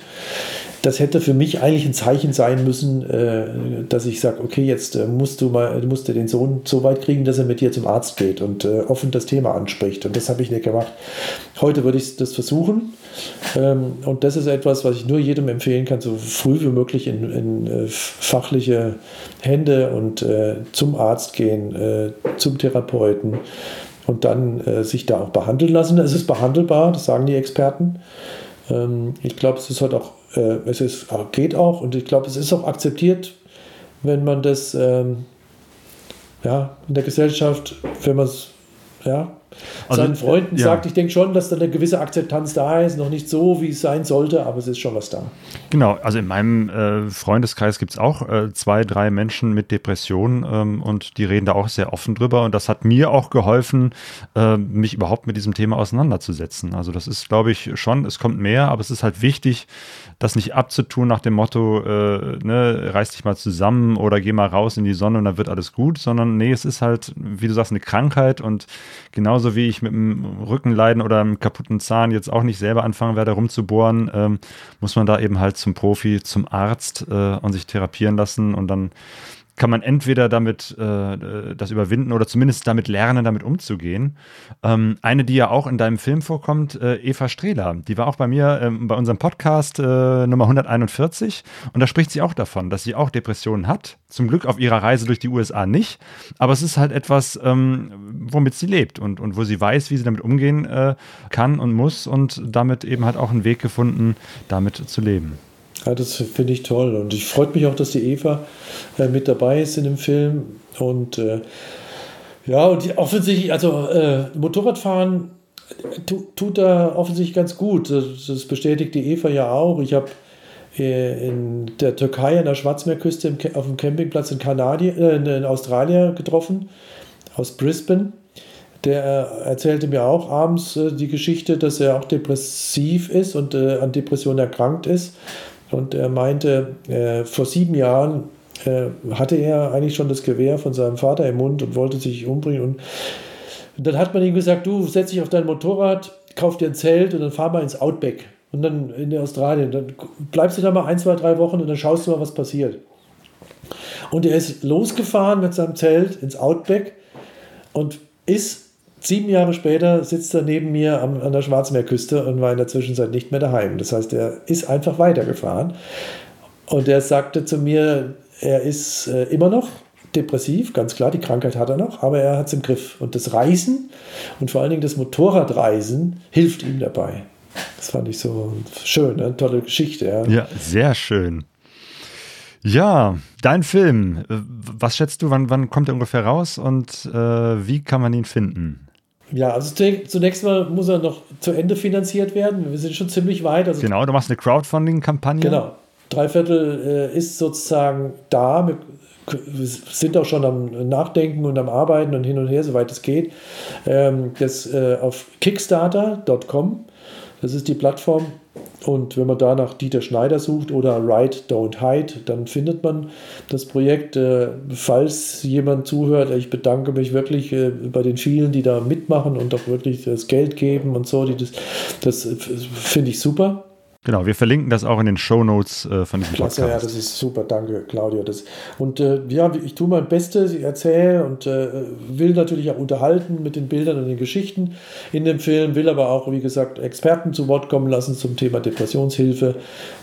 Speaker 4: das hätte für mich eigentlich ein Zeichen sein müssen, äh, dass ich sage, okay, jetzt äh, musst du mal, du den Sohn so weit kriegen, dass er mit dir zum Arzt geht und äh, offen das Thema anspricht. Und das habe ich nicht gemacht. Heute würde ich das versuchen. Ähm, und das ist etwas, was ich nur jedem empfehlen kann, so früh wie möglich in, in fachliche Hände und zum Arzt gehen, zum Therapeuten und dann sich da auch behandeln lassen. Es ist behandelbar, das sagen die Experten. Ähm, ich glaube, es ist halt auch äh, es ist, geht auch und ich glaube, es ist auch akzeptiert, wenn man das ähm, ja, in der Gesellschaft, wenn man es ja, also, seinen Freunden ja. sagt, ich denke schon, dass da eine gewisse Akzeptanz da ist, noch nicht so, wie es sein sollte, aber es ist schon was da.
Speaker 2: Genau, also in meinem äh, Freundeskreis gibt es auch äh, zwei, drei Menschen mit Depressionen ähm, und die reden da auch sehr offen drüber und das hat mir auch geholfen, äh, mich überhaupt mit diesem Thema auseinanderzusetzen. Also das ist, glaube ich, schon, es kommt mehr, aber es ist halt wichtig, das nicht abzutun nach dem Motto, äh, ne, reiß dich mal zusammen oder geh mal raus in die Sonne und dann wird alles gut, sondern nee, es ist halt, wie du sagst, eine Krankheit und genauso wie ich mit einem Rückenleiden oder einem kaputten Zahn jetzt auch nicht selber anfangen werde rumzubohren, ähm, muss man da eben halt zum Profi, zum Arzt äh, und sich therapieren lassen. Und dann kann man entweder damit äh, das überwinden oder zumindest damit lernen, damit umzugehen. Ähm, eine, die ja auch in deinem Film vorkommt, äh, Eva Strehler, die war auch bei mir ähm, bei unserem Podcast äh, Nummer 141 und da spricht sie auch davon, dass sie auch Depressionen hat. Zum Glück auf ihrer Reise durch die USA nicht, aber es ist halt etwas, ähm, womit sie lebt und, und wo sie weiß, wie sie damit umgehen äh, kann und muss und damit eben hat auch einen Weg gefunden, damit zu leben.
Speaker 4: Ja, das finde ich toll. Und ich freue mich auch, dass die Eva äh, mit dabei ist in dem Film. Und äh, ja, und die offensichtlich, also äh, Motorradfahren tu, tut da offensichtlich ganz gut. Das, das bestätigt die Eva ja auch. Ich habe äh, in der Türkei an der Schwarzmeerküste auf dem Campingplatz in, Kanadien, äh, in Australien getroffen, aus Brisbane der erzählte mir auch abends äh, die Geschichte, dass er auch depressiv ist und äh, an Depressionen erkrankt ist. Und er meinte, äh, vor sieben Jahren äh, hatte er eigentlich schon das Gewehr von seinem Vater im Mund und wollte sich umbringen. Und dann hat man ihm gesagt, du setz dich auf dein Motorrad, kauf dir ein Zelt und dann fahr mal ins Outback. Und dann in Australien. Dann bleibst du da mal ein, zwei, drei Wochen und dann schaust du mal, was passiert. Und er ist losgefahren mit seinem Zelt ins Outback und ist sieben Jahre später sitzt er neben mir am, an der Schwarzmeerküste und war in der Zwischenzeit nicht mehr daheim. Das heißt, er ist einfach weitergefahren. Und er sagte zu mir, er ist äh, immer noch depressiv, ganz klar, die Krankheit hat er noch, aber er hat es im Griff. Und das Reisen und vor allen Dingen das Motorradreisen hilft ihm dabei. Das fand ich so schön, eine tolle Geschichte. Ja,
Speaker 2: ja sehr schön. Ja, dein Film. Was schätzt du, wann, wann kommt er ungefähr raus und äh, wie kann man ihn finden?
Speaker 4: Ja, also zunächst mal muss er noch zu Ende finanziert werden. Wir sind schon ziemlich weit. Also
Speaker 2: genau, du machst eine Crowdfunding-Kampagne.
Speaker 4: Genau. Drei Viertel äh, ist sozusagen da. Wir, wir, sind auch schon am Nachdenken und am Arbeiten und hin und her, soweit es geht. Ähm, das äh, auf kickstarter.com das ist die Plattform. Und wenn man da nach Dieter Schneider sucht oder Write, Don't Hide, dann findet man das Projekt. Äh, falls jemand zuhört, ich bedanke mich wirklich äh, bei den vielen, die da mitmachen und auch wirklich das Geld geben und so. das das finde ich super.
Speaker 2: Genau, wir verlinken das auch in den Show Notes äh, von diesem
Speaker 4: Klasse, Podcast. Ja, das ist super, danke Claudia. Das, und äh, ja, ich tue mein Bestes, ich erzähle und äh, will natürlich auch unterhalten mit den Bildern und den Geschichten in dem Film, will aber auch, wie gesagt, Experten zu Wort kommen lassen zum Thema Depressionshilfe.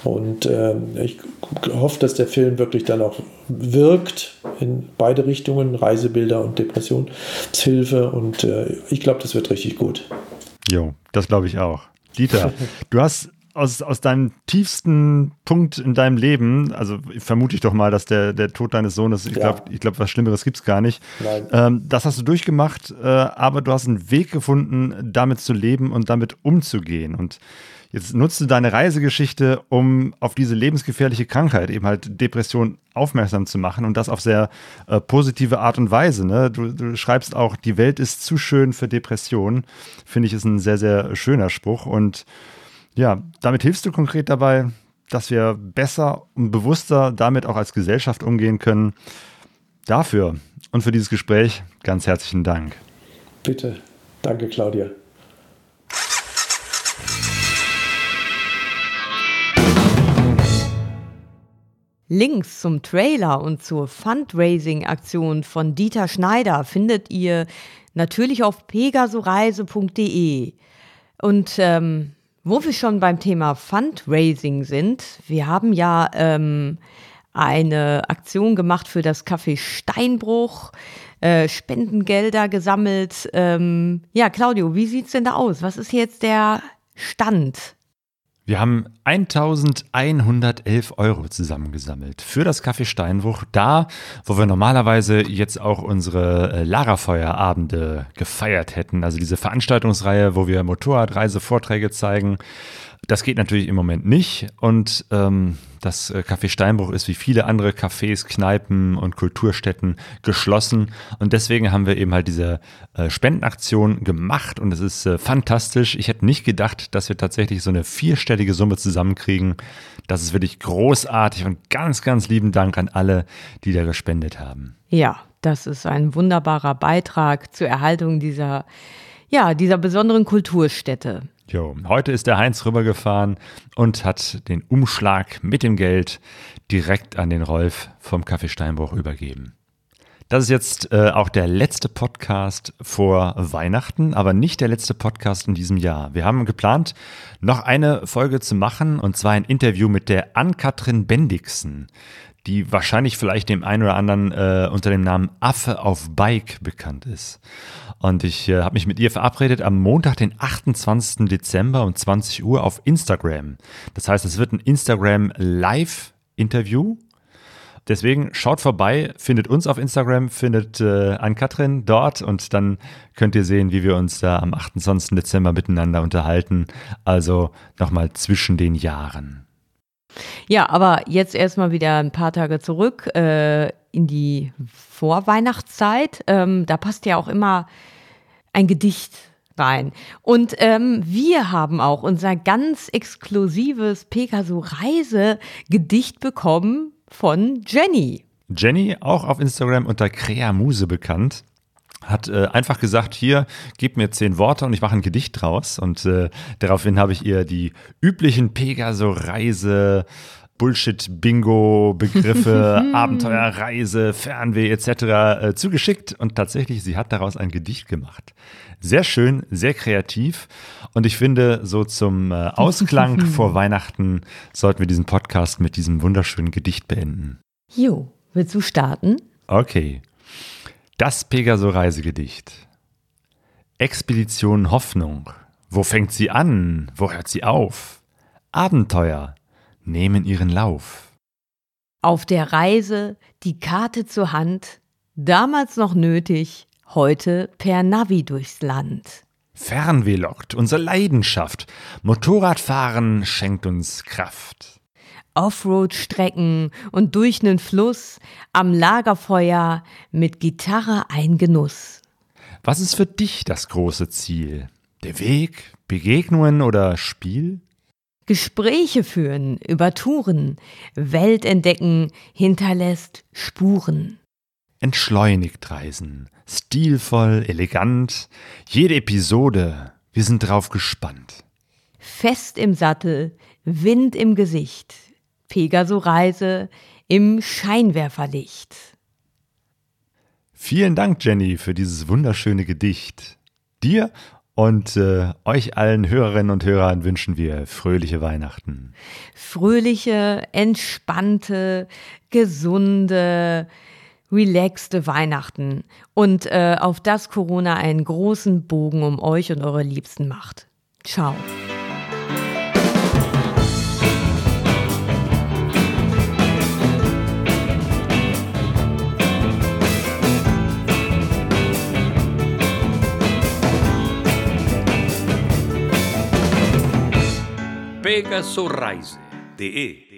Speaker 4: Und ähm, ich hoffe, dass der Film wirklich dann auch wirkt in beide Richtungen, Reisebilder und Depressionshilfe. Und äh, ich glaube, das wird richtig gut.
Speaker 2: Jo, das glaube ich auch. Dieter, du hast aus, aus deinem tiefsten Punkt in deinem Leben, also vermute ich doch mal, dass der, der Tod deines Sohnes, ich glaube, ich glaub, was Schlimmeres gibt es gar nicht. Ähm, das hast du durchgemacht, äh, aber du hast einen Weg gefunden, damit zu leben und damit umzugehen. Und jetzt nutzt du deine Reisegeschichte, um auf diese lebensgefährliche Krankheit, eben halt Depression, aufmerksam zu machen und das auf sehr äh, positive Art und Weise. Ne? Du, du, schreibst auch, die Welt ist zu schön für Depressionen. Finde ich, ist ein sehr, sehr schöner Spruch und ja, damit hilfst du konkret dabei, dass wir besser und bewusster damit auch als Gesellschaft umgehen können. Dafür und für dieses Gespräch ganz herzlichen Dank.
Speaker 4: Bitte. Danke, Claudia.
Speaker 1: Links zum Trailer und zur Fundraising-Aktion von Dieter Schneider findet ihr natürlich auf pegasoreise.de. Und ähm, wo wir schon beim Thema Fundraising sind, wir haben ja ähm, eine Aktion gemacht für das Café Steinbruch, äh, Spendengelder gesammelt. Ähm, ja, Claudio, wie sieht es denn da aus? Was ist jetzt der Stand?
Speaker 2: Wir haben 1111 Euro zusammengesammelt für das Café Steinbruch, da, wo wir normalerweise jetzt auch unsere äh, Lagerfeuerabende gefeiert hätten. Also diese Veranstaltungsreihe, wo wir Motorradreise-Vorträge zeigen. Das geht natürlich im Moment nicht. Und ähm, das äh, Café Steinbruch ist wie viele andere Cafés, Kneipen und Kulturstätten geschlossen. Und deswegen haben wir eben halt diese äh, Spendenaktion gemacht. Und es ist äh, fantastisch. Ich hätte nicht gedacht, dass wir tatsächlich so eine vierstellige Summe zusammenkriegen. Das ist wirklich großartig und ganz, ganz lieben Dank an alle, die da gespendet haben.
Speaker 1: Ja, das ist ein wunderbarer Beitrag zur Erhaltung dieser, ja, dieser besonderen Kulturstätte.
Speaker 2: Jo, heute ist der Heinz rübergefahren und hat den Umschlag mit dem Geld direkt an den Rolf vom Café Steinbruch übergeben. Das ist jetzt äh, auch der letzte Podcast vor Weihnachten, aber nicht der letzte Podcast in diesem Jahr. Wir haben geplant, noch eine Folge zu machen, und zwar ein Interview mit der Ann-Kathrin Bendixen die wahrscheinlich vielleicht dem einen oder anderen äh, unter dem Namen Affe auf Bike bekannt ist. Und ich äh, habe mich mit ihr verabredet am Montag, den 28. Dezember um 20 Uhr auf Instagram. Das heißt, es wird ein Instagram Live-Interview. Deswegen schaut vorbei, findet uns auf Instagram, findet äh, Ann-Kathrin dort und dann könnt ihr sehen, wie wir uns da am 28. Dezember miteinander unterhalten. Also nochmal zwischen den Jahren.
Speaker 1: Ja, aber jetzt erstmal wieder ein paar Tage zurück äh, in die Vorweihnachtszeit. Ähm, da passt ja auch immer ein Gedicht rein. Und ähm, wir haben auch unser ganz exklusives Pegaso Reise Gedicht bekommen von Jenny.
Speaker 2: Jenny, auch auf Instagram unter Creamuse bekannt, hat äh, einfach gesagt, hier, gib mir zehn Worte und ich mache ein Gedicht draus. Und äh, daraufhin habe ich ihr die üblichen Pegaso-Reise, Bullshit-Bingo-Begriffe, Abenteuerreise, Fernweh etc. Äh, zugeschickt. Und tatsächlich, sie hat daraus ein Gedicht gemacht. Sehr schön, sehr kreativ. Und ich finde, so zum äh, Ausklang vor Weihnachten sollten wir diesen Podcast mit diesem wunderschönen Gedicht beenden.
Speaker 1: Jo, willst du starten?
Speaker 2: Okay. Das Pegaso-Reisegedicht. Expedition Hoffnung. Wo fängt sie an? Wo hört sie auf? Abenteuer nehmen ihren Lauf.
Speaker 1: Auf der Reise die Karte zur Hand, damals noch nötig, heute per Navi durchs Land.
Speaker 2: Fernweh lockt unsere Leidenschaft. Motorradfahren schenkt uns Kraft.
Speaker 1: Offroad-Strecken und durch nen Fluss, am Lagerfeuer mit Gitarre ein Genuss.
Speaker 2: Was ist für dich das große Ziel? Der Weg, Begegnungen oder Spiel?
Speaker 1: Gespräche führen über Touren, Welt entdecken, hinterlässt Spuren.
Speaker 2: Entschleunigt reisen, stilvoll, elegant, jede Episode, wir sind drauf gespannt.
Speaker 1: Fest im Sattel, Wind im Gesicht, Pegaso-Reise im Scheinwerferlicht.
Speaker 2: Vielen Dank, Jenny, für dieses wunderschöne Gedicht. Dir und äh, euch allen Hörerinnen und Hörern wünschen wir fröhliche Weihnachten.
Speaker 1: Fröhliche, entspannte, gesunde, relaxte Weihnachten und äh, auf das Corona einen großen Bogen um euch und eure Liebsten macht. Ciao.
Speaker 3: pegasoreise.de